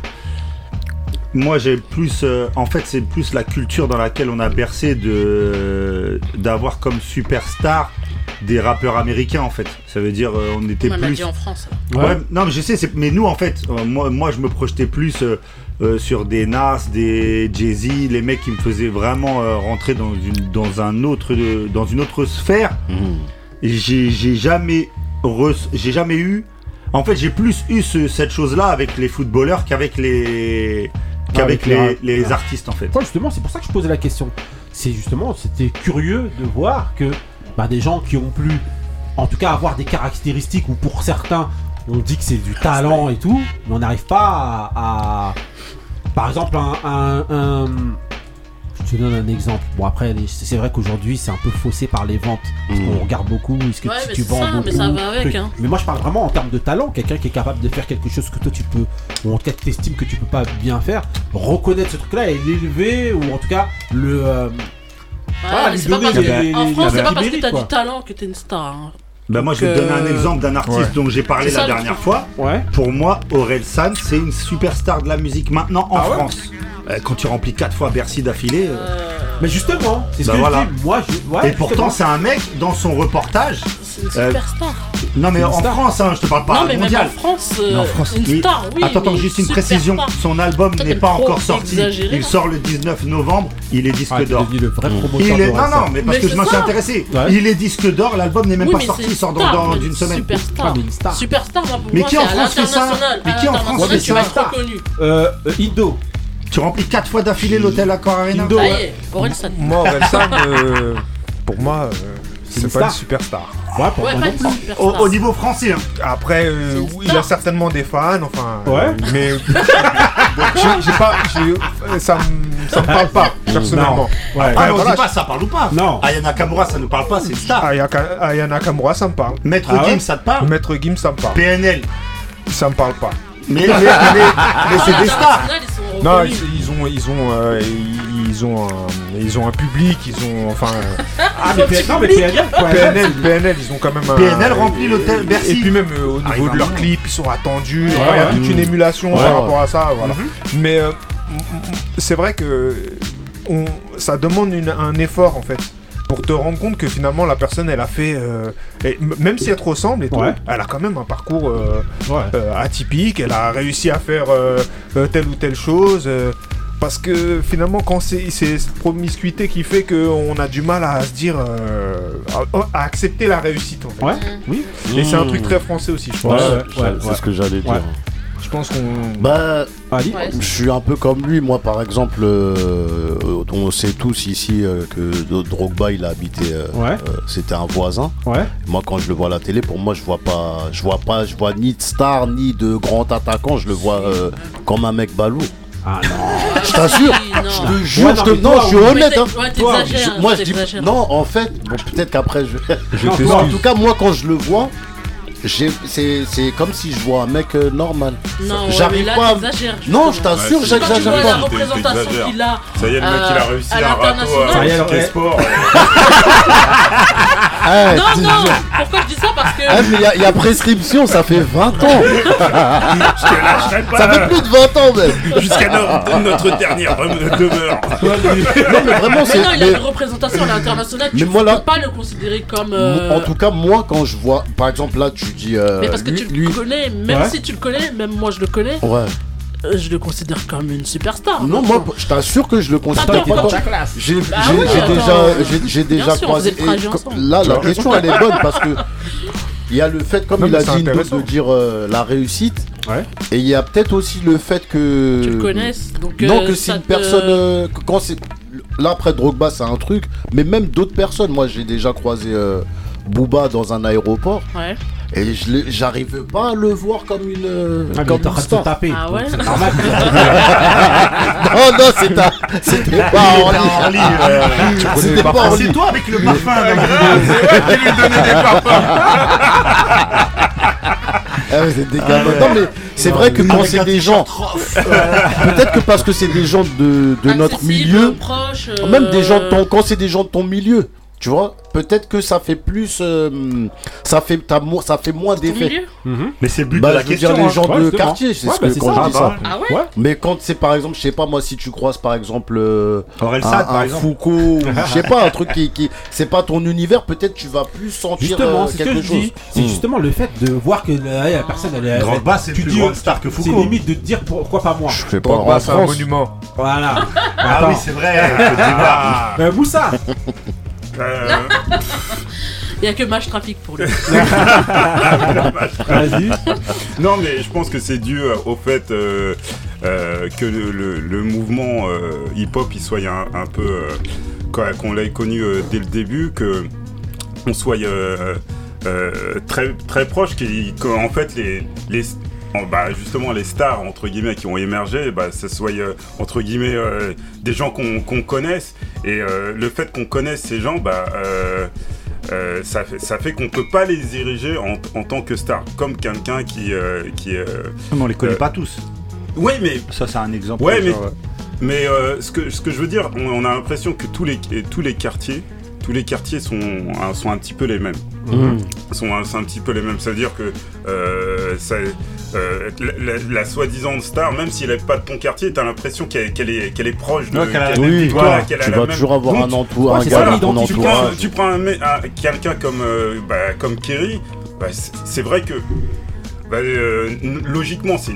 moi j'ai plus. euh, en fait, c'est plus la culture dans laquelle on a bercé de d'avoir comme superstar des rappeurs américains en fait. Ça veut dire euh, on était On plus. dit en France. Ouais. Ouais, non, mais je sais, c'est- mais nous en fait, euh, moi, moi je me projetais plus euh, euh, sur des Nas, des Jay-Z, les mecs qui me faisaient vraiment euh, rentrer dans une, dans un autre, dans une autre sphère. Et J'ai j'ai jamais, re- j'ai jamais eu. En fait, j'ai plus eu ce- cette chose-là avec les footballeurs qu'avec les, qu'avec Avec les artistes en fait. Ouais, justement, c'est pour ça que je posais la question. C'est justement, c'était curieux de voir que bah, des gens qui ont pu, en tout cas, avoir des caractéristiques ou pour certains, on dit que c'est du talent et tout, mais on n'arrive pas à, à- Par exemple, un, un- un- Je te donne un exemple. Bon, après, c'est vrai qu'aujourd'hui, c'est un peu faussé par les ventes. Parce Mhm. qu'on regarde beaucoup. Est-ce que Ouais, si mais tu c'est vends ça, beaucoup mais ça va avec, truc. hein. Mais moi, je parle vraiment en termes de talent. Quelqu'un qui est capable de faire quelque chose que toi, tu peux. Ou en tout cas, tu estimes que tu peux pas bien faire. Reconnaître ce truc-là et l'élever. Ou en tout cas, le. euh, voilà, mais lui c'est pas donner parce les- en France, c'est pas parce que t'as du talent que t'es une star. hein. Bah moi je vais te donner un euh, exemple d'un artiste ouais. dont j'ai parlé ça, la dernière fois. Ouais. Pour moi, Aurel San, c'est une superstar de la musique maintenant en Ah France. Quand tu remplis quatre fois Bercy d'affilée. euh, Mais justement, c'est ce Bah que voilà. je dis. Moi, je. ouais, et pourtant, c'est un mec dans son reportage. C'est une Euh, superstar. Non mais en star. France, hein, je te parle pas non, mais même mondial. en France, euh, Mais en France, une il- star, oui. Attends, attends, juste une précision. Son album n'est pas encore sorti. exagéré, Il sort le 19 novembre. Il est disque Ah, d'or. le vrai promoteur Il est... d'Orelsan. Non, non, mais parce Mais que je m'en suis intéressé. Ouais. Il est disque d'or, l'album n'est même Oui, pas sorti, il sort dans, une semaine. Superstar. Superstar, Mais qui en France fait ça. Mais qui en France fait ça être Euh, euh. Tu remplis quatre fois d'affilée l'hôtel Accor Arena. Indo, Ça y ouais. est, Orelsan. Moi, Orelsan, euh, pour moi, euh, c'est pas une star. superstar. Ouais, pour Ouais, moi pas non une. Au, niveau français, hein. Après, euh, il a certainement des fans, enfin. Ouais. euh, mais. donc, j'ai- pas. Ça me ça me parle pas, personnellement. Ouais. Ah, mais on voilà, dit pas ça parle ou pas. Non. Ayana Nakamura, ça nous parle pas, c'est une star. Ayaka- Ayana Nakamura, ça me parle. Maître Ah ouais Gims, ça te parle Maître Gims, ça me parle. PNL. Ça me parle pas. Mais, mais, mais, mais c'est des stars. Non, ils, ils ont, ils ont, euh, ils, ils ont, un, ils ont un public, ils ont, enfin. Ah, mais PNL, non, mais PNL, quoi. PNL, PNL, ils ont quand même un. PNL remplit l'hôtel Bercy. Et puis même euh, au Ah, niveau de leurs clips, ils sont attendus. Ouais, il y a ouais. toute une émulation Ouais, par ouais. rapport à ça, voilà. Mhm. Mais euh, m- m- c'est vrai que on, ça demande une- un effort en fait. Pour te rendre compte que finalement la personne elle a fait, euh, et même si elle te ressemble et tout, Ouais. elle a quand même un parcours euh, Ouais. euh, atypique, elle a réussi à faire euh, euh, telle ou telle chose. euh, parce que finalement, quand c'est cette promiscuité qui fait qu'on a du mal à se dire, euh, à, à accepter la réussite en fait. Ouais, oui. Et c'est un Mmh. truc très français aussi, je Ouais, pense. ouais, c'est ce que j'allais dire. Je pense qu'on. Bah, Ali je suis un peu comme lui. Moi, par exemple, euh, on sait tous ici euh, que Drogba, il a habité. euh, Ouais. euh, C'était un voisin. Ouais. Moi, quand je le vois à la télé, pour moi, je vois pas, je vois pas, je vois ni de star ni de grand attaquant. Je le vois euh, comme un mec balou. Ah non. Je t'assure, je te Ouais, jure, non, je te- mais non, toi, je suis honnête. Hein. t'es- ouais, Toi, t'exagères, je- moi, je dis, t'exagères. non, en fait, bon, peut-être qu'après, je. Non, toi, en tout cas, moi, quand je le vois, c'est c'est comme si je vois un mec euh, normal. Non, ouais, J'arrive pas. à- Non, je t'assure, Ouais, j'exagère la pas. représentation T'exagères. qu'il a Ça y est, le mec, il a euh, réussi à à Ticket ouais. Sport. Ah, Non, non, pourquoi je dis ça? Parce que. Ah, mais il y y, a prescription, ça fait 20 ans. lâcherai pas. ça fait plus de 20 ans même. Jusqu'à no- notre dernière demeure. Non, mais vraiment, Mais c'est. non, il a mais- une représentation à l'international. Mais Tu moi, peux pas le considérer comme. euh, En tout cas, moi, quand je vois, par exemple, là, tu dis. euh, Mais parce que lui- tu lui- le connais, même Ouais. si tu le connais, même moi je le connais, Ouais. euh, je le considère comme une superstar. Non, moi, je t'assure que je le considère pas comme. tu- J'ai Bah attends, déjà, euh, j'ai- déjà sûr, croisé. là, Tu la question, elle est bonne parce que. Il y a le fait, comme Non, il a dit, de, dire euh, la réussite. Ouais. Et il y a peut-être aussi le fait que. Tu le connaisses, donc, Non, euh, que c'est une te- personne. euh, quand c'est. Là, après Drogba, c'est un truc. Mais même d'autres personnes. Moi, j'ai déjà croisé euh, Booba dans un aéroport. Ouais. Et je j'arrivais pas à le voir comme une. euh, Ah, comme une train de se star. taper. Ah ouais C'est non, non, c'est ta- c'était pas en Orly, ligne. euh, C'était pas en Ah, ligne. C'est toi avec le parfum. Ah, Ah ouais, c'est des gamins. Non, mais c'est vrai que quand c'est des gens. Peut-être que parce que c'est des gens de, de notre milieu. proche, euh, Même des gens de ton. Quand c'est des gens de ton milieu. Tu vois, peut-être que ça fait plus, euh, ça fait, t'as mo- ça fait moins d'effet. Mhm. Mais c'est le but Bah, de la je veux question. dire les hein. gens Ouais, de quartier, c'est Ouais, ce bah, que c'est quand ça. je dis Ah, ça. bah, Ah ouais. Mais quand c'est par exemple, je sais pas moi, si tu croises par exemple euh, Aurel un, Sad, par un exemple. Foucault, ou je sais pas, un truc qui, qui c'est pas ton univers, peut-être tu vas plus sentir Justement, euh, c'est ce que quelque je chose. C'est Hmm. justement le fait de voir que la, la personne, elle est. Drogba, c'est plus dis, grande star que C'est Foucault. limite de te dire pourquoi pas moi. Je fais pas c'est un monument. Voilà. Ah oui, c'est vrai. Euh, Moussa Euh, il y a que Match Trafic pour lui. Vas-y. Non, mais je pense que c'est dû euh, au fait euh, euh, que le, le- le mouvement euh, hip-hop il soit un, un peu euh, quoi, qu'on l'ait connu euh, dès le début, que on soit euh, euh, très très proche, qu'en fait les les bah, justement les stars entre guillemets qui ont émergé, bah, ce soit euh, entre guillemets euh, des gens qu'on connaisse et euh, le fait qu'on connaisse ces gens, bah ça fait, ça fait qu'on peut pas les ériger en, en tant que star, comme quelqu'un qui, qui Mais on les connaît pas tous. Oui, mais Ça, c'est un exemple. Ouais, mais, genre, mais euh, ce, que, ce que je veux dire, on, on a l'impression que tous les, tous les quartiers, tous les quartiers sont, un- sont un petit peu les mêmes. Mmh. Sont un, c'est un petit peu les mêmes. Ça veut dire que euh, ça, euh, la, la- la soi-disant star, même si elle n'est pas de ton quartier, t'as l'impression qu'elle, qu'elle est, qu'elle est proche de. Ouais, qu'elle a la qu'elle- même Oui, voilà, a tu la vas même- toujours avoir Donc, un entourage, Ouais, un gars dans ton tu prends, entourage. tu prends un mec- un- quelqu'un comme, euh, bah, comme Kerry, bah, c'est vrai que bah, euh, logiquement, c'est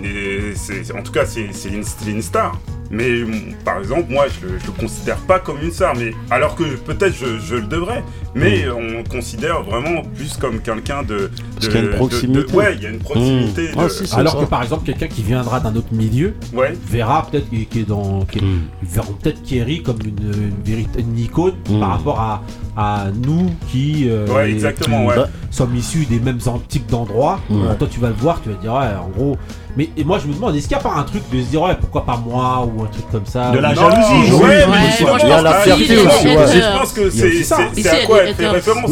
en tout cas, c'est une, c'est une star. Mais mm, par exemple, moi, je le, je le considère pas comme une star. Mais alors que peut-être je, je le devrais. Mais on le considère vraiment plus comme quelqu'un de. Parce de- qu'il y a une de- proximité. de- ouais, il y a une proximité. Mmh. Ah, si, Alors ça. que par exemple, quelqu'un qui viendra d'un autre milieu ouais. verra peut-être qui, qui est dans. Qui, Mm. Ils verront peut-être Kerry comme une, une, icône Mm. par rapport à, à nous qui, euh, Ouais, exactement, qui ouais. Bah- sommes issus des mêmes types d'endroits. Mm. Toi, tu vas le voir, tu vas te dire, ouais, en gros. Mais et moi, je me demande, est-ce qu'il n'y a pas un truc de se dire, ouais, pourquoi pas moi ou un truc comme ça De la ou... jalousie, non, ouais, mais ouais, il y la fierté aussi. Je pense que c'est à quoi elle fait référence.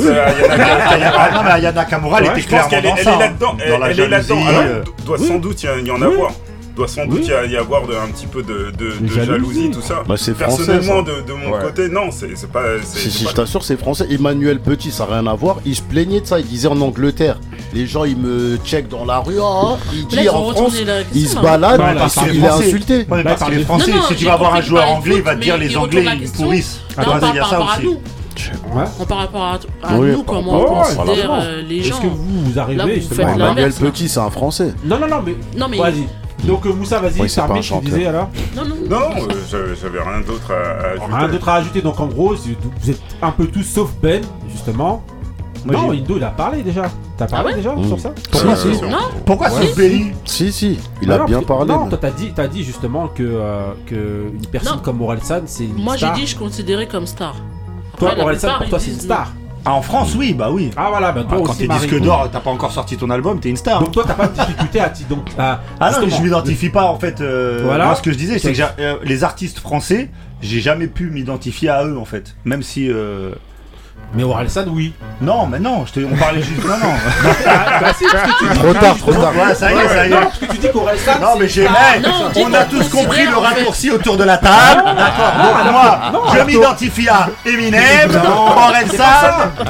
Yana Kamura, elle était clairement dans ça. Elle est là-dedans. Elle doit sans doute il y en a avoir doit sans doute y avoir un petit peu de, jalousie, tout ça. Bah, Personnellement, français. De, mon côté, non, c'est pas. Si, je t'assure, c'est français. Emmanuel Petit, ça n'a rien à voir. Il se plaignait de ça. Il disait en Angleterre, les gens, ils me checkent dans la rue. Hein. Il dit en France, ils se baladent, non, là, il, est insulté. Par les Français. Si tu vas voir un joueur anglais, il va te dire les Anglais, ils pourrissent. Il y a ça aussi. Par rapport à, nous, comment oh, on considère les gens. Est-ce que vous, vous arrivez Emmanuel Petit, c'est un Français. Non, non, non, mais. Non, mais... Vas-y. Donc euh, Moussa, vas-y, ouais, ça tu disais alors Non, non, non, euh, j'avais rien d'autre à, ajouter. Rien d'autre à ajouter, donc en gros, vous êtes un peu tous sauf Ben, justement. Moi, non, Indo, il a parlé déjà. T'as parlé ah déjà mm. sur ça Pourquoi si, si. Pourquoi ouais. Si, si, il a bien parlé. Non, toi, t'as dit, dit justement que, euh, que une personne comme Orelsan, c'est une Moi, j'ai dit, je considérais comme star. Toi, Orelsan, pour toi, c'est une star. Ah, en France, oui, bah oui. Ah voilà, ben toi Ah, quand t'es disque d'or, t'as pas encore sorti ton album, t'es une star. Donc toi, t'as pas de difficulté à t'y- donc à- Ah non, mais je m'identifie pas en fait. euh, Voilà. Moi, ce que je disais, c'est que euh, les artistes français, j'ai jamais pu m'identifier à eux en fait. Même si euh, mais Oralsan, San, oui. Non, mais non, je te... on parlait juste. Non, non. Bah, bah, si, parce que tu dis- Trop tard, trop tard. Ouais, ça y est, ça y est. Non, que tu dis. Non, mais j'ai Ah, On a tous compris le raccourci autour de la table. Ah, d'accord. Moi, je m'identifie à Eminem, Orelsan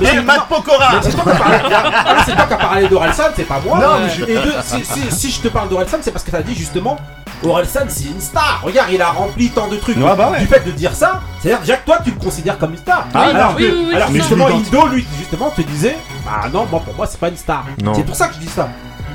et Matt Pokora. C'est toi qui as Ah, c'est d'Orelsan, c'est pas moi. Non, mais je- Et si, si je te parle d'Orelsan, c'est parce que t'as dit justement Orelsan, c'est une star. Regarde, il a rempli tant de trucs. Bah du fait de dire ça, c'est-à-dire, que toi, tu le considères comme une star. Alors justement, Indo, lui, justement, te disait, bah non, pour moi, c'est pas une star. C'est pour ça que je dis ça.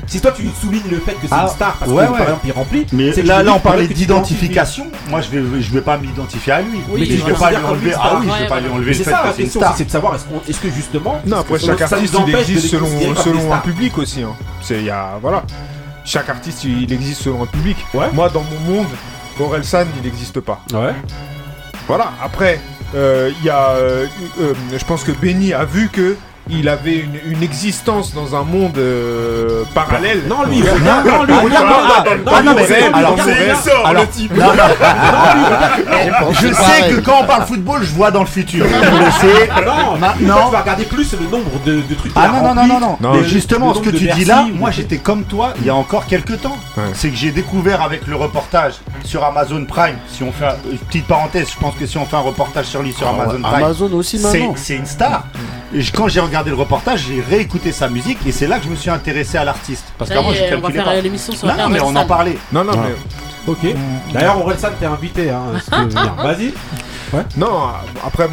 Si toi tu soulignes le fait que c'est ah, une star parce ouais, que par exemple il remplit, mais là, là, on parlait d'identification. Moi je vais je vais pas m'identifier à lui. Mais, je ah vais pas lui enlever. Ah oui, je vais pas lui enlever le fait que c'est une star. C'est de savoir est-ce que justement. Non après chaque artiste il existe selon selon un public aussi. Hein. C'est il y a voilà chaque artiste, il existe selon le public. Moi, dans mon monde, Aurel San, il n'existe pas. Voilà, après, euh, il y a. Euh, euh, je pense que Benny a vu que il avait une, existence dans un monde euh, parallèle. Non, lui, non, non, lui, alors, type. Je sais que quand on parle football, je vois dans le futur. Je le sais. Non, maintenant. Tu vas regarder plus le nombre de, trucs. Ah non, non, non, non, non. justement, ce que tu dis là, moi j'étais comme toi il y a encore quelques temps. C'est que j'ai découvert avec le reportage sur Amazon Prime. Si on fait une petite parenthèse, je pense que si on fait un reportage sur lui sur Amazon Prime. Amazon aussi maintenant. C'est une star. Quand j'ai regardé regardé le reportage, j'ai réécouté sa musique et c'est là que je me suis intéressé à l'artiste. Parce qu'avant, je calculais pas. l'émission sur non, non, mais on en parlait. Non, non, mais. Ok. Mm. D'ailleurs, Orelsan, t'es invité. Hein, Vas-y. Non, après,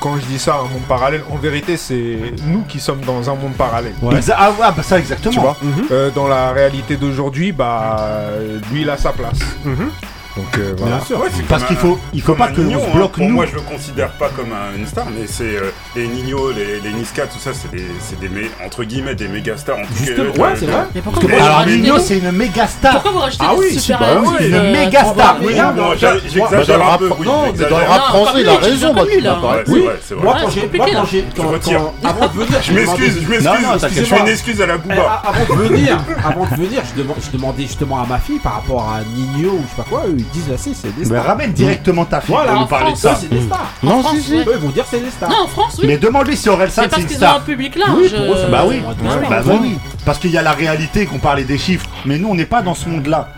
quand je dis ça, un monde parallèle, en vérité, c'est nous qui sommes dans un monde parallèle. Ah, ah, bah ça exactement. Tu vois, mhm. euh, dans la réalité d'aujourd'hui, bah, lui, il a sa place. Mhm. Donc euh, voilà. Bien sûr, ouais, parce qu'il faut, il faut pas que Nino, hein. bloque hein, nous. Moi, je le considère pas comme une star, mais c'est euh, les Nino, les, les, Niska, tout ça, c'est des, c'est des entre guillemets des méga stars. En tout Justement, euh, ouais, c'est vrai. Mais pourquoi mais alors Nino, c'est une méga star. Pourquoi vous rajoutez ah oui, bah des super une méga star. Non, j'exagère bah, un peu. Non, mais dans le rap français, il a raison. Oui, c'est vrai. Moi, quand j'ai, je retire. Avant de venir, je m'excuse, je m'excuse. Je fais une excuse à la Bouba. Avant de venir, avant de venir, je demandais justement à ma fille par rapport à Nino ou je sais pas quoi disent ah, là, c'est des stars. Mais ramène directement ta fille voilà, pour nous parler de ça. c'est des stars. Non, si, si. Ils vont dire c'est des stars. Non, en France, oui. Mais demandez si Aurel San, c'est une star. Parce qu'ils ont un public large. Bah oui, bah oui. Parce qu'il y a la réalité qu'on parlait des chiffres. Mais nous, on n'est pas dans ce monde-là.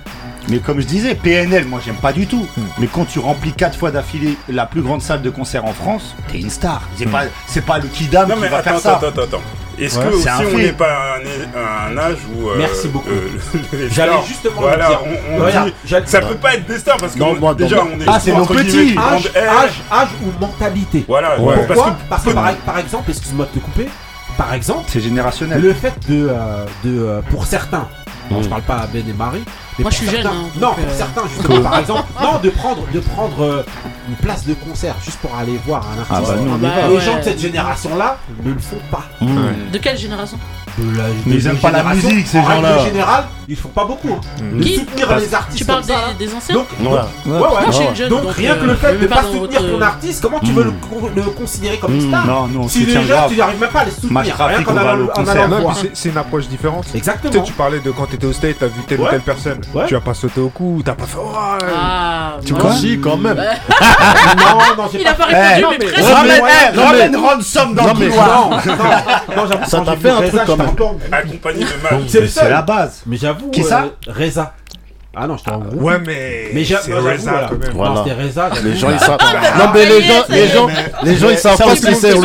Mais comme je disais, PNL, moi j'aime pas du tout. Hmm. Mais quand tu remplis 4 fois d'affilée la plus grande salle de concert en France, t'es une star. C'est hmm. pas, le Kidam qui va faire ça. Attends, attends, attends. Est-ce que aussi on n'est pas à un, âge où. Euh, Merci beaucoup. J'allais justement voilà, Ça peut pas être destin parce que déjà on est. Ah, c'est petit Âge ou mentalité. Voilà, Pourquoi Parce que par exemple, excuse-moi de te couper par exemple, c'est générationnel. Le fait de, euh, de euh, pour certains, non, mmh. je mm. parle pas à Ben et Marie, moi, je suis jeune, hein, non, pour euh, certains justement, par exemple, non, de prendre, de prendre euh, une place de concert juste pour aller voir un Ah artiste. bah, Ah bah, Les ouais. gens de cette génération-là ne le font pas. De quelle génération De la- Mais de ils aiment pas la musique, ces en règle gens-là. générale, ils font pas beaucoup. hein. De Qui soutenir Parce- les artistes Tu parles comme ça, des, des anciens Donc, Ouais. ouais, ouais. Moi, je suis une jeune, donc, donc, rien que euh, le je fait de pas pas soutenir votre- ton artiste, comment tu veux le, le considérer comme une star Non, nous on Si déjà grave. tu n'arrives même pas à les soutenir, rien qu'en allant en Non, c'est- une approche différente. Tu sais, Exactement. tu parlais de quand t'étais au state, t'as vu telle ou telle personne. Tu as pas sauté au cou, t'as pas fait. Oh, Ah, Tu non. vois Si, quand même. non, non, j'ai Il a pas répondu, Eh, mais non, presque. ramène- eh, non, ramène mais- Ransom dans non, le couloir. Non, non, j'avoue, Ça t'a fait un truc quand même. Accompagné de mal. C'est la base. Mais j'avoue. Qui ça? euh, Reza. Ah non, j'étais en groupe. Ouais, mais. Mais j'avoue, Reza, voilà. quand même. Non, Voilà. c'était Reza. Les gens ils savent. Ah, Non mais les gens, les gens, les gens ils savent pas que c'est aussi, amours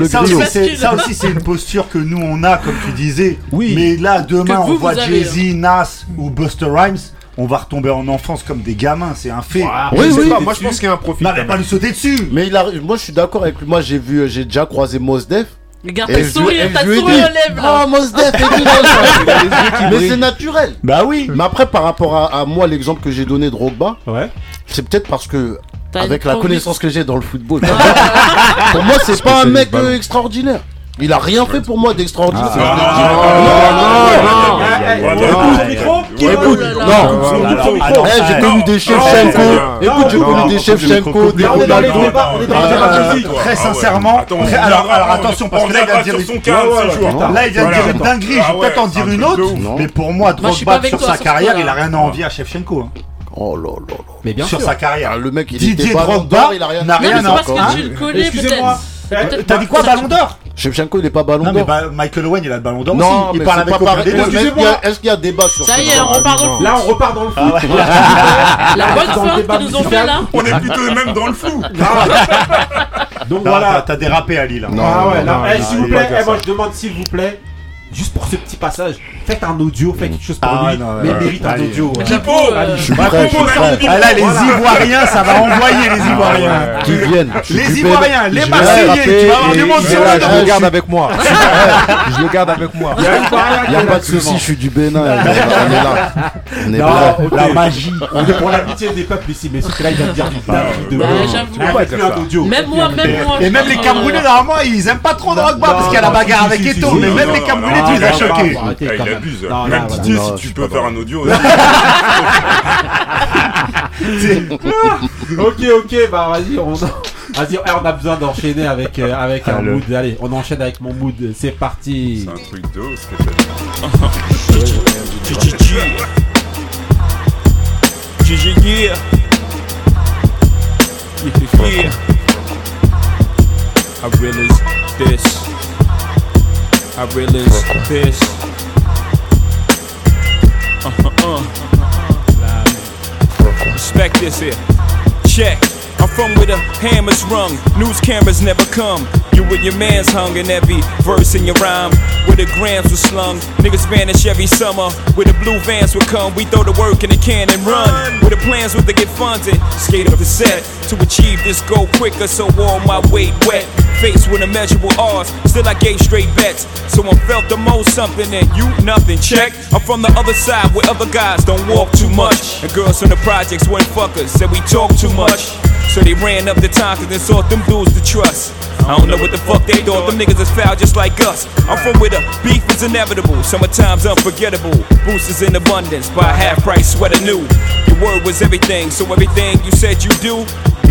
le ça griot. aussi, c'est- ça aussi, c'est une posture que nous on a, comme tu disais. Oui. Mais là, demain, on voit Jay-Z, Nas ou Buster Rhymes, on va retomber en enfance comme des gamins, c'est un fait. Oui, Je sais oui. pas, moi je pense qu'il y a un profil. Non, quand mais même. pas lui sauter dessus. Mais il a, moi je suis d'accord avec lui. Moi j'ai vu, j'ai déjà croisé Mos Def. Regarde, Et t'as je- souri, et t'as je lui ai souri dit, aux lèvres là. Ah, Mos Def et tout, Mais c'est naturel. Bah oui. Mais après, par rapport à, à moi, l'exemple que j'ai donné de Drogba, Ouais. c'est peut-être parce que, avec la connaissance que j'ai dans le football, pour moi, c'est pas un mec euh, extraordinaire. Il a rien fait pour moi d'extraordinaire. Non, non, non, écoute. Non, j'ai connu des non, Écoute, j'ai connu des les Ah, ah, ah, Très ouais. sincèrement, alors, attention, parce que là, il vient de dire ouais. Là, il vient de dire une dinguerie, Ah je vais ouais, peut-être en dire un une autre, mais pour moi, Drogba, sur sa carrière, il a rien à envier à Shevchenko. hein. Oh là là là. Mais bien Sur sûr. sa carrière. Ah, le mec, il Didier Drogba il a rien n'a Non, mais rien c'est à parce que tu le connais Excusez-moi. T'as dit quoi, Ballon d'or Shevchenko, il est pas ballon d'or. bah, Michael Owen, il a le Ballon d'or Non, aussi. Il mais parle c'est avec pas aucun pareil. des deux. Est-ce qu'il y a- Excusez-moi. Est-ce qu'il y a débat sur Ça ce y est, débat on repart dans le Là, on repart dans le foot. La bonne Dans le fin débat qu'ils nous ont fait musical. là. On est plutôt même dans le flou. Donc Non, voilà. t'as- dérapé, Ali, là. Non. Ah ouais, là, non, eh, non, s'il vous il plaît, eh, moi je demande s'il vous plaît, juste pour ce petit passage, faites un audio, faites quelque chose pour Ah, lui, non, mais ouais, mérite un audio. J'avoue, euh, Je suis prêt, je suis prêt. Ah là, les Voilà. Ivoiriens, ça va envoyer les Ivoiriens. Qui viennent. Les Ivoiriens, les Marseillais, tu vas avoir du monde sur là, le je le garde avec moi. Je le garde avec moi. Il y a qui pas là, de souci, je suis du Bénin. On est là. On est ok. La magie. On est pour l'amitié des peuples ici, mais ce que là il va te dire du dingue de ouf. j'avoue. Ah, audio. Même moi, même moi. Et même les Camerounais, normalement, ils aiment pas trop Drogba parce qu'il y a la bagarre avec si, mais même les Camerounais, non, tu les non, as non, choqués. non, arrêtez Ah, quand il abuse. Même si je tu peux faire un audio. Ok, ok, bah vas-y, on, vas-y, eh, on a besoin d'enchaîner avec, euh, avec un Allô. mood. Allez, on enchaîne avec mon mood, c'est parti. C'est un truc de ouf ce que t'as. I this. I realize this. Uh-huh, uh. Respect this here. Check. I'm from where the hammers rung, news cameras never come. You and your man's hung in every verse in your rhyme. Where the grams were slung, niggas vanish every summer. Where the blue vans would come, we throw the work in the can and run. Where the plans were to get funded, skate up the set to achieve this goal quicker. So all my weight wet, faced with immeasurable odds. Still I gave straight bets. So I felt the most something and you nothing. Check. I'm from the other side where other guys don't walk too much. And girls from the projects weren't fuckers, said we talk too much. So they ran up the cause they sought them dudes to trust. I don't know what the fuck they thought, them niggas is foul just like us. I'm from where the beef is inevitable, summertime's unforgettable. Boosters in abundance, buy half price sweater new. Your word was everything, so everything you said you do,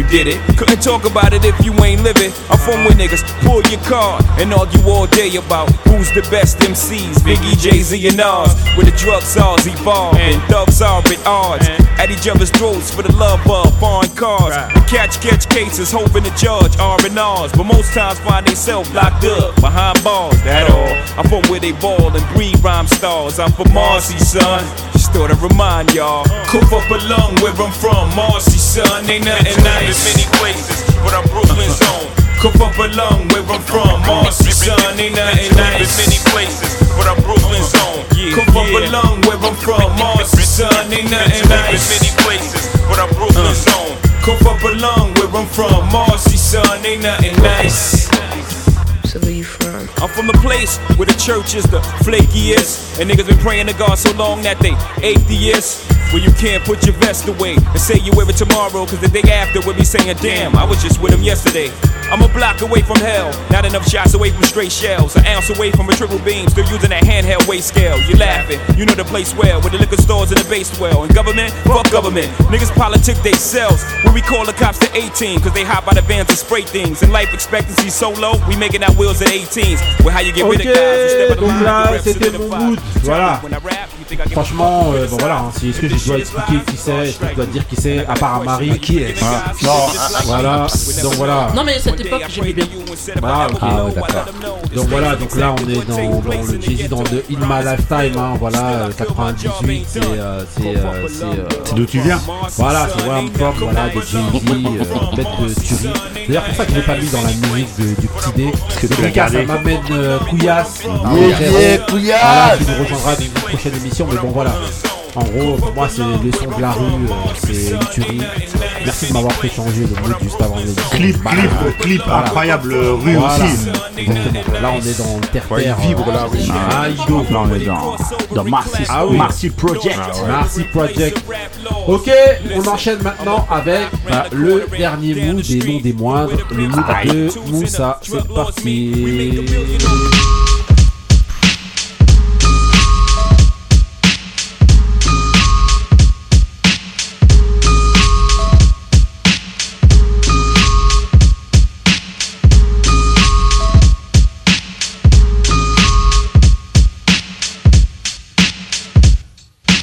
you did it. Couldn't talk about it if you ain't living. I'm from where niggas pull your card and argue all day about who's the best MCs, Biggie, Jay Z, and Nas. Where the drug czars evolve and thugs are at odds. At each other's throats for the love of foreign cars. And catch, catch cases, hoping to judge R and R's. But most times find themselves locked up behind bars. That all. I'm from where they ball and breed rhyme stars. I'm from Marcy, son. Just thought I'd remind y'all. Coop up a lung where I'm from, Marcy, son. Ain't nothing nice. In many places, but I'm Brooklyn's own. Coop up a lung where I'm from, Marcy, son. Ain't nothing nice. In many places, but I'm Brooklyn's own. Coop up a lung where I'm from, Marcy, son. Ain't nothing nice. In many places, but I'm Brooklyn's uh. own. Coop up a lung where I'm from, Marcy, son. Ain't nothing nice. So where you from? I'm from a place where the church is the flakiest. And niggas been praying to God so long that they atheists. Where you can't put your vest away and say you wear it tomorrow, cause the day after we'll be saying, damn, I was just with him yesterday. I'm a block away from hell, not enough shots away from straight shells. An ounce away from a triple beam, still using a handheld weight scale. You laughing, you know the place well, with the liquor stores and the base well. And government, fuck government. Niggas politic they selves. When we call the cops to 18, cause they hop out of vans and spray things. And life expectancy so low, we making our wheels at 18s. Well, how you get rid Ok, donc line, là c'était mon mood. Voilà. Franchement, euh, bon voilà, hein, si- est-ce que je dois expliquer qui c'est Est-ce que je dois dire qui c'est À part à Marie Qui est Non, voilà, donc voilà. Non, mais cette époque, j'aimais bien. Voilà, ok. Ah ouais, d'accord. Donc voilà, donc là on est dans, dans le Jay-Z dans le In My Lifetime, hein, voilà, euh, 98, c'est euh, c'est euh, c'est euh, C'est d'où tu viens Voilà, c'est I'm From, voilà, de Jay-Z, euh, bête de tuerie. C'est d'ailleurs pour ça que je l'ai pas mis dans la musique de- du petit D. Parce que gars, ça m'amène euh, Couillasse. Yeah, Frérot. yeah, Couillasse. Voilà, qui nous rejoindra dans une prochaine émission, mais bon voilà. En gros, pour moi, c'est les sons de la rue, euh, c'est une tuerie. Merci de m'avoir fait changer le mood juste avant l'émission. Clip, Bah, clip, euh, clip voilà. incroyable, euh, rue Voilà, aussi. Exactement. Là, on est dans le terre-terre. Ouais, il vibre, là, oui. Ah, Ido. Là, on est dans, dans Marcy, Ah oui. Marcy Project. Merci Project. Ok, on enchaîne maintenant avec bah, le dernier mood et non des moindres, le mood de Moussa. C'est parti.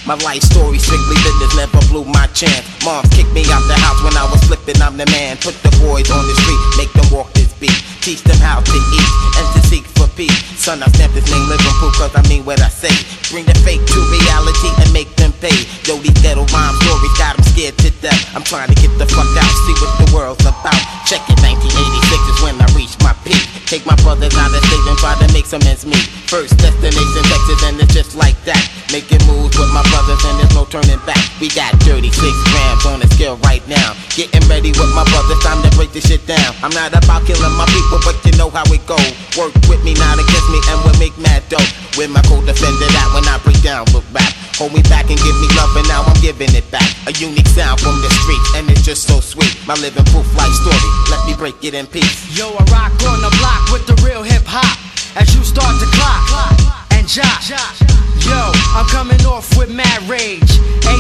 My life story strictly business, never blew my chance. Mom kicked me out the house when I was flipping, I'm the man. Put the boys on the street, make them walk this beat. Teach them how to eat and to seek peace. Son, I stamp this name Liverpool cause I mean what I say. Bring the fake to reality and make them pay. Yo, these ghetto rhyme stories got them scared to death. I'm trying to get the fuck out, see what the world's about. Check it, 1986 is when I reach my peak. Take my brothers out of state and try to make some ends meet. First destination Texas and it's just like that. Making moves with my brothers and there's no turning back. We got 36 grams on the scale right now. Getting ready with my brothers, time to break this shit down. I'm not about killing my people, but you know how it go. Work with me, not against me, and we'll make mad dough. With my co-defender that when I break down with rap. Hold me back and give me love, and now I'm giving it back. A unique sound from the streets, and it's just so sweet. My living proof life story, let me break it in peace. Yo, I rock on the block with the real hip hop. As you start to clock and jock. Yo, I'm coming off with mad rage. 18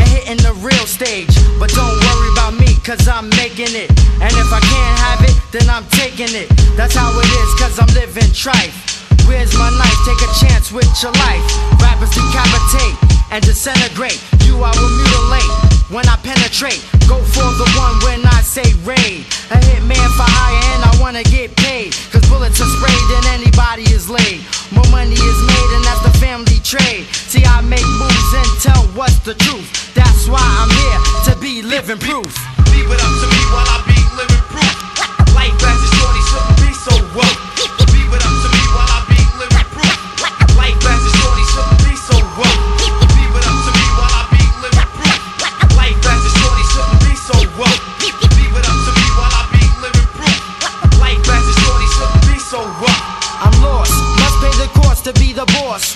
and hitting the real stage. But don't worry about me, cause I'm making it. And if I can't have it, then I'm taking it. That's how it is, cause I'm living trife. Where's my knife? Take a chance with your life. Rappers decapitate and disintegrate. You I will mutilate when I penetrate. Go for the one when I say raid. A hitman for hire and I wanna get paid. Cause bullets are sprayed and anybody is laid. More money is made and that's the family trade. See, I make moves and tell what's the truth. That's why I'm here to be living proof. Leave it up to me while I be living proof. Life as a shorty shouldn't be so rough.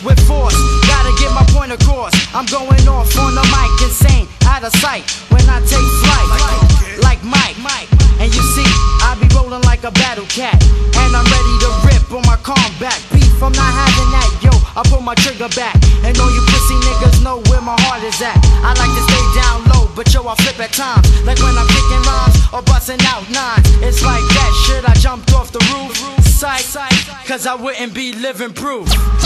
With force. Gotta get my point across. I'm going off on the mic, insane, out of sight. When I take flight, like Mike. And you see, I be rolling like a battle cat. And I'm ready to rip on my combat. Beef, I'm not having that, yo. I pull my trigger back. And all you pussy niggas know where my heart is at. I like to stay down low, but yo, I flip at times. Like when I'm kicking rhymes or busting out nines. It's like that shit, I jumped off the roof. Psych, cause I wouldn't be living proof. The truth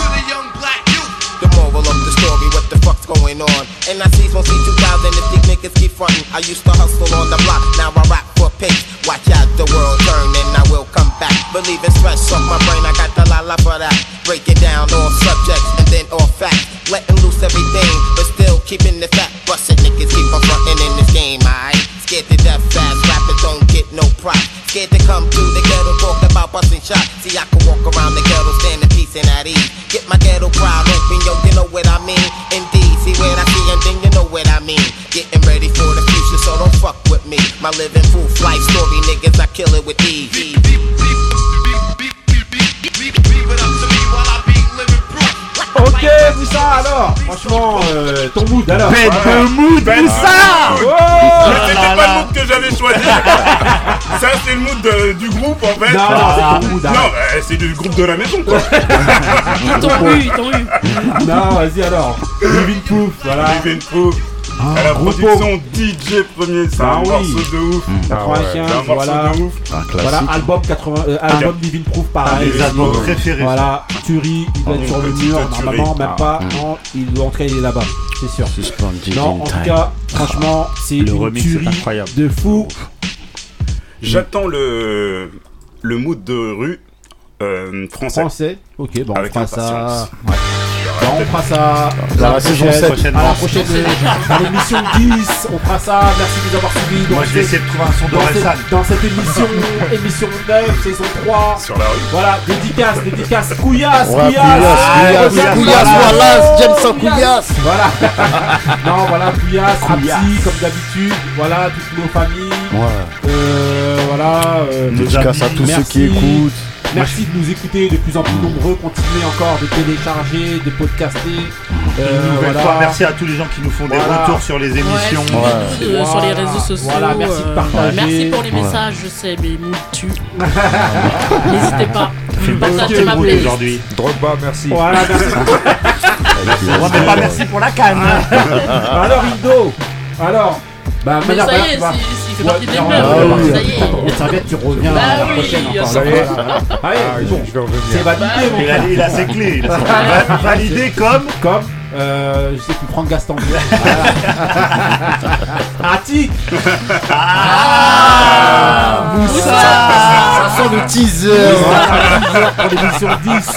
to the young black youth. The moral of the story, what the fuck's going on? And I see from C2000 if these niggas keep frontin'. I used to hustle on the block, now I rap for pace. Watch out, the world turn and I will come back. Believe Believing stress off my brain, I got the la la for that. Breaking down all subjects and then all facts. Letting loose everything, but still keeping the fact. Bustin' niggas keep on frontin' in this game, alright? Scared to death fast, rappers don't no prop. Scared to come to the ghetto, talk about busting shots. See, I can walk around the ghetto, stand in peace and at ease. Get my ghetto crowd open, yo, you know what I mean? Indeed, see what I see, and then you know what I mean. Getting ready for the future, so don't fuck with me. My living proof life story, niggas, I kill it with ease. Ok, Moussa, alors Franchement, euh, ton mood alors Bête de mood, Bête Moussa. Oh c'était pas le mood que j'avais choisi. Ça, c'est le mood de- du groupe en fait. Non, non, c'est ton mood, Non, arrête. bah, c'est du groupe de la maison quoi. Ils t'ont eu, ils t'ont eu. Non, vas-y alors. Living Proof, voilà. Living Proof. À la production DJ premier, c'est Ah un oui. morceau de ouf. Mmh. Ah ouais, 95, c'est un morceau voilà. de ouf. Voilà, album 80, euh, album Living Proof, pareil. Un des albums préférés. Voilà, Turi, il doit Ah, être sur le mur, normalement, même Ah. pas. Non, il doit entrer, il est là-bas, c'est sûr. Non, en tout cas, franchement, c'est une tuerie incroyable. de fou. J'attends le, le mood de rue euh, français. Français, ok, bon, on Avec fera ça. Ouais. Bon, on fera ça Dans la prochaine- saison à la prochaine dans l'émission 10. On fera ça. Merci de nous avoir suivis. Moi, je vais essayer de trouver un son dans cette, dans cette émission, émission 9, saison 3. Sur la rue. Voilà, dédicace, dédicace, couillasse, Ouais, couillasse, couillasse, couillasse, couillasse, voilà, Jameson couillasse. Voilà. non, voilà, couillasse, Rapsi, comme d'habitude. Voilà, toutes nos familles. Ouais. Euh, voilà. euh, Dédicace à tous ceux qui écoutent. Merci de nous écouter de plus en plus nombreux. Continuez encore de télécharger, de podcaster. Euh, Une nouvelle voilà. fois, merci à tous les gens qui nous font des Voilà. retours sur les émissions. Ouais, euh, sur les réseaux sociaux. Voilà, merci de euh, partager. Merci pour les Ouais. messages, je sais, mais nous tu. N'hésitez pas. Fais une bonne Partagez sortie ma playlist. aujourd'hui. Drogba, merci. Voilà, merci. Ouais, mais pas merci pour la canne. alors, Indo. Alors. Bah, Mais manière- ça y est, bah, c'est- il fait partie des ah tu reviens Bah la oui, prochaine encore. ça y est. Voilà, voilà. Allez, Ah, bon, je vais revenir. c'est validé, mon Il a, frère. il a ses clés. Il a ses clés. Validé comme. Comme, euh, je sais plus, Franck Gaston. Attic Ah, Moussa Ça sent le teaser. Pour l'émission 10.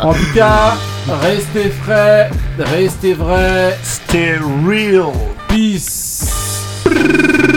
En tout cas, restez frais, restez vrais. Stay real. Peace. Brrr.